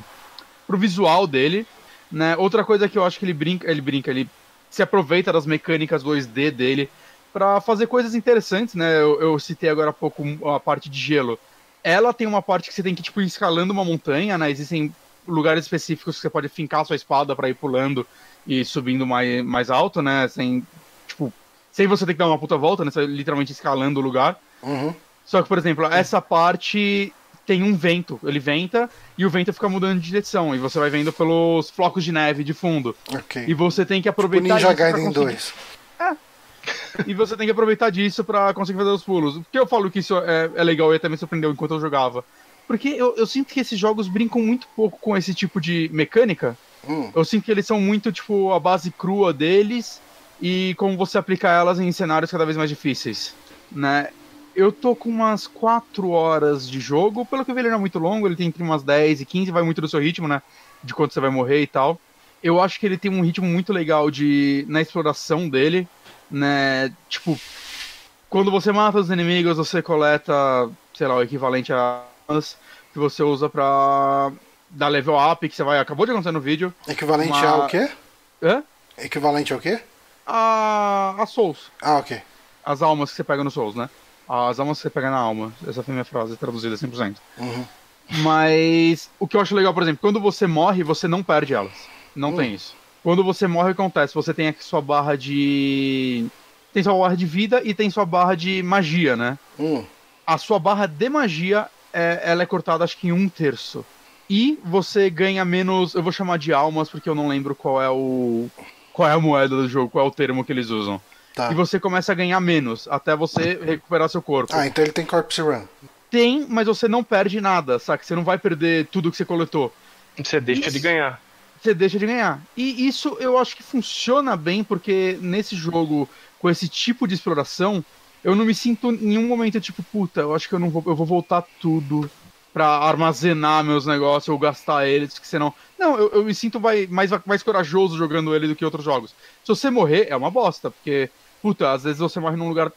[SPEAKER 2] pro visual dele. Né? Outra coisa que eu acho que ele brinca, ele brinca, ele se aproveita das mecânicas 2D dele pra fazer coisas interessantes, né? Eu, eu citei agora há pouco a parte de gelo. Ela tem uma parte que você tem que tipo ir escalando uma montanha, né? Existem lugares específicos que você pode fincar sua espada pra ir pulando e subindo mais, mais alto, né? Sem tipo, sem você ter que dar uma puta volta, né? Você literalmente escalando o lugar.
[SPEAKER 1] Uhum.
[SPEAKER 2] Só que, por exemplo, essa parte tem um vento. Ele venta e o vento fica mudando de direção. E você vai vendo pelos flocos de neve de fundo.
[SPEAKER 1] Ok.
[SPEAKER 2] E você tem que
[SPEAKER 1] O
[SPEAKER 2] aproveitar
[SPEAKER 1] Ninja
[SPEAKER 2] isso pra
[SPEAKER 1] Gaiden
[SPEAKER 2] conseguir-
[SPEAKER 1] 2.
[SPEAKER 2] E você tem que aproveitar disso pra conseguir fazer os pulos. Por que eu falo que isso é, é legal e até me surpreendeu enquanto eu jogava? Porque eu, eu sinto que esses jogos brincam muito pouco com esse tipo de mecânica.
[SPEAKER 1] Hum.
[SPEAKER 2] Eu sinto que eles são muito, tipo, a base crua deles e como você aplicar elas em cenários cada vez mais difíceis, né? Eu tô com umas 4 horas de jogo. Pelo que eu vi, ele não é muito longo, ele tem entre umas 10 e 15, vai muito do seu ritmo, né? De quanto você vai morrer e tal. Eu acho que ele tem um ritmo muito legal de na exploração dele, né? Tipo, quando você mata os inimigos, você coleta, sei lá, o equivalente a que você usa pra dar level up, que você vai. Acabou de acontecer no vídeo.
[SPEAKER 1] Equivalente
[SPEAKER 2] Uma-
[SPEAKER 1] ao quê?
[SPEAKER 2] Hã?
[SPEAKER 1] Equivalente ao quê?
[SPEAKER 2] A. a Souls.
[SPEAKER 1] Ah, ok.
[SPEAKER 2] As almas que você pega no Souls, né? As almas que você pega na alma. Essa foi minha frase traduzida 100%.
[SPEAKER 1] Uhum.
[SPEAKER 2] Mas o que eu acho legal, por exemplo, quando você morre, você não perde elas. Não
[SPEAKER 1] Hum.
[SPEAKER 2] tem isso. Quando você morre, o que acontece? Você tem aqui sua barra de. Tem sua barra de vida e tem sua barra de magia, né?
[SPEAKER 1] Hum.
[SPEAKER 2] A sua barra de magia é, ela é cortada acho que em um terço. E você ganha menos. Eu vou chamar de almas porque eu não lembro qual é o. Qual é a moeda do jogo, qual é o termo que eles usam.
[SPEAKER 1] Tá.
[SPEAKER 2] E você começa a ganhar menos até você recuperar seu corpo.
[SPEAKER 1] Ah, então ele tem Corpse Run.
[SPEAKER 2] Tem, mas você não perde nada, saca? Você não vai perder tudo que você coletou.
[SPEAKER 3] Você deixa
[SPEAKER 2] Isso.
[SPEAKER 3] de ganhar.
[SPEAKER 2] Você deixa de ganhar. E isso eu acho que funciona bem, porque nesse jogo, com esse tipo de exploração, eu não me sinto em nenhum momento tipo, puta, eu acho que eu não vou, eu vou voltar tudo pra armazenar meus negócios ou gastar eles, que senão. Não, eu, eu me sinto vai- mais, mais corajoso jogando ele do que outros jogos. Se você morrer, é uma bosta, porque, puta, às vezes você morre num lugar.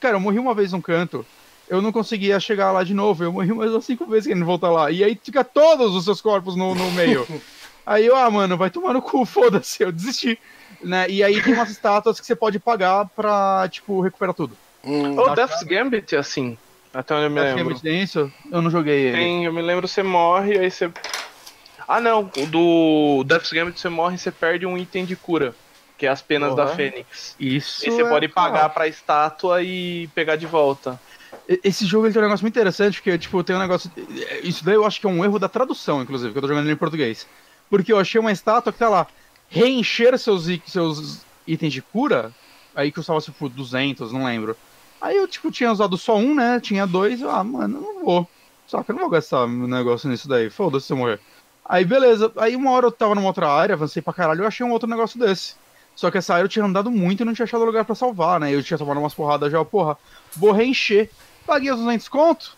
[SPEAKER 2] Cara, eu morri uma vez num canto. Eu não conseguia chegar lá de novo. Eu morri mais umas cinco vezes querendo voltar lá. E aí fica todos os seus corpos no, no meio. Aí eu, ah, mano, vai tomar no cu, foda-se, eu desisti. Né? E aí tem umas estátuas que você pode pagar pra, tipo, recuperar tudo.
[SPEAKER 1] Hum.
[SPEAKER 3] O Death's Gambit, assim, até onde eu me
[SPEAKER 2] é
[SPEAKER 3] lembro.
[SPEAKER 2] muito isso. Eu não joguei ele.
[SPEAKER 3] Tem, eu me lembro, você morre, aí você. Ah, não, o do Death's Gambit você morre e você perde um item de cura, que é as penas
[SPEAKER 2] Porra.
[SPEAKER 3] da Fênix.
[SPEAKER 2] Isso.
[SPEAKER 3] E você
[SPEAKER 2] é
[SPEAKER 3] pode pagar pra estátua e pegar de volta.
[SPEAKER 2] Esse jogo ele tem um negócio muito interessante, porque, tipo, tem um negócio. Isso daí eu acho que é um erro da tradução, inclusive, que eu tô jogando ele em português. Porque eu achei uma estátua que tá lá, reencher seus, seus itens de cura, aí custava, tipo, 200, não lembro. Aí eu, tipo, tinha usado só um, né? Tinha dois, eu, ah, mano, eu não vou. Só que eu não vou gastar meu negócio nisso daí, foda-se se eu morrer. Aí, beleza. Aí uma hora eu tava numa outra área, avancei pra caralho, eu achei um outro negócio desse. Só que essa área eu tinha andado muito e não tinha achado lugar pra salvar, né? Eu tinha tomado umas porradas já, porra, vou reencher. Paguei os 200 conto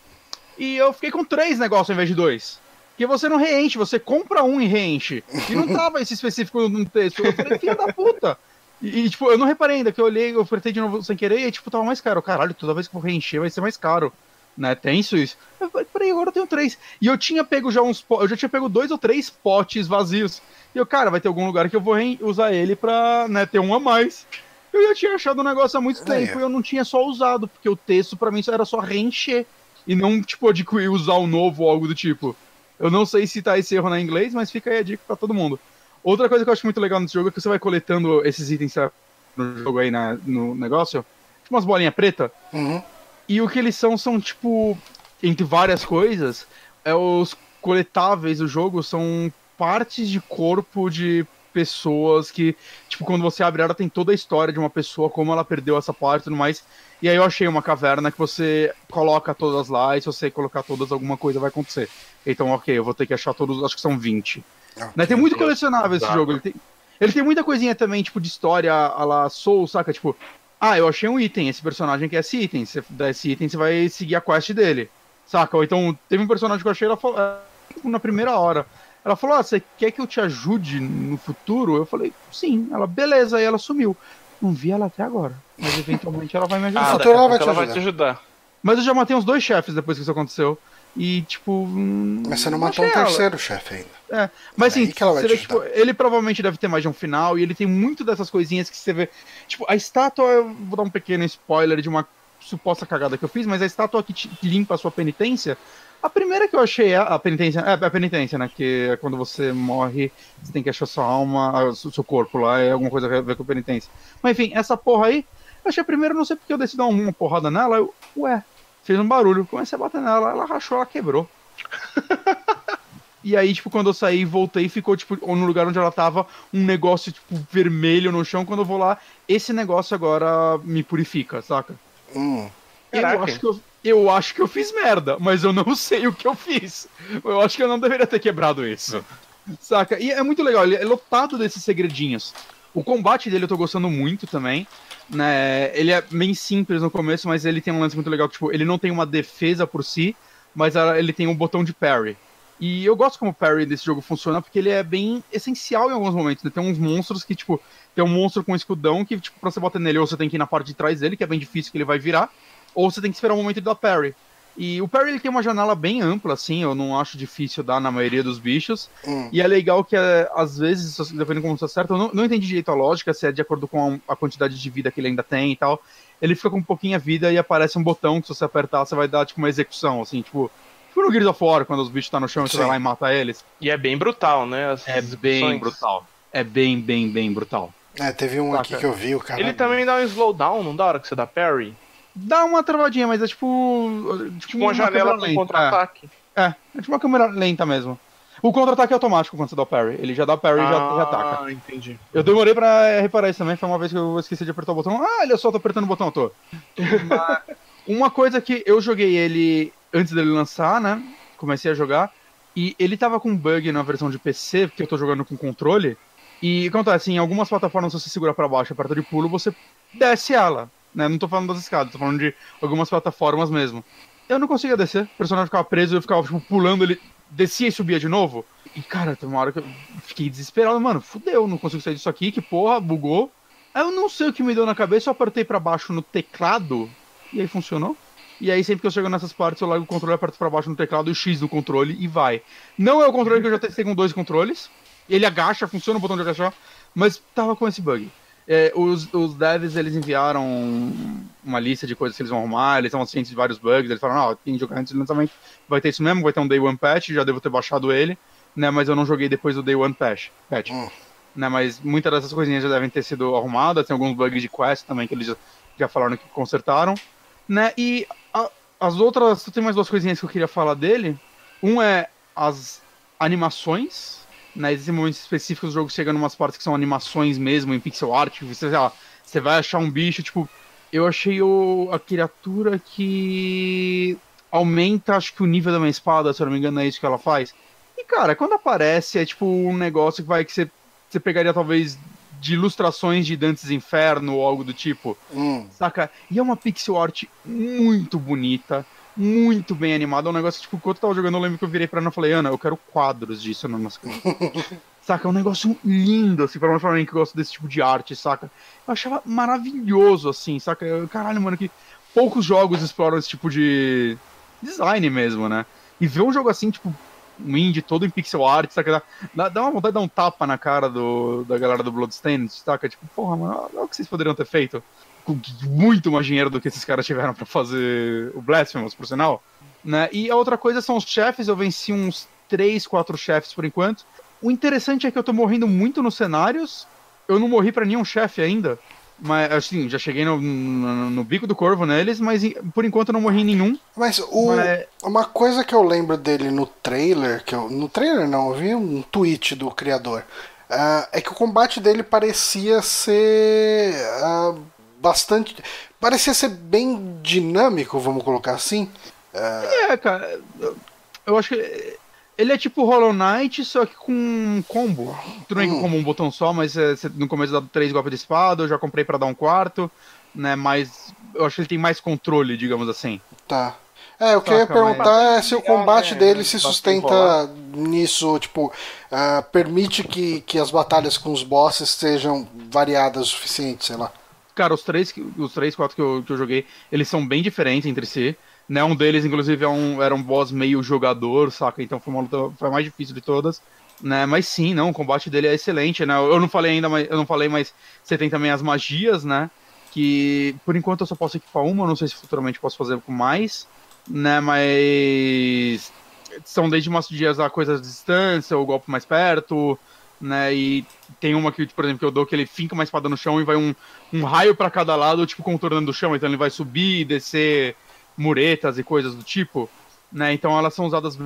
[SPEAKER 2] e eu fiquei com três negócios ao invés de dois. Porque você não reenche, você compra um e reenche. E não tava esse específico no texto. Eu falei, filha da puta. E, e, tipo, eu não reparei ainda, que eu olhei, eu apertei de novo sem querer e, tipo, tava mais caro. Caralho, toda vez que eu vou reencher vai ser mais caro. Né, tenso isso. Eu falei, peraí, agora eu tenho três. E eu tinha pego já uns eu já tinha pego dois ou três potes vazios. E eu, cara, vai ter algum lugar que eu vou usar ele pra, né, ter um a mais. Eu já tinha achado o negócio há muito
[SPEAKER 1] Aí,
[SPEAKER 2] tempo
[SPEAKER 1] ó.
[SPEAKER 2] e eu não tinha só usado, porque o texto pra mim só era só reencher. E não, tipo, adquirir, usar o novo ou algo do tipo. Eu não sei se tá esse erro na inglês, mas fica aí a dica pra todo mundo. Outra coisa que eu acho muito legal nesse jogo é que você vai coletando esses itens no jogo aí na, no negócio. Tipo umas bolinhas preta.
[SPEAKER 1] Uhum.
[SPEAKER 2] E o que eles são são, tipo, entre várias coisas, é os coletáveis do jogo são partes de corpo de pessoas que, tipo, quando você abre ela tem toda a história de uma pessoa, como ela perdeu essa parte e tudo mais. E aí eu achei uma caverna que você coloca todas lá e se você colocar todas, alguma coisa vai acontecer. Então, ok, eu vou ter que achar todos, acho que são 20. Né, tem muito colecionável esse jogo. Ele tem, ele tem muita coisinha também, tipo, de história a la Soul, saca? Tipo, ah, eu achei um item, esse personagem quer esse item. Você dá esse item, você vai seguir a quest dele. Saca? Ou então, teve um personagem que eu achei, ela falou, é, tipo, na primeira hora. Ela falou, ah, você quer que eu te ajude no futuro? Eu falei, sim. Ela, beleza, aí ela sumiu. Não vi ela até agora. Mas eventualmente ela vai me ajudar.
[SPEAKER 3] Ah,
[SPEAKER 1] futuro ela vai te
[SPEAKER 3] ela vai te ajudar.
[SPEAKER 2] Mas eu já matei uns dois chefes depois que isso aconteceu. E, tipo. hum,
[SPEAKER 1] Mas você não matou um
[SPEAKER 2] ela.
[SPEAKER 1] terceiro chefe ainda.
[SPEAKER 2] É, mas assim, vê, tipo, ele provavelmente deve ter mais de um final, e ele tem muito dessas coisinhas que você vê. Tipo, a estátua, eu vou dar um pequeno spoiler de uma suposta cagada que eu fiz, mas a estátua que, te- que limpa a sua penitência. A primeira que eu achei é a penitência, é a penitência, né? Que é quando você morre, você tem que achar sua alma, o seu corpo lá, é alguma coisa a ver com a penitência. Mas enfim, essa porra aí, achei a primeira, não sei porque eu decidi dar uma porrada nela, eu, ué, fez um barulho, comecei a bater nela, ela rachou, ela quebrou. E aí, tipo, quando eu saí, voltei, ficou, tipo, no lugar onde ela tava, um negócio, tipo, vermelho no chão. Quando eu vou lá, esse negócio agora me purifica, saca?
[SPEAKER 1] Hum.
[SPEAKER 2] Eu acho, que eu, eu acho que eu fiz merda, mas eu não sei o que eu fiz. Eu acho que eu não deveria ter quebrado isso. Saca? E é muito legal, ele é lotado desses segredinhos. O combate dele eu tô gostando muito também. Né? Ele é bem simples no começo, mas ele tem um lance muito legal. Tipo, ele não tem uma defesa por si, mas ele tem um botão de parry. E eu gosto como o parry desse jogo funciona, porque ele é bem essencial em alguns momentos. Né? Tem uns monstros que, tipo, tem um monstro com um escudão que, tipo, pra você bater nele, ou você tem que ir na parte de trás dele, que é bem difícil que ele vai virar, ou você tem que esperar o um momento de dar parry. E o parry ele tem uma janela bem ampla, assim, eu não acho difícil dar na maioria dos bichos. Hum. E é legal que, é, às vezes, dependendo de como você acerta, eu não, não entendi direito a lógica, se é de acordo com a, a, quantidade de vida que ele ainda tem e tal. Ele fica com um pouquinho a vida e aparece um botão que se você apertar, você vai dar, tipo, uma execução, assim, tipo... Tipo no Gears of War, quando os bichos estão tá no chão e você vai lá e mata eles.
[SPEAKER 3] E é bem brutal, né?
[SPEAKER 2] As é bem brutal. É bem, bem, bem brutal.
[SPEAKER 1] É, teve um Saca. aqui que eu vi, o cara...
[SPEAKER 3] Ele também dá um slowdown, não dá hora que você dá parry?
[SPEAKER 2] Dá uma travadinha, mas é tipo.
[SPEAKER 3] Tipo, tipo uma, uma janela com contra-ataque.
[SPEAKER 2] É. é, é tipo uma câmera lenta mesmo. O contra-ataque é automático quando você dá o parry. Ele já dá parry e ah, já, já ataca.
[SPEAKER 3] Ah, entendi.
[SPEAKER 2] Eu demorei pra reparar isso também. Foi uma vez que eu esqueci de apertar o botão. Ah, olha só, tô apertando o botão, tô. uma coisa que eu joguei ele antes dele lançar, né? Comecei a jogar. E ele tava com bug na versão de PC, porque eu tô jogando com controle. E acontece, em algumas plataformas, se você segura para baixo e aperta de pulo, você desce ela. Né? Não tô falando das escadas, tô falando de algumas plataformas mesmo. Eu não conseguia descer, o personagem ficava preso, eu ficava tipo, pulando, ele descia e subia de novo. E cara, tem uma hora que eu fiquei desesperado, mano, fudeu, não consigo sair disso aqui, que porra, bugou. Aí eu não sei o que me deu na cabeça, eu apertei para baixo no teclado e aí funcionou. E aí sempre que eu chego nessas partes, eu largo o controle, aperto para baixo no teclado o X do controle e vai. Não é o controle que eu já testei com dois controles. Ele agacha, funciona o botão de agachar, mas tava com esse bug. É, os, os devs eles enviaram uma lista de coisas que eles vão arrumar, eles estão cientes de vários bugs, eles falaram, ah, quem jogar antes do lançamento vai ter isso mesmo, vai ter um Day One Patch, já devo ter baixado ele, né, mas eu não joguei depois do Day One Patch. patch hum. né, mas muitas dessas coisinhas já devem ter sido arrumadas, tem alguns bugs de quest também que eles já, já falaram que consertaram, né, e a, as outras, tem mais duas coisinhas que eu queria falar dele, um é as animações, existem momentos específicos do jogo chega em umas partes que são animações mesmo, em pixel art, você, lá, você vai achar um bicho, tipo, eu achei o, a criatura que aumenta, acho que o nível da minha espada, se eu não me engano, é isso que ela faz. E, cara, quando aparece, é tipo um negócio que vai que você, você pegaria talvez de ilustrações de Dantes Inferno ou algo do tipo. Hum. Saca? E é uma pixel art muito bonita muito bem animado. É um negócio, tipo, enquanto eu tava jogando, eu lembro que eu virei pra Ana e falei, Ana, eu quero quadros disso no nosso Saca? É um negócio lindo, assim, pra mim que gosta desse tipo de arte, saca? Eu achava maravilhoso, assim, saca? Eu, caralho, mano, que poucos jogos exploram esse tipo de design mesmo, né? E ver um jogo assim, tipo, um indie todo em pixel art, saca? Dá, dá uma vontade de dar um tapa na cara do, da galera do Bloodstained, saca? Tipo, porra, mano, olha o que vocês poderiam ter feito muito mais dinheiro do que esses caras tiveram para fazer o Blasphemous, por sinal. Né? E a outra coisa são os chefes, eu venci uns 3, 4 chefes por enquanto. O interessante é que eu tô morrendo muito nos cenários, eu não morri para nenhum chefe ainda. Mas, assim, já cheguei no, no, no, bico do corvo neles, mas por enquanto eu não morri em nenhum.
[SPEAKER 1] Mas, o, mas... uma coisa que eu lembro dele no trailer, que eu, no trailer não, eu vi um tweet do criador, uh, é que o combate dele parecia ser uh, bastante. Parecia ser bem dinâmico, vamos colocar assim.
[SPEAKER 2] É, é cara. Eu acho que. Ele é tipo Hollow Knight, só que com um combo. Tudo bem hum. como um botão só, mas é, no começo dá três golpes de espada, eu já comprei para dar um quarto, né? Mas eu acho que ele tem mais controle, digamos assim.
[SPEAKER 1] Tá. É, o que eu ia perguntar mas... é se o combate é, dele se sustenta nisso, tipo, uh, permite que, que as batalhas com os bosses sejam variadas o suficiente, sei lá.
[SPEAKER 2] Cara, os três, os três, quatro que eu, que eu joguei, eles são bem diferentes entre si. Né? Um deles, inclusive, é um, era um boss meio jogador, saca? Então foi uma luta foi a mais difícil de todas. Né? Mas sim, não, o combate dele é excelente, né? Eu não falei ainda, mas eu não falei, mas você tem também as magias, né? Que por enquanto eu só posso equipar uma, não sei se futuramente posso fazer com mais, né? Mas são desde magias a coisas de distância, o golpe mais perto, né? E tem uma que, por exemplo, que eu dou que ele finca uma espada no chão e vai um, um raio para cada lado, tipo, contornando o chão. Então ele vai subir e descer muretas e coisas do tipo, né? Então elas são usadas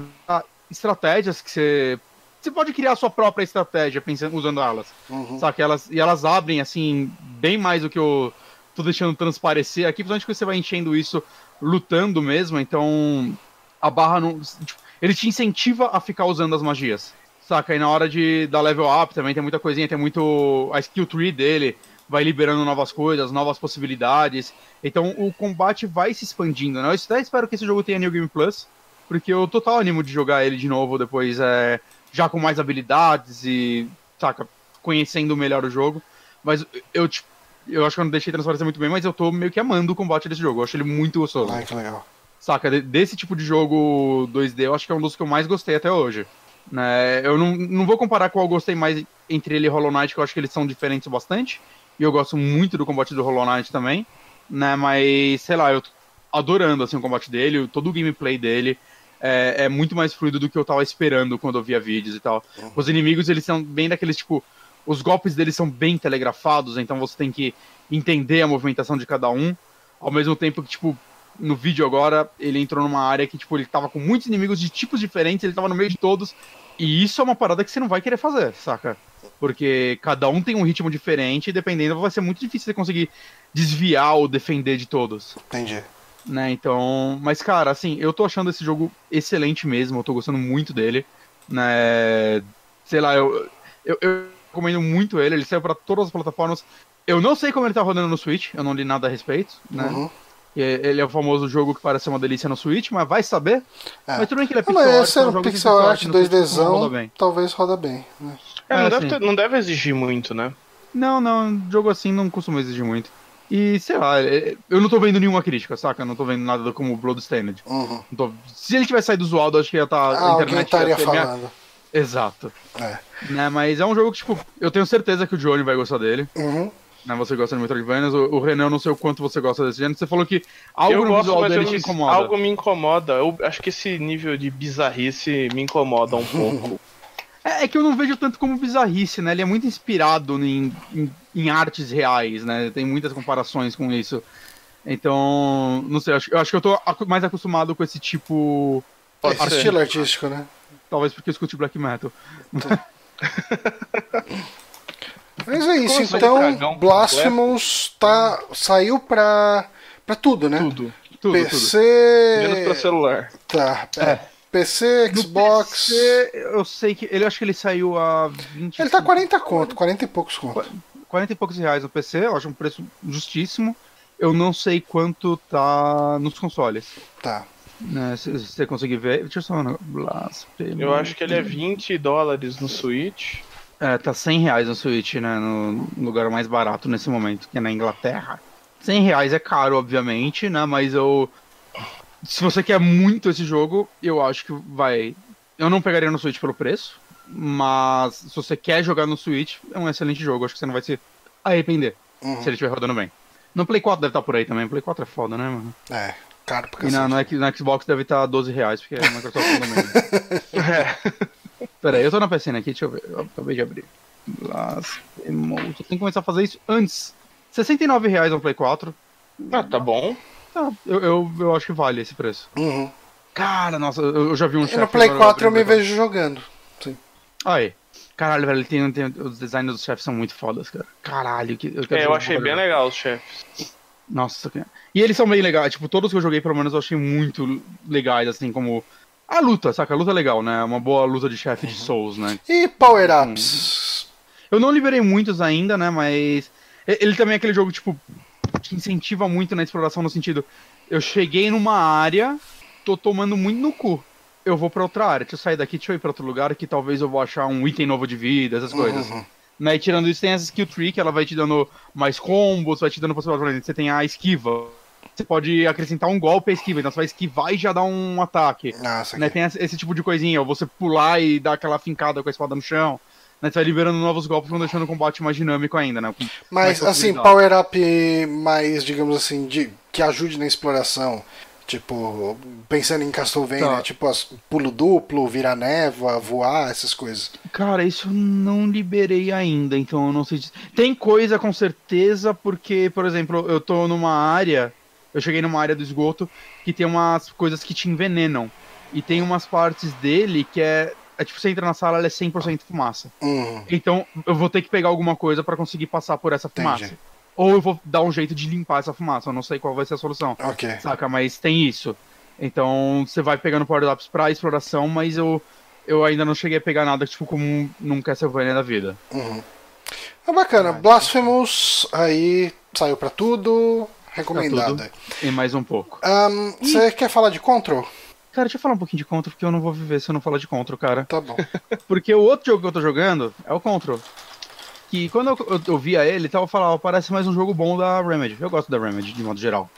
[SPEAKER 2] estratégias que você você pode criar a sua própria estratégia pensando usando elas. Uhum. Sabe? Elas, e elas abrem assim bem mais do que eu tô deixando transparecer aqui, principalmente que você vai enchendo isso lutando mesmo, então a barra não. Tipo, ele te incentiva a ficar usando as magias Saca? E na hora de dar level up também tem muita coisinha, tem muito. A skill tree dele vai liberando novas coisas, novas possibilidades. Então o combate vai se expandindo, né? Eu até espero que esse jogo tenha New Game Plus, porque eu total animo de jogar ele de novo depois, é, já com mais habilidades e, saca, conhecendo melhor o jogo. Mas eu, tipo, eu acho que eu não deixei transparecer muito bem, mas eu tô meio que amando o combate desse jogo. Eu acho ele muito gostoso.
[SPEAKER 1] Ai, que legal.
[SPEAKER 2] Saca, desse tipo de jogo 2D, eu acho que é um dos que eu mais gostei até hoje. Né? Eu não, não vou comparar qual eu gostei mais entre ele e Hollow Knight, que eu acho que eles são diferentes bastante. E eu gosto muito do combate do Hollow Knight também. Né? Mas, sei lá, eu tô adorando assim, o combate dele, todo o gameplay dele. É, é muito mais fluido do que eu tava esperando quando eu via vídeos e tal. Os inimigos, eles são bem daqueles, tipo, os golpes deles são bem telegrafados, então você tem que entender a movimentação de cada um. Ao mesmo tempo que, tipo, no vídeo agora, ele entrou numa área que, tipo, ele tava com muitos inimigos de tipos diferentes, ele tava no meio de todos. E isso é uma parada que você não vai querer fazer, saca? Porque cada um tem um ritmo diferente e dependendo vai ser muito difícil você conseguir desviar ou defender de todos.
[SPEAKER 1] Entendi.
[SPEAKER 2] Né, então. Mas, cara, assim, eu tô achando esse jogo excelente mesmo, eu tô gostando muito dele. Né? Sei lá, eu, eu, eu recomendo muito ele, ele saiu pra todas as plataformas. Eu não sei como ele tá rodando no Switch, eu não li nada a respeito, né?
[SPEAKER 1] Uhum.
[SPEAKER 2] Ele é o famoso jogo que parece ser uma delícia no Switch, mas vai saber.
[SPEAKER 1] É.
[SPEAKER 2] Mas tudo bem que ele é
[SPEAKER 1] Não,
[SPEAKER 2] pixel
[SPEAKER 1] mas
[SPEAKER 2] art,
[SPEAKER 1] esse é um pixel art
[SPEAKER 2] no Switch que não roda
[SPEAKER 1] 2Dzão,
[SPEAKER 2] bem.
[SPEAKER 1] talvez roda bem. Né?
[SPEAKER 3] É, não,
[SPEAKER 2] É,
[SPEAKER 3] deve ter- não deve exigir muito, né?
[SPEAKER 2] Não, não, jogo assim não costuma exigir muito. E sei lá, é- eu não tô vendo nenhuma crítica, saca? Eu não tô vendo nada como Bloodstained.
[SPEAKER 1] Uhum.
[SPEAKER 2] Não tô- Se ele tivesse saído zoado, acho que ia estar.
[SPEAKER 1] Ah,
[SPEAKER 2] a
[SPEAKER 1] alguém estaria
[SPEAKER 2] minha-
[SPEAKER 1] falando.
[SPEAKER 2] Exato.
[SPEAKER 1] É.
[SPEAKER 2] Né, mas é um jogo que, tipo, eu tenho certeza que o Johnny vai gostar dele.
[SPEAKER 1] Uhum.
[SPEAKER 2] Né, você gosta de Metroidvanias. O, o Renan, eu não sei o quanto você gosta desse gênero. Você falou que algo
[SPEAKER 3] eu
[SPEAKER 2] no
[SPEAKER 3] gosto,
[SPEAKER 2] visual dele te incomoda.
[SPEAKER 3] algo me incomoda. Eu acho que esse nível de bizarrice me incomoda um pouco.
[SPEAKER 2] É, é que eu não vejo tanto como bizarrice, né? Ele é muito inspirado em, em, em artes reais, né? Tem muitas comparações com isso. Então, não sei, eu acho, eu acho que eu tô mais acostumado com esse tipo.
[SPEAKER 1] É, estilo artístico, né?
[SPEAKER 2] Talvez porque eu escute black metal.
[SPEAKER 1] Mas é isso,
[SPEAKER 3] Como assim,
[SPEAKER 1] então Blasphemous tá, saiu pra, pra tudo, né?
[SPEAKER 2] Tudo. Tudo, tudo.
[SPEAKER 1] PC.
[SPEAKER 3] Menos pra celular.
[SPEAKER 1] Tá, é. PC,
[SPEAKER 2] No
[SPEAKER 1] Xbox.
[SPEAKER 2] PC, eu sei que. Ele acho que ele saiu a 20.
[SPEAKER 1] Ele tá 40 conto, 40 e poucos conto.
[SPEAKER 2] 40 e poucos reais no PC, eu acho um preço justíssimo. Eu não sei quanto tá nos consoles.
[SPEAKER 1] Tá.
[SPEAKER 2] Né, se, se você conseguir ver. Deixa eu só. Blasphemous.
[SPEAKER 3] Eu acho que ele é 20 dólares no Switch.
[SPEAKER 2] É, tá 100 reais no Switch, né? No lugar mais barato nesse momento, que é na Inglaterra. 100 reais é caro, obviamente, né? Mas eu. Se você quer muito esse jogo, eu acho que vai. Eu não pegaria no Switch pelo preço, mas se você quer jogar no Switch, é um excelente jogo. Acho que você não vai se arrepender
[SPEAKER 1] Uhum.
[SPEAKER 2] se ele estiver rodando bem. No Play 4 deve estar por aí também. Play 4 é foda, né, mano?
[SPEAKER 1] É, caro pra
[SPEAKER 2] E na, no, X- no Xbox deve estar 12 reais, porque a Microsoft não mesmo. Pera aí, eu tô na PCN aqui, deixa eu ver. Eu acabei de abrir. Blasphemous. Eu tenho que começar a fazer isso antes. 69 reais no Play 4.
[SPEAKER 3] Ah, tá bom.
[SPEAKER 2] Tá, eu, eu, eu acho que vale esse preço.
[SPEAKER 1] Uhum.
[SPEAKER 2] Cara, nossa, eu, eu já vi um chefe
[SPEAKER 1] no Play
[SPEAKER 2] agora
[SPEAKER 1] 4 eu me
[SPEAKER 2] abrindo
[SPEAKER 1] vejo jogando. Sim.
[SPEAKER 2] Aí. Caralho, velho, tem, tem- os designs dos chefes são muito fodas, cara. Caralho, que, eu, quero
[SPEAKER 3] É, eu achei bem
[SPEAKER 2] jogar.
[SPEAKER 3] legal os chefes.
[SPEAKER 2] Nossa. E eles são bem legais, tipo, todos que eu joguei, pelo menos, eu achei muito legais, assim, como. A luta, saca? A luta é legal, né? Uma boa luta de chefe
[SPEAKER 1] Uhum.
[SPEAKER 2] de Souls, né?
[SPEAKER 1] E power-ups?
[SPEAKER 2] Eu não liberei muitos ainda, né? Mas. Ele também é aquele jogo, tipo, que incentiva muito na exploração no sentido. Eu cheguei numa área, tô tomando muito no cu. Eu vou pra outra área. Deixa eu sair daqui, deixa eu ir pra outro lugar que talvez eu vou achar um item novo de vida, essas coisas.
[SPEAKER 1] Uhum.
[SPEAKER 2] Né? E tirando isso, tem essa skill tree que ela vai te dando mais combos, vai te dando possibilidade. Por exemplo, você tem a esquiva. Você pode acrescentar um golpe à esquiva, então você vai esquivar e já dar um ataque.
[SPEAKER 1] Nossa,
[SPEAKER 2] Né, tem esse tipo de coisinha, ou você pular e dar aquela fincada com a espada no chão. Né, você vai liberando novos golpes, vão deixando o combate mais dinâmico ainda, né? com
[SPEAKER 1] Mas assim, power-up mais, digamos assim, de, que ajude na exploração. Tipo, pensando em Castlevania,
[SPEAKER 2] Tá.
[SPEAKER 1] tipo as- pulo duplo, virar névoa, voar, essas coisas.
[SPEAKER 2] Cara, isso eu não liberei ainda, então eu não sei. Tem coisa com certeza, porque, por exemplo, eu tô numa área. Eu cheguei numa área do esgoto que tem umas coisas que te envenenam. E tem umas partes dele que é. É tipo, você entra na sala, ela é 100% fumaça.
[SPEAKER 1] Uhum.
[SPEAKER 2] Então eu vou ter que pegar alguma coisa pra conseguir passar por essa fumaça.
[SPEAKER 1] Entendi.
[SPEAKER 2] Ou eu vou dar um jeito de limpar essa fumaça, eu não sei qual vai ser a solução.
[SPEAKER 1] Ok.
[SPEAKER 2] Saca? Mas tem isso. Então você vai pegando power-ups pra exploração, mas eu, eu ainda não cheguei a pegar nada tipo como num Castlevania da vida.
[SPEAKER 1] Uhum. É bacana. Blasphemous aí saiu pra tudo. Recomendado.
[SPEAKER 2] Pra tudo. E mais um pouco.
[SPEAKER 1] Um, você quer falar de Control?
[SPEAKER 2] Cara, deixa eu falar um pouquinho de Control, porque eu não vou viver se eu não falar de Control, cara.
[SPEAKER 1] Tá bom.
[SPEAKER 2] Porque o outro jogo que eu tô jogando é o Control. Que quando eu, eu, eu via ele, tava falando, parece mais um jogo bom da Remedy. Eu gosto da Remedy, de modo geral.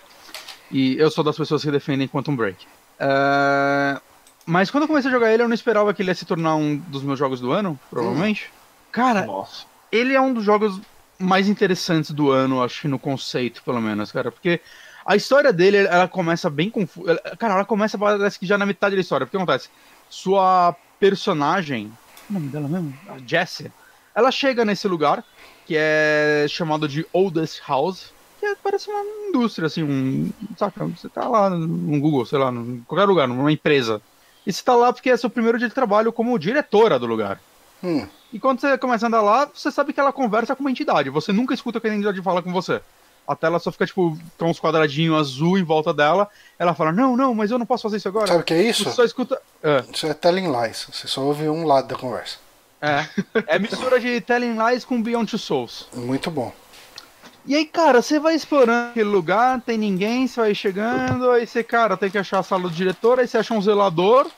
[SPEAKER 2] E eu sou das pessoas que defendem Quantum Break. Uh, mas quando eu comecei a jogar ele, eu não esperava que ele ia se tornar um dos meus jogos do ano, provavelmente. Hum. Cara,
[SPEAKER 3] Nossa.
[SPEAKER 2] ele é um dos jogos mais interessantes do ano, acho que no conceito, pelo menos, cara. Porque a história dele, ela começa bem confusa. Cara, ela começa, parece que já na metade da história. Porque acontece? Sua personagem. O nome dela mesmo? A Jessie. Ela chega nesse lugar, que é chamado de Oldest House. Que é, parece uma indústria, assim, um. Saca? Você tá lá no Google, sei lá, em qualquer lugar, numa empresa. E você tá lá porque é seu primeiro dia de trabalho como diretora do lugar.
[SPEAKER 1] Hum.
[SPEAKER 2] E quando você começa a andar lá, você sabe que ela conversa com uma entidade. Você nunca escuta que a entidade fala com você. A tela só fica, tipo, com uns quadradinhos azul em volta dela. Ela fala, não, não, mas eu não posso fazer isso agora.
[SPEAKER 1] Sabe o que é isso?
[SPEAKER 2] Você só escuta. É,
[SPEAKER 1] Isso é telling lies. Você só ouve um lado da conversa.
[SPEAKER 2] é. é mistura de Telling Lies com Beyond Two Souls.
[SPEAKER 1] Muito bom.
[SPEAKER 2] E aí, cara, você vai explorando aquele lugar, tem ninguém, você vai chegando, aí você, cara, tem que achar a sala do diretor, aí você acha um zelador.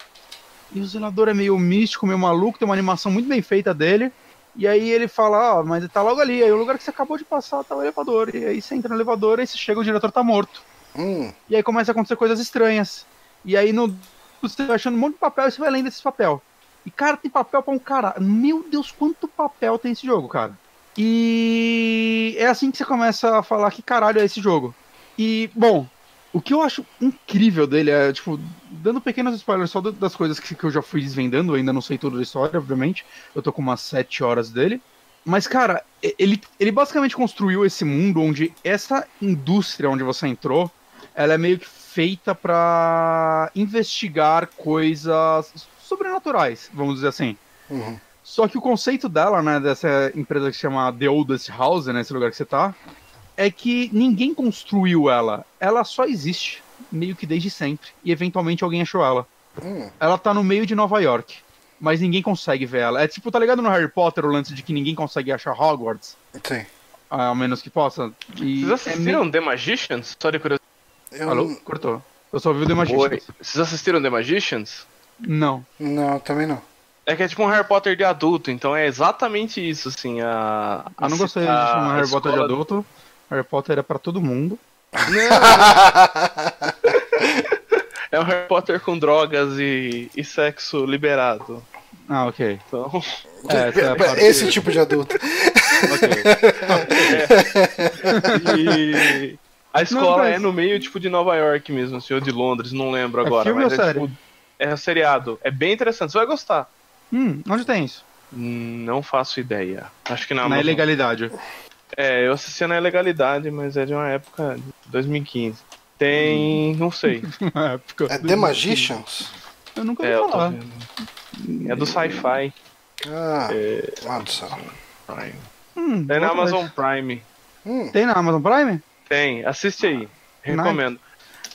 [SPEAKER 2] E o zelador é meio místico, meio maluco, tem uma animação muito bem feita dele. E aí ele fala, ó, mas tá logo ali, aí o lugar que você acabou de passar tá o elevador. E aí você entra no elevador, aí você chega, o diretor tá morto.
[SPEAKER 1] Hum.
[SPEAKER 2] E aí começa a acontecer coisas estranhas. E aí no, você vai achando um monte de papel e você vai lendo esses papel. E cara, tem papel pra um cara. Meu Deus, quanto papel tem esse jogo, cara. E é assim que você começa a falar que caralho é esse jogo. E, bom, o que eu acho incrível dele é, tipo, dando pequenos spoilers só das coisas que, que eu já fui desvendando, ainda não sei toda a história, obviamente. Eu tô com umas 7 horas dele. Mas, cara, ele, ele basicamente construiu esse mundo onde essa indústria onde você entrou, ela é meio que feita para investigar coisas sobrenaturais, vamos dizer assim.
[SPEAKER 1] Uhum.
[SPEAKER 2] Só que o conceito dela, né, dessa empresa que se chama The Oldest House, né, esse lugar que você tá, é que ninguém construiu ela. Ela só existe, meio que desde sempre. E eventualmente alguém achou ela.
[SPEAKER 1] Hum.
[SPEAKER 2] Ela tá no meio de Nova York. Mas ninguém consegue ver ela. É tipo, tá ligado no Harry Potter o lance de que ninguém consegue achar Hogwarts?
[SPEAKER 1] Sim.
[SPEAKER 2] Ao menos que possa. E
[SPEAKER 3] Vocês
[SPEAKER 2] é
[SPEAKER 3] assistiram
[SPEAKER 2] meio-
[SPEAKER 3] The Magicians? Só de curiosidade.
[SPEAKER 1] Eu
[SPEAKER 2] Alô? Cortou. Eu só ouvi o The
[SPEAKER 3] Oi.
[SPEAKER 2] Magicians.
[SPEAKER 3] Vocês assistiram The Magicians?
[SPEAKER 2] Não.
[SPEAKER 1] Não, também não.
[SPEAKER 3] É que é tipo um Harry Potter de adulto, então é exatamente isso, assim, a...
[SPEAKER 2] Eu não
[SPEAKER 3] a-
[SPEAKER 2] gostei de chamar Harry Potter de adulto. Harry Potter é pra todo mundo.
[SPEAKER 3] É um Harry Potter com drogas e, e sexo liberado.
[SPEAKER 2] Ah, ok.
[SPEAKER 3] Então,
[SPEAKER 2] É, essa é a parte-
[SPEAKER 1] Esse tipo de adulto.
[SPEAKER 2] ok.
[SPEAKER 3] e a escola
[SPEAKER 2] mas-
[SPEAKER 3] é no meio, tipo, de Nova York mesmo, assim, ou de Londres, não lembro
[SPEAKER 2] É
[SPEAKER 3] agora.
[SPEAKER 2] filme
[SPEAKER 3] mas
[SPEAKER 2] ou
[SPEAKER 3] é,
[SPEAKER 2] série?
[SPEAKER 3] tipo, é seriado. É bem interessante, você vai gostar.
[SPEAKER 2] Hum, onde tem isso?
[SPEAKER 3] Hum, Não faço ideia. Acho que na
[SPEAKER 2] Na
[SPEAKER 3] Amazon.
[SPEAKER 2] ilegalidade.
[SPEAKER 3] É, eu assistia na ilegalidade, mas é de uma época de 2015. Tem. não sei.
[SPEAKER 2] Na época.
[SPEAKER 1] É The Magicians?
[SPEAKER 2] Eu nunca ouvi
[SPEAKER 3] É, eu tô
[SPEAKER 2] falar.
[SPEAKER 3] É do Sci-Fi
[SPEAKER 1] Ah,
[SPEAKER 3] É.
[SPEAKER 1] nossa.
[SPEAKER 3] Prime.
[SPEAKER 2] Hum,
[SPEAKER 3] Tem na Amazon
[SPEAKER 2] vez.
[SPEAKER 3] Prime.
[SPEAKER 1] Hum.
[SPEAKER 2] Tem na Amazon Prime?
[SPEAKER 3] Tem, assiste aí. Recomendo.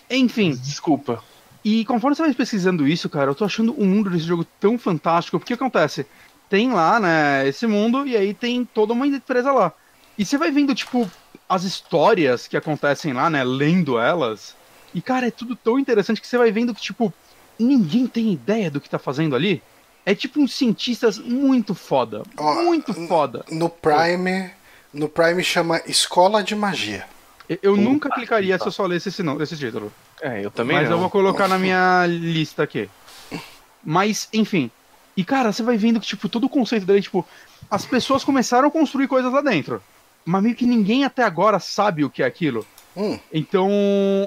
[SPEAKER 2] Enfim,
[SPEAKER 3] Desculpa.
[SPEAKER 2] e conforme você vai pesquisando isso, cara, eu tô achando o mundo desse jogo tão fantástico, porque o que acontece? Tem lá, né, esse mundo, e aí tem toda uma empresa lá. E você vai vendo, tipo, as histórias que acontecem lá, né, lendo elas, e, cara, é tudo tão interessante que você vai vendo que, tipo, ninguém tem ideia do que tá fazendo ali. É tipo uns cientistas muito foda,
[SPEAKER 1] Ó,
[SPEAKER 2] muito foda.
[SPEAKER 1] No Prime. No Prime chama Escola de Magia.
[SPEAKER 2] Eu- nunca clicaria se eu só lesse esse, não, esse título.
[SPEAKER 3] É, eu também
[SPEAKER 2] Mas
[SPEAKER 3] não.
[SPEAKER 2] eu vou colocar na minha lista aqui. Mas, enfim. E, cara, você vai vendo que, tipo, todo o conceito dele, tipo, as pessoas começaram a construir coisas lá dentro. Mas meio que ninguém até agora sabe o que é aquilo.
[SPEAKER 1] Hum.
[SPEAKER 2] Então,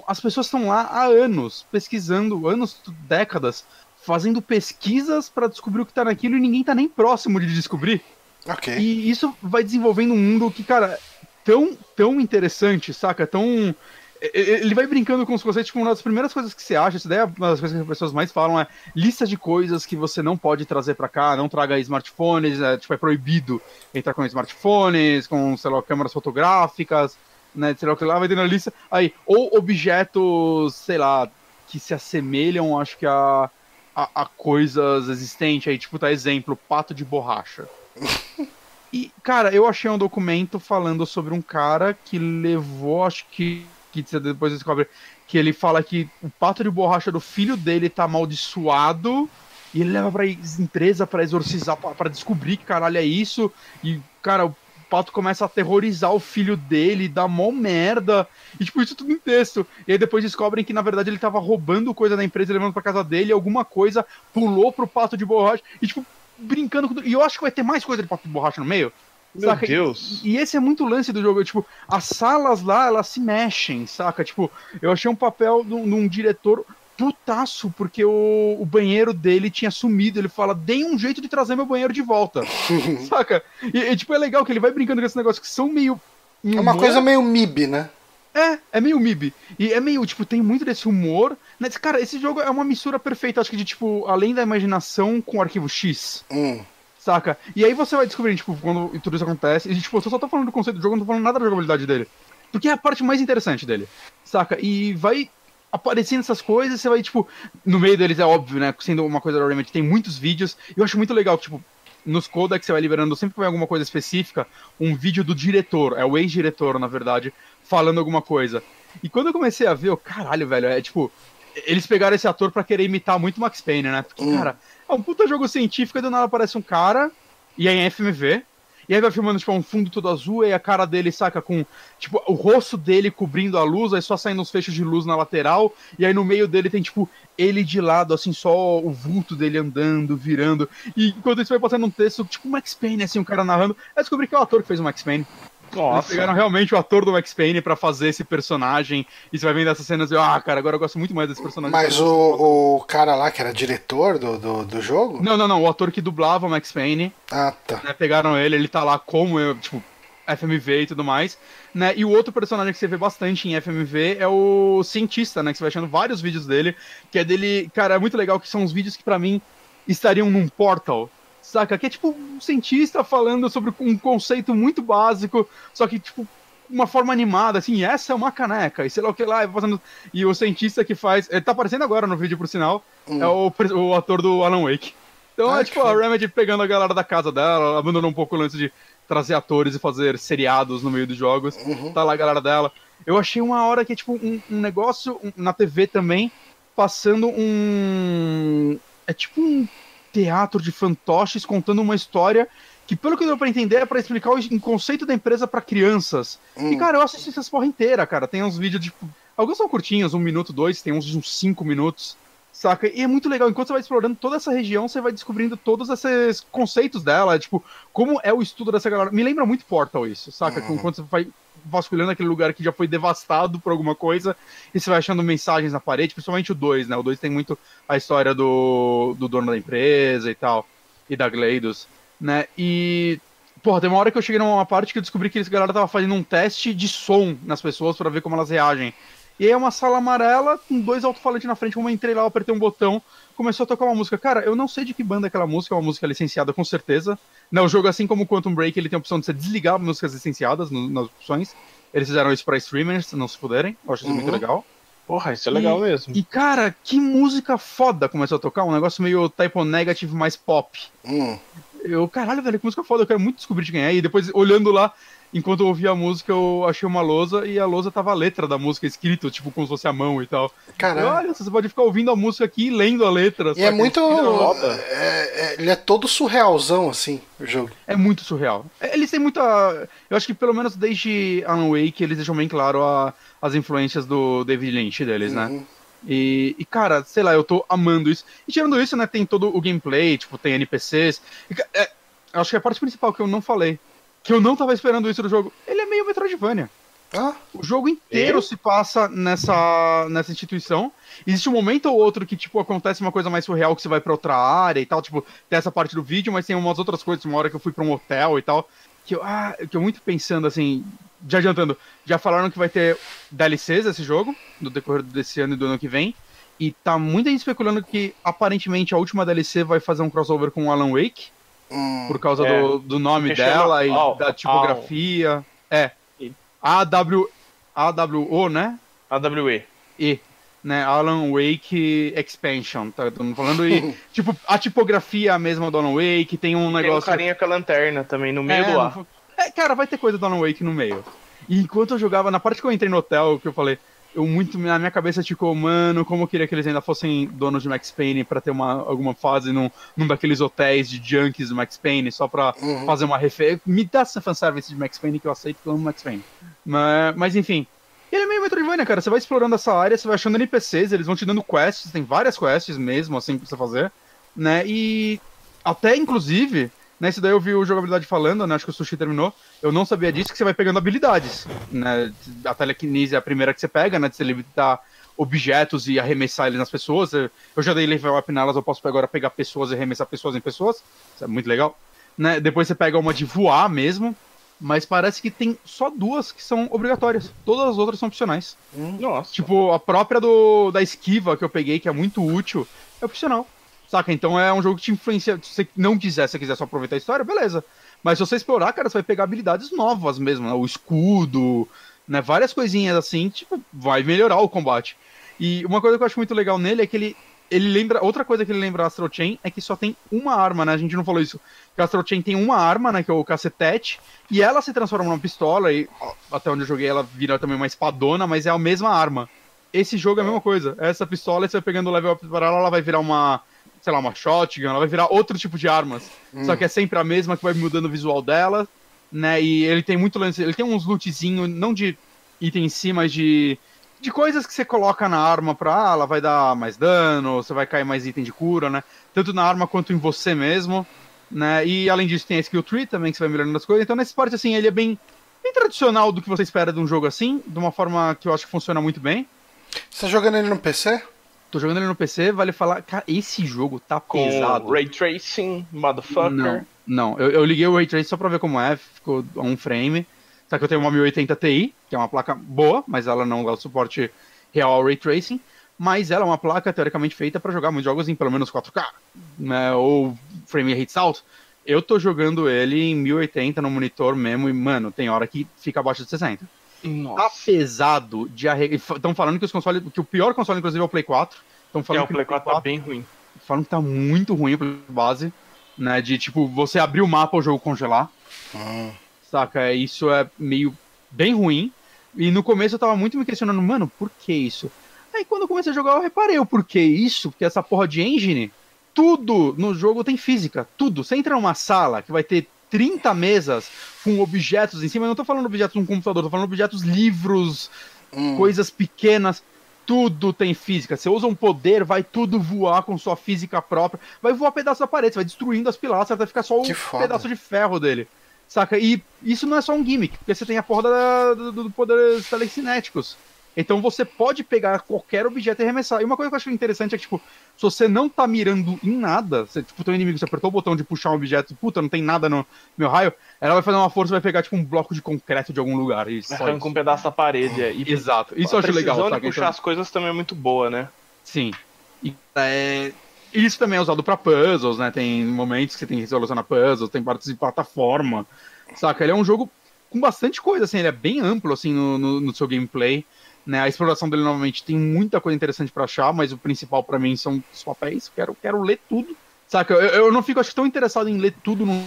[SPEAKER 2] as pessoas estão lá há anos, pesquisando, anos, décadas, fazendo pesquisas pra descobrir o que tá naquilo e ninguém tá nem próximo de descobrir.
[SPEAKER 1] Ok.
[SPEAKER 2] E isso vai desenvolvendo um mundo que, cara, tão, tão interessante, saca? Tão. Ele vai brincando com os conceitos, tipo, uma das primeiras coisas que você acha, isso daí é uma das coisas que as pessoas mais falam, é lista de coisas que você não pode trazer pra cá, não traga smartphones, é, tipo, é proibido entrar com smartphones, com, sei lá, câmeras fotográficas, né, sei lá o que lá, vai tendo a lista. Aí, ou objetos, sei lá, que se assemelham, acho que a a, a coisas existentes. Aí, tipo, tá exemplo, pato de borracha. e, cara, eu achei um documento falando sobre um cara que levou, acho que. Que depois descobre que ele fala que o pato de borracha do filho dele tá amaldiçoado e ele leva pra empresa para exorcizar, para descobrir que caralho é isso. E, cara, o pato começa a aterrorizar o filho dele, dá mó merda. E, tipo, isso tudo em texto. E aí depois descobrem que, na verdade, ele tava roubando coisa da empresa, levando pra casa dele, alguma coisa pulou pro pato de borracha. E, tipo, brincando com. E eu acho que vai ter mais coisa de pato de borracha no meio.
[SPEAKER 3] Meu saca? Deus.
[SPEAKER 2] E, e, esse é muito lance do jogo. Tipo, as salas lá, elas se mexem, saca? Tipo, eu achei um papel de um diretor putaço, porque o, o banheiro dele tinha sumido. Ele fala, dei um jeito de trazer meu banheiro de volta. saca? E, e, tipo, é legal que ele vai brincando com esses negócios que são meio.
[SPEAKER 1] É uma coisa meio MIB, né?
[SPEAKER 2] É, é meio MIB. E é meio, tipo, tem muito desse humor. Né? Cara, esse jogo é uma mistura perfeita, acho que de, tipo, além da imaginação com o arquivo X.
[SPEAKER 1] Hum.
[SPEAKER 2] Saca? E aí você vai descobrir, tipo, quando tudo isso acontece. E, tipo, eu só tô falando do conceito do jogo, não tô falando nada da jogabilidade dele. Porque é a parte mais interessante dele. Saca? E vai aparecendo essas coisas, você vai, tipo, no meio deles é óbvio, né? Sendo uma coisa da Remedy, tem muitos vídeos. E eu acho muito legal, tipo, nos codecs você vai liberando sempre que vem alguma coisa específica, um vídeo do diretor, é o ex-diretor, na verdade, falando alguma coisa. E quando eu comecei a ver, eu, caralho, velho, é tipo. Eles pegaram esse ator para querer imitar muito Max Payne, né? Porque, hum. cara, é um puta jogo científico e do nada aparece um cara, e é em FMV, e aí vai filmando, tipo, um fundo todo azul, e a cara dele saca com, tipo, o rosto dele cobrindo a luz, aí só saindo uns fechos de luz na lateral, e aí no meio dele tem, tipo, ele de lado, assim, só o vulto dele andando, virando. E enquanto isso vai passando um texto, tipo, Max Payne, assim, um cara narrando. Aí descobri que é o ator que fez o Max Payne. Nossa. Eles pegaram realmente o ator do Max Payne pra fazer esse personagem. E você vai vendo essas cenas e, ah, cara, agora eu gosto muito mais desse personagem.
[SPEAKER 1] Mas o, o cara lá que era diretor do, do, do, jogo?
[SPEAKER 2] Não, não, não. O ator que dublava o Max Payne.
[SPEAKER 1] Ah, tá.
[SPEAKER 2] Né, pegaram ele, ele tá lá como, eu, tipo, FMV e tudo mais. Né? E o outro personagem que você vê bastante em FMV é o cientista, né? Que você vai achando vários vídeos dele. Que é dele. Cara, é muito legal que são os vídeos que para mim estariam num portal saca? Que é tipo um cientista falando sobre um conceito muito básico, só que, tipo, uma forma animada, assim, essa é uma caneca, e sei lá o que lá, fazendo... e o cientista que faz, ele tá aparecendo agora no vídeo, por sinal, hum. é o, o ator do Alan Wake. Então Ai, é tipo a Remedy pegando a galera da casa dela, abandonou um pouco o lance de trazer atores e fazer seriados no meio dos jogos, uhum. tá lá a galera dela. Eu achei uma hora que é tipo um, um negócio um, na TV também, passando um... é tipo um teatro de fantoches contando uma história que, pelo que deu pra entender, é pra explicar o conceito da empresa para crianças. Hum. E, cara, eu assisti essas porra inteira, cara. Tem uns vídeos de. Alguns são curtinhos, um minuto, dois, tem uns de uns cinco minutos. Saca? E é muito legal. Enquanto você vai explorando toda essa região, você vai descobrindo todos esses conceitos dela. Tipo, como é o estudo dessa galera. Me lembra muito Portal isso, saca? Uhum. Enquanto você vai vasculhando aquele lugar que já foi devastado por alguma coisa e você vai achando mensagens na parede, principalmente o 2, né? O 2 tem muito a história do, do dono da empresa e tal, e da Gleidos, né? E. Porra, tem uma hora que eu cheguei numa parte que eu descobri que esse galera tava fazendo um teste de som nas pessoas para ver como elas reagem. E aí é uma sala amarela com dois alto-falantes na frente, como eu entrei lá, eu apertei um botão, começou a tocar uma música. Cara, eu não sei de que banda é aquela música, é uma música licenciada com certeza. Né, o jogo, assim como o Quantum Break, ele tem a opção de você desligar músicas licenciadas no, nas opções. Eles fizeram isso pra streamers não se puderem. Eu acho isso uhum. muito legal.
[SPEAKER 3] Porra, isso é legal
[SPEAKER 2] e,
[SPEAKER 3] mesmo.
[SPEAKER 2] E, cara, que música foda começou a tocar. Um negócio meio typo negative mais pop.
[SPEAKER 1] Hum.
[SPEAKER 2] Eu, caralho, velho, que música foda. Eu quero muito descobrir de quem é. E depois, olhando lá, enquanto eu ouvia a música, eu achei uma lousa e a lousa tava a letra da música escrito, tipo, como se fosse a mão e tal.
[SPEAKER 1] Caramba.
[SPEAKER 2] Olha, você pode ficar ouvindo a música aqui e lendo a letra.
[SPEAKER 1] E é muito. É, é, ele é todo surrealzão, assim, o jogo.
[SPEAKER 2] É muito surreal. É, eles têm muita. Eu acho que pelo menos desde Alan Wake eles deixam bem claro a, as influências do David Lynch deles, né? uhum. né? E, e, cara, sei lá, eu tô amando isso. E tirando isso, né, tem todo o gameplay, tipo, tem NPCs. E, é, acho que é a parte principal que eu não falei que eu não tava esperando isso do jogo. Ele é meio Metroidvania.
[SPEAKER 1] Ah,
[SPEAKER 2] o jogo inteiro eu? se passa nessa, nessa instituição. Existe um momento ou outro que, tipo, acontece uma coisa mais surreal que você vai pra outra área e tal. Tipo, tem essa parte do vídeo, mas tem umas outras coisas, uma hora que eu fui pra um hotel e tal. Que eu, ah, que eu muito pensando assim, já adiantando, já falaram que vai ter DLCs esse jogo, no decorrer desse ano e do ano que vem. E tá muita gente especulando que aparentemente a última DLC vai fazer um crossover com o Alan Wake.
[SPEAKER 1] Hum,
[SPEAKER 2] por causa é. do, do nome dela e oh, da tipografia. Oh. É. AW, AWO, né?
[SPEAKER 3] AWE.
[SPEAKER 2] E. né, Alan Wake Expansion, tá tô falando e, tipo, a tipografia é a mesma do Alan Wake, tem um negócio... Tem um
[SPEAKER 3] carinha com a lanterna também, no meio
[SPEAKER 2] é,
[SPEAKER 3] do ar.
[SPEAKER 2] É, cara, vai ter coisa do Alan Wake no meio. E enquanto eu jogava, na parte que eu entrei no hotel, que eu falei, eu muito, na minha cabeça ficou, mano, como eu queria que eles ainda fossem donos de Max Payne para ter uma, alguma fase num, num daqueles hotéis de junkies do Max Payne, só pra uhum. fazer uma referência. Me dá essa fanservice de Max Payne que eu aceito amo Max Payne. Mas, mas enfim, ele é meio Metroidvania, cara. Você vai explorando essa área, você vai achando NPCs, eles vão te dando quests, tem várias quests mesmo, assim, pra você fazer, né? E até, inclusive, nesse daí eu vi o jogabilidade falando, né? Acho que o Sushi terminou. Eu não sabia disso, que você vai pegando habilidades, né? A telekinese é a primeira que você pega, né? De você limitar objetos e arremessar eles nas pessoas. Eu já dei level up nelas, eu posso agora pegar pessoas e arremessar pessoas em pessoas. Isso é muito legal. Né? Depois você pega uma de voar mesmo, mas parece que tem só duas que são obrigatórias. Todas as outras são opcionais.
[SPEAKER 3] Hum. Nossa.
[SPEAKER 2] Tipo, a própria do, da esquiva que eu peguei, que é muito útil, é opcional. Saca? Então é um jogo que te influencia. Se você não quiser, se você quiser só aproveitar a história, beleza. Mas se você explorar, cara, você vai pegar habilidades novas mesmo, né? O escudo, né? Várias coisinhas assim, tipo, vai melhorar o combate. E uma coisa que eu acho muito legal nele é que ele ele lembra. Outra coisa que ele lembra Astro Chain é que só tem uma arma, né? A gente não falou isso. Que Astro Chain tem uma arma, né? Que é o cacetete. E ela se transforma numa pistola. E até onde eu joguei, ela vira também uma espadona, mas é a mesma arma. Esse jogo é a mesma coisa. Essa pistola, você vai pegando o level up para ela, ela vai virar uma. Sei lá, uma shotgun, ela vai virar outro tipo de armas. Hum. Só que é sempre a mesma que vai mudando o visual dela. Né? E ele tem muito lance. Ele tem uns lootzinho, não de item em si, mas de de coisas que você coloca na arma pra, ah, ela vai dar mais dano, você vai cair mais item de cura, né? Tanto na arma quanto em você mesmo, né? E além disso tem a skill tree também, que você vai melhorando as coisas. Então nesse parte, assim, ele é bem, bem tradicional do que você espera de um jogo assim, de uma forma que eu acho que funciona muito bem.
[SPEAKER 1] Você tá jogando ele no PC?
[SPEAKER 2] Tô jogando ele no PC, vale falar, cara, esse jogo tá
[SPEAKER 3] Com
[SPEAKER 2] pesado.
[SPEAKER 3] Ray Tracing, motherfucker.
[SPEAKER 2] Não, não. Eu, eu liguei o Ray Tracing só pra ver como é, ficou a um frame. Só que eu tenho uma 1080 Ti, que é uma placa boa, mas ela não dá o suporte real ao Ray Tracing. Mas ela é uma placa teoricamente feita para jogar muitos jogos em pelo menos 4K, né, ou frame rate alto. Eu tô jogando ele em 1080 no monitor mesmo e, mano, tem hora que fica abaixo de 60.
[SPEAKER 3] Nossa.
[SPEAKER 2] Tá pesado de arregar. Estão falando que os consoles. que o pior console, inclusive, é o Play 4. Estão falando
[SPEAKER 3] é, o Play 4, 4 tá bem ruim.
[SPEAKER 2] Falam que tá muito ruim o base. Né? De tipo, você abrir o mapa o jogo congelar.
[SPEAKER 1] Hum
[SPEAKER 2] saca? Isso é meio bem ruim. E no começo eu tava muito me questionando, mano, por que isso? Aí quando eu comecei a jogar eu reparei o porquê isso, porque essa porra de engine, tudo no jogo tem física, tudo. Você entra numa sala que vai ter 30 mesas com objetos em cima, eu não tô falando objetos de um computador, tô falando objetos, livros, hum. coisas pequenas, tudo tem física. Você usa um poder, vai tudo voar com sua física própria, vai voar pedaço da parede, vai destruindo as pilastras até ficar só o pedaço de ferro dele. Saca? E isso não é só um gimmick, porque você tem a porra da, do, do poder telecinéticos. Então você pode pegar qualquer objeto e arremessar. E uma coisa que eu acho interessante é que, tipo, se você não tá mirando em nada, você, tipo, teu inimigo, você apertou o botão de puxar um objeto, puta, não tem nada no meu raio, ela vai fazer uma força e vai pegar, tipo, um bloco de concreto de algum lugar. E
[SPEAKER 3] Arranca um pedaço da parede. É.
[SPEAKER 2] E, Exato. Isso eu acho legal. A
[SPEAKER 3] de puxar então... as coisas também é muito boa, né?
[SPEAKER 2] Sim. E, é... Isso também é usado para puzzles, né? Tem momentos que você tem que solucionar puzzles, tem partes de plataforma, saca? Ele é um jogo com bastante coisa, assim, ele é bem amplo, assim, no, no, no seu gameplay, né? A exploração dele, novamente, tem muita coisa interessante para achar, mas o principal para mim são os papéis, quero, quero ler tudo, saca? Eu, eu não fico, acho tão interessado em ler tudo no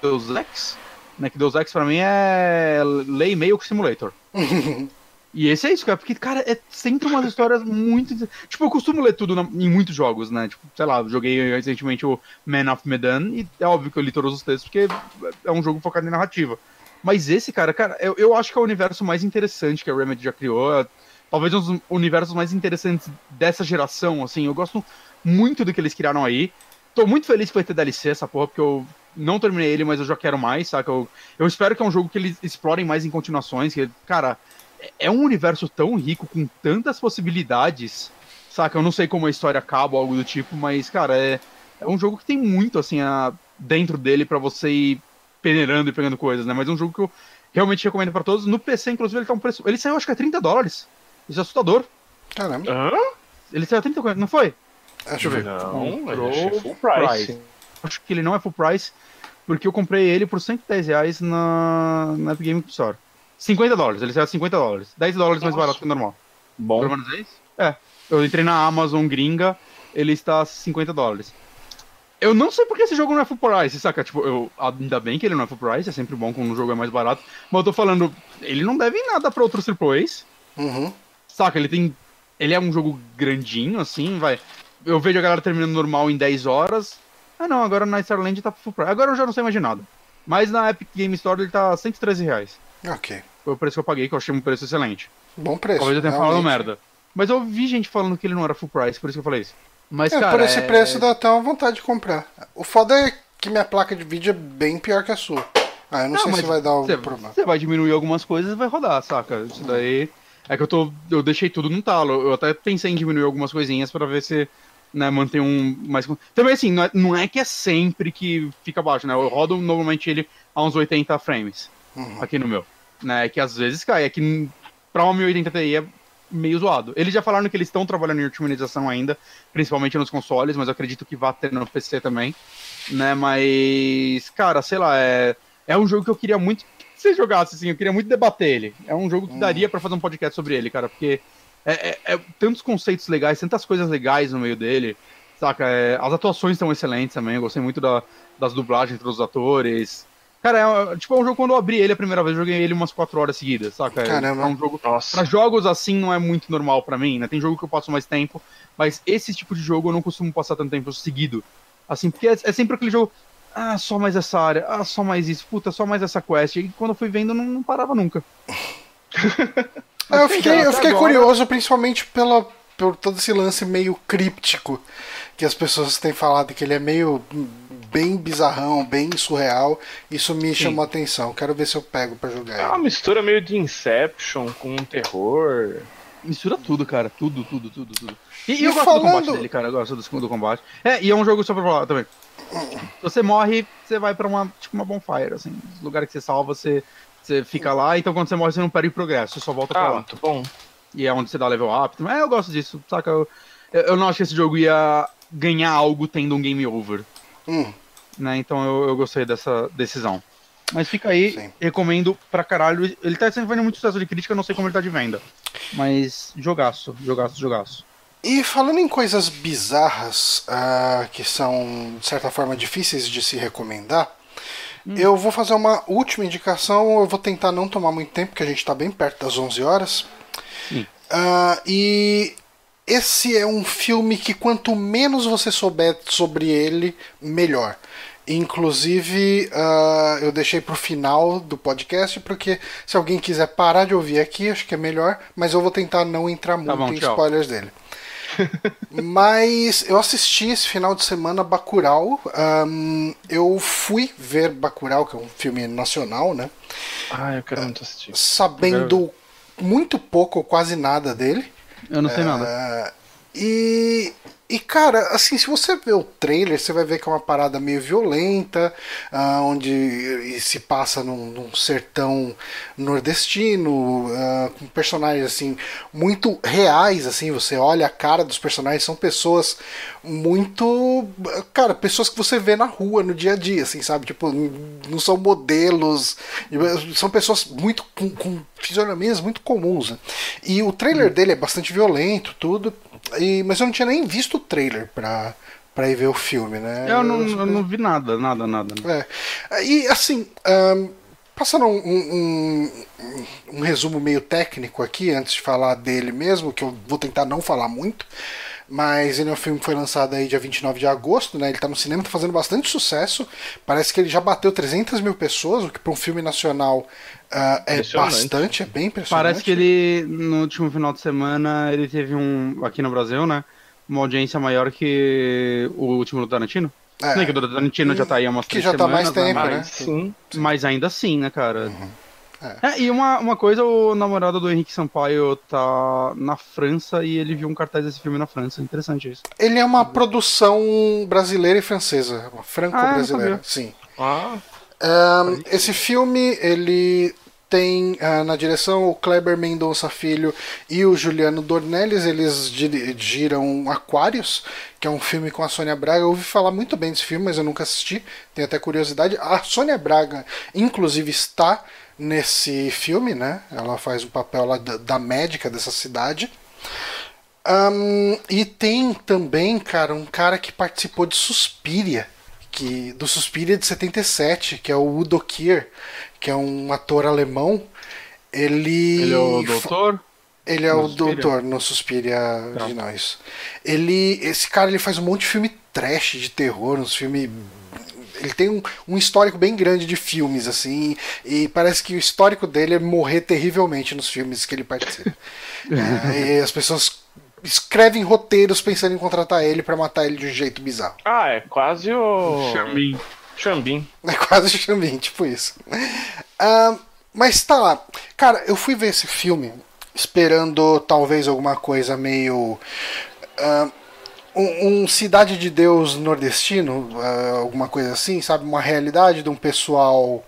[SPEAKER 2] Deus Ex, né? Que Deus Ex pra mim é ler e-mail com Simulator. E esse é isso, cara, porque, cara, é sempre umas histórias muito. Tipo, eu costumo ler tudo na, em muitos jogos, né? Tipo, sei lá, joguei recentemente o Man of Medan e é óbvio que eu li todos os textos porque é um jogo focado em narrativa. Mas esse, cara, cara, eu, eu acho que é o universo mais interessante que a Remedy já criou. É, talvez um dos universos mais interessantes dessa geração, assim. Eu gosto muito do que eles criaram aí. Tô muito feliz que vai ter DLC essa porra, porque eu não terminei ele, mas eu já quero mais, saca? Eu, eu espero que é um jogo que eles explorem mais em continuações, que, cara é um universo tão rico, com tantas possibilidades, saca? Eu não sei como a história acaba ou algo do tipo, mas, cara, é, é um jogo que tem muito, assim, a, dentro dele para você ir peneirando e pegando coisas, né? Mas é um jogo que eu realmente recomendo para todos. No PC, inclusive, ele tá um preço. Ele saiu, acho que é 30 dólares. Isso é assustador.
[SPEAKER 1] Caramba.
[SPEAKER 3] Hã?
[SPEAKER 2] Ele saiu a 30 não foi?
[SPEAKER 1] Deixa eu ver.
[SPEAKER 3] Não, é full price. price.
[SPEAKER 2] Acho que ele não é full price, porque eu comprei ele por 110 reais na, na Epic Game Store. 50 dólares, ele saiu a 50 dólares. 10 dólares Nossa. mais barato que o normal.
[SPEAKER 3] Bom.
[SPEAKER 2] Pelo menos é isso? É, eu entrei na Amazon gringa, ele está a 50 dólares. Eu não sei porque esse jogo não é full price, saca? Tipo, eu, ainda bem que ele não é full price, é sempre bom quando o jogo é mais barato. Mas eu tô falando, ele não deve nada pra outros AAAs.
[SPEAKER 1] Uhum.
[SPEAKER 2] Saca? Ele tem. Ele é um jogo grandinho, assim, vai. Eu vejo a galera terminando normal em 10 horas. Ah não, agora na Starland tá full price. Agora eu já não sei mais de nada. Mas na Epic Game Store ele tá 113 reais.
[SPEAKER 1] Ok.
[SPEAKER 2] Foi o preço que eu paguei, que eu achei um preço excelente.
[SPEAKER 1] Bom preço.
[SPEAKER 2] Talvez eu tenha falado merda. Mas eu vi gente falando que ele não era full price, por isso que eu falei isso. Mas,
[SPEAKER 1] É,
[SPEAKER 2] cara.
[SPEAKER 1] por esse
[SPEAKER 2] é-
[SPEAKER 1] preço dá até uma vontade de comprar. O foda é que minha placa de vídeo é bem pior que a sua. Ah, eu não, sei
[SPEAKER 2] mas
[SPEAKER 1] se vai dar algum
[SPEAKER 2] você,
[SPEAKER 1] problema.
[SPEAKER 2] Você vai diminuir algumas coisas e vai rodar, saca? Isso daí. É que eu tô. Eu deixei tudo no talo. Eu até pensei em diminuir algumas coisinhas pra ver se. Né, manter um mais. Também assim, não é, não é que é sempre que fica baixo, né? Eu rodo normalmente ele a uns 80 frames
[SPEAKER 1] Uhum.
[SPEAKER 2] aqui no meu. Né? Que às vezes cai. É que pra uma 1080 Ti é meio zoado. Eles já falaram que eles estão trabalhando em otimização ainda, principalmente nos consoles, mas eu acredito que vai ter no PC também. Né? Mas, cara, sei lá, é, é um jogo que eu queria muito que você jogasse, assim, eu queria muito debater ele. É um jogo que daria pra fazer um podcast sobre ele, cara, porque é, é- é tantos conceitos legais, tantas coisas legais no meio dele, saca? É, as atuações estão excelentes também, eu gostei muito da- das dublagens entre os atores. Cara, é, tipo, é um jogo quando eu abri ele a primeira vez, eu joguei ele umas 4 horas seguidas, saca? É-
[SPEAKER 1] Caramba.
[SPEAKER 2] É um jogo
[SPEAKER 3] Nossa.
[SPEAKER 2] Pra jogos assim não é muito normal pra mim, né? Tem jogo que eu passo mais tempo, mas esse tipo de jogo eu não costumo passar tanto tempo seguido. Assim, porque é, é sempre aquele jogo, ah, só mais essa área, ah, só mais isso, puta, só mais essa quest. E quando eu fui vendo, não, não parava nunca.
[SPEAKER 1] É, eu fiquei, eu fiquei
[SPEAKER 2] agora-
[SPEAKER 1] curioso, principalmente pela, por todo esse lance meio críptico que as pessoas têm falado, que ele é meio bem bizarrão, bem surreal. Isso me chamou a atenção. Quero ver se eu pego pra jogar
[SPEAKER 3] É uma
[SPEAKER 1] ele.
[SPEAKER 3] mistura meio de Inception com terror.
[SPEAKER 2] Mistura tudo, cara, tudo, tudo, tudo, tudo. E, e eu gosto
[SPEAKER 1] falando-
[SPEAKER 2] do combate dele, cara, eu gosto do, do combate. É, e é um jogo só pra falar também. Se você morre, você vai pra uma, tipo, uma bonfire, assim. Lugar que você salva, você, você fica lá, então quando você morre, você não perde progresso, você só volta pra
[SPEAKER 3] Ah,
[SPEAKER 2] lá.
[SPEAKER 3] muito bom.
[SPEAKER 2] E é onde você dá level up. É, eu gosto disso, saca? Eu, eu não acho que esse jogo ia ganhar algo tendo um game over,
[SPEAKER 1] Hum,
[SPEAKER 2] né? Então eu, eu gostei dessa decisão. Mas fica aí,
[SPEAKER 1] Sim.
[SPEAKER 2] recomendo pra caralho. Ele tá sempre fazendo muito sucesso de crítica, não sei como ele tá de venda. Mas jogaço, jogaço, jogaço.
[SPEAKER 1] E falando em coisas bizarras, ah, que são, de certa forma, difíceis de se recomendar, eu vou fazer uma última indicação. Eu vou tentar não tomar muito tempo, porque a gente está bem perto das 11 horas.
[SPEAKER 2] Sim.
[SPEAKER 1] Ah, e esse é um filme que quanto menos você souber sobre ele, melhor. Inclusive, ah, eu deixei pro final do podcast, porque se alguém quiser parar de ouvir aqui, acho que é melhor, mas eu vou tentar não entrar muito
[SPEAKER 2] bom,
[SPEAKER 1] em
[SPEAKER 2] tchau.
[SPEAKER 1] spoilers dele. Mas eu assisti esse final de semana Bacurau. ahn, eu fui ver Bacurau, que é um filme nacional, né?
[SPEAKER 3] Ah, eu quero muito assistir.
[SPEAKER 1] Sabendo muito pouco ou quase nada dele.
[SPEAKER 2] Eu não sei nada.
[SPEAKER 1] Ah, e, e, cara, assim, se você ver o trailer, você vai ver que é uma parada meio violenta, ah, onde se passa num, num sertão nordestino, ah, com personagens assim muito reais, assim, você olha a cara dos personagens, são pessoas muito, cara, pessoas que você vê na rua no dia a dia, assim, sabe? Tipo, não são modelos, são pessoas muito com, com fisionomias muito comuns. Né? E o trailer dele é bastante violento, tudo. E, mas eu não tinha nem visto o trailer pra, pra ir ver o filme, né?
[SPEAKER 2] Eu não, eu não vi nada, nada, nada.
[SPEAKER 1] É. E assim, ahn, passando um, um- um- um resumo meio técnico aqui, antes de falar dele mesmo, que eu vou tentar não falar muito. Mas ele é um filme que foi lançado aí dia 29 de agosto, né? Ele tá no cinema, tá fazendo bastante sucesso. Parece que ele já bateu 300 mil pessoas, o que para um filme nacional ah, é bastante, é bem impressionante.
[SPEAKER 2] Parece que ele, no último final de semana, ele teve um, aqui no Brasil, né? Uma audiência maior que o último do Tarantino.
[SPEAKER 1] É.
[SPEAKER 2] Nem que o do Tarantino já tá aí há umas
[SPEAKER 1] Que
[SPEAKER 2] três
[SPEAKER 1] já tá
[SPEAKER 2] semanas,
[SPEAKER 1] mais tempo,
[SPEAKER 2] Mas,
[SPEAKER 1] né?
[SPEAKER 3] Mas sim.
[SPEAKER 2] mas ainda assim, né, cara?
[SPEAKER 1] É.
[SPEAKER 2] É, e uma, uma coisa, o namorado do Henrique Sampaio tá na França e ele viu um cartaz desse filme na França. Interessante isso.
[SPEAKER 1] Ele é uma produção brasileira e francesa, uma
[SPEAKER 2] Ah,
[SPEAKER 1] franco-brasileira,
[SPEAKER 2] não
[SPEAKER 1] sim.
[SPEAKER 3] Ah,
[SPEAKER 1] Ahn, esse filme ele tem ah, na direção o Kleber Mendonça Filho e o Juliano Dornelles. Eles dirigiram Aquários, que é um filme com a Sônia Braga. Eu ouvi falar muito bem desse filme, mas eu nunca assisti. Tenho até curiosidade. A Sônia Braga, inclusive, está nesse filme, né? Ela faz o papel lá da, da médica dessa cidade. Um, e tem também, cara, um cara que participou de Suspiria, que, do Suspiria de 77, que é o Udo Kier, que é um ator alemão. Ele.
[SPEAKER 2] Ele é o doutor?
[SPEAKER 1] Ele é no o Suspiria? doutor no Suspiria tá. de nós. Ele. Esse cara ele faz um monte de filme trash de terror, uns filmes ele tem um, um, histórico bem grande de filmes, assim, e parece que o histórico dele é morrer terrivelmente nos filmes que ele participa. é, e as pessoas escrevem roteiros pensando em contratar ele para matar ele de um jeito bizarro.
[SPEAKER 3] Ah, é quase o.
[SPEAKER 2] Xambim.
[SPEAKER 3] Xambim.
[SPEAKER 1] É quase o Xambim, tipo isso. Uh, mas tá lá. Cara, eu fui ver esse filme esperando talvez alguma coisa meio. Uh, um, um, Cidade de Deus nordestino, uh, alguma coisa assim, sabe? Uma realidade de um pessoal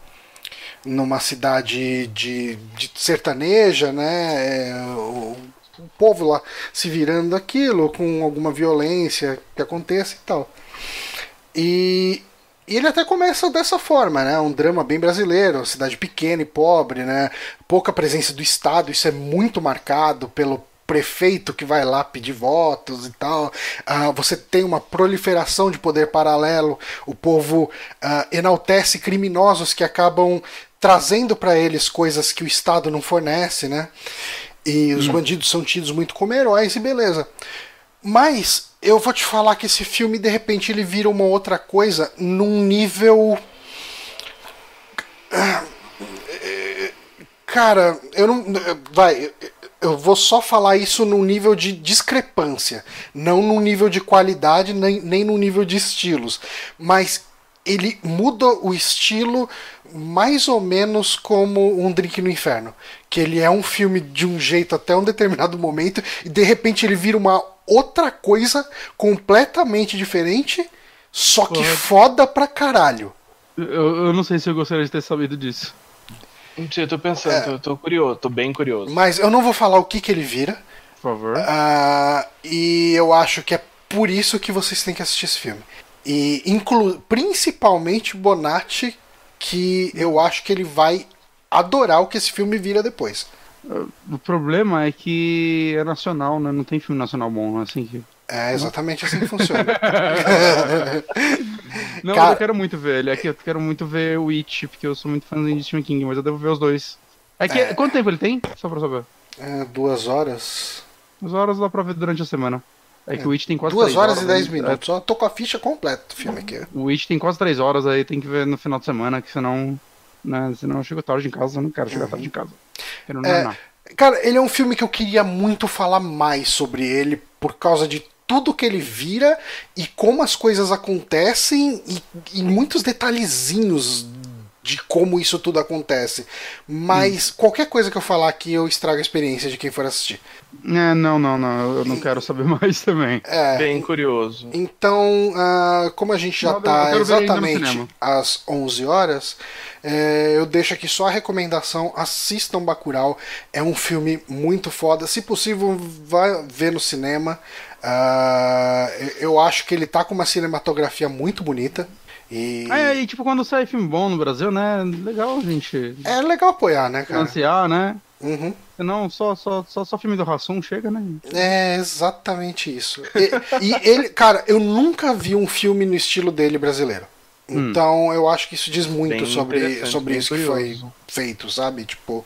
[SPEAKER 1] numa cidade de, de sertaneja, né? É, o, o, povo lá se virando daquilo, com alguma violência que aconteça e tal. E, e ele até começa dessa forma, né? Um drama bem brasileiro, cidade pequena e pobre, né? Pouca presença do Estado, isso é muito marcado pelo prefeito que vai lá pedir votos e tal. Uh, você tem uma proliferação de poder paralelo. O povo uh, enaltece criminosos que acabam trazendo para eles coisas que o Estado não fornece, né? E os hum. bandidos são tidos muito como heróis e beleza. Mas eu vou te falar que esse filme, de repente, ele vira uma outra coisa num nível. Cara, eu não. Vai. Eu vou só falar isso num nível de discrepância. Não num nível de qualidade, nem, nem no nível de estilos. Mas ele muda o estilo mais ou menos como um Drink no Inferno. Que ele é um filme de um jeito até um determinado momento e de repente ele vira uma outra coisa completamente diferente, só que foda pra caralho.
[SPEAKER 2] Eu, eu, não sei se eu gostaria de ter sabido disso.
[SPEAKER 3] Não sei, eu tô pensando, é, tô, tô, curioso, tô bem curioso.
[SPEAKER 1] Mas eu não vou falar o que, que ele vira.
[SPEAKER 2] Por favor.
[SPEAKER 1] Uh, e eu acho que é por isso que vocês têm que assistir esse filme. E inclu principalmente Bonatti, que eu acho que ele vai adorar o que esse filme vira depois.
[SPEAKER 2] O problema é que é nacional, né? Não tem filme nacional bom, assim que.
[SPEAKER 1] É exatamente assim que funciona.
[SPEAKER 2] não, Cara... eu quero muito ver ele. É que eu quero muito ver o It, porque eu sou muito fãzinho de Stephen King, mas eu devo ver os dois. É que. É... Quanto tempo ele tem? Só pra saber.
[SPEAKER 1] É, duas horas.
[SPEAKER 2] Duas horas dá pra ver durante a semana. É que é, o It tem quase
[SPEAKER 1] Duas horas, horas, e dez minutos. É... Só tô com a ficha completa do filme aqui.
[SPEAKER 2] O It tem quase três horas, aí tem que ver no final de semana, que senão. Né, senão eu chego tarde em casa, eu não quero chegar uhum. tarde em casa.
[SPEAKER 1] Não, é, não. Cara, ele é um filme que eu queria muito falar mais sobre ele por causa de tudo que ele vira e como as coisas acontecem e, e muitos detalhezinhos de como isso tudo acontece. Mas hum. qualquer coisa que eu falar aqui eu estrago a experiência de quem for assistir.
[SPEAKER 2] É, não, não, não. Eu não quero saber mais também.
[SPEAKER 3] É, Bem curioso.
[SPEAKER 1] Então, uh, como a gente já está exatamente às 11 horas, é, eu deixo aqui só a recomendação: assistam Bacurau. É um filme muito foda. Se possível, vá ver no cinema. Uh, eu acho que ele tá com uma cinematografia muito bonita. E...
[SPEAKER 2] É, e tipo, quando sai filme bom no Brasil, né? Legal, gente.
[SPEAKER 1] É legal apoiar, né, cara?
[SPEAKER 2] Financiar, né?
[SPEAKER 1] Uhum.
[SPEAKER 2] Senão só, só, só, só filme do Rassum chega, né?
[SPEAKER 1] É exatamente isso. E, e ele, cara, eu nunca vi um filme no estilo dele brasileiro. Hum. Então hum. eu acho que isso diz muito sobre, sobre isso curioso. que foi feito, sabe? Tipo,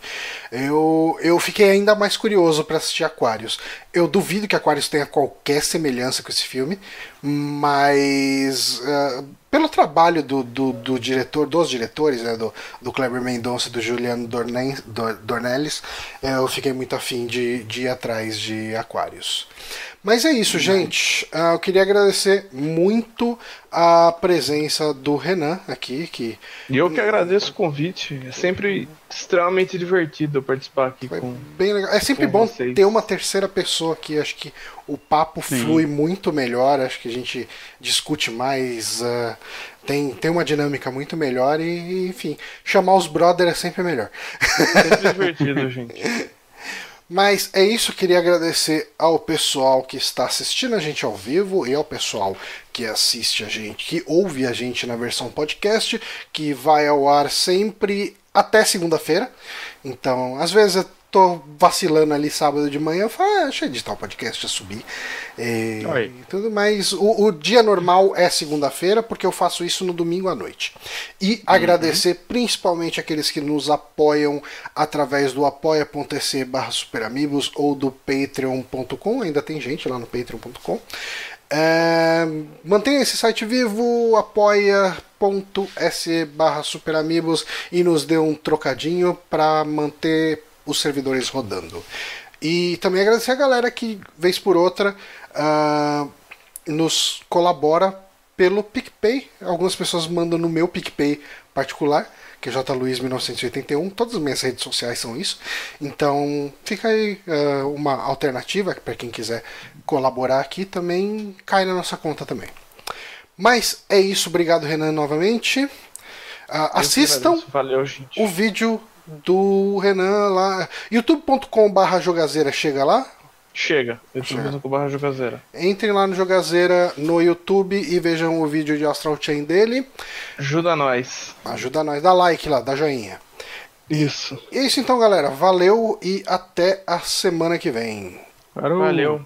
[SPEAKER 1] eu, eu fiquei ainda mais curioso para assistir Aquarius. Eu duvido que Aquarius tenha qualquer semelhança com esse filme, mas uh, pelo trabalho do, do, do, diretor, dos diretores, né, do, do Kleber Mendonça e do Juliano Dornen, Dornelles, eu fiquei muito afim de, de ir atrás de Aquarius. Mas é isso, gente. Uh, eu queria agradecer muito a presença do Renan aqui. Que...
[SPEAKER 3] E eu que agradeço o convite. É sempre extremamente divertido participar aqui
[SPEAKER 1] Foi
[SPEAKER 3] com
[SPEAKER 1] bem legal. É sempre bom vocês. ter uma terceira pessoa aqui. Acho que o papo Sim. flui muito melhor. Acho que a gente discute mais. Uh, tem, tem uma dinâmica muito melhor e, enfim, chamar os brothers é sempre melhor.
[SPEAKER 3] Sempre divertido, gente.
[SPEAKER 1] Mas é isso, queria agradecer ao pessoal que está assistindo a gente ao vivo e ao pessoal que assiste a gente, que ouve a gente na versão podcast, que vai ao ar sempre até segunda-feira. Então, às vezes tô vacilando ali sábado de manhã, eu falo, ah, deixa eu editar o podcast, já subi. E,
[SPEAKER 2] Oi.
[SPEAKER 1] e tudo mais. O, o dia normal é segunda-feira, porque eu faço isso no domingo à noite. E agradecer principalmente aqueles que nos apoiam através do apoia.se barra superamigos ou do patreon.com, ainda tem gente lá no patreon.com. É, mantenha esse site vivo, apoia.se barra superamigos e nos dê um trocadinho para manter os servidores rodando. E também agradecer a galera que, vez por outra, ah, nos colabora pelo PicPay. Algumas pessoas mandam no meu PicPay particular, que é jluiz1981. Todas as minhas redes sociais são isso. Então fica aí ah, uma alternativa para quem quiser colaborar aqui. Também cai na nossa conta também. Mas é isso. Obrigado, Renan, novamente.
[SPEAKER 3] Que
[SPEAKER 1] assistam o vídeo do Renan lá. youtube.com/barra jogazeira chega lá. Chega.
[SPEAKER 3] Youtube.com.br jogazeira.
[SPEAKER 1] Entrem lá no Jogazeira no YouTube e vejam o vídeo de Astral Chain dele.
[SPEAKER 3] Ajuda nós.
[SPEAKER 1] Ajuda nós, dá like lá, dá joinha.
[SPEAKER 3] Isso.
[SPEAKER 1] E é isso então, galera. Valeu e até a semana que vem.
[SPEAKER 2] Parou.
[SPEAKER 3] Valeu.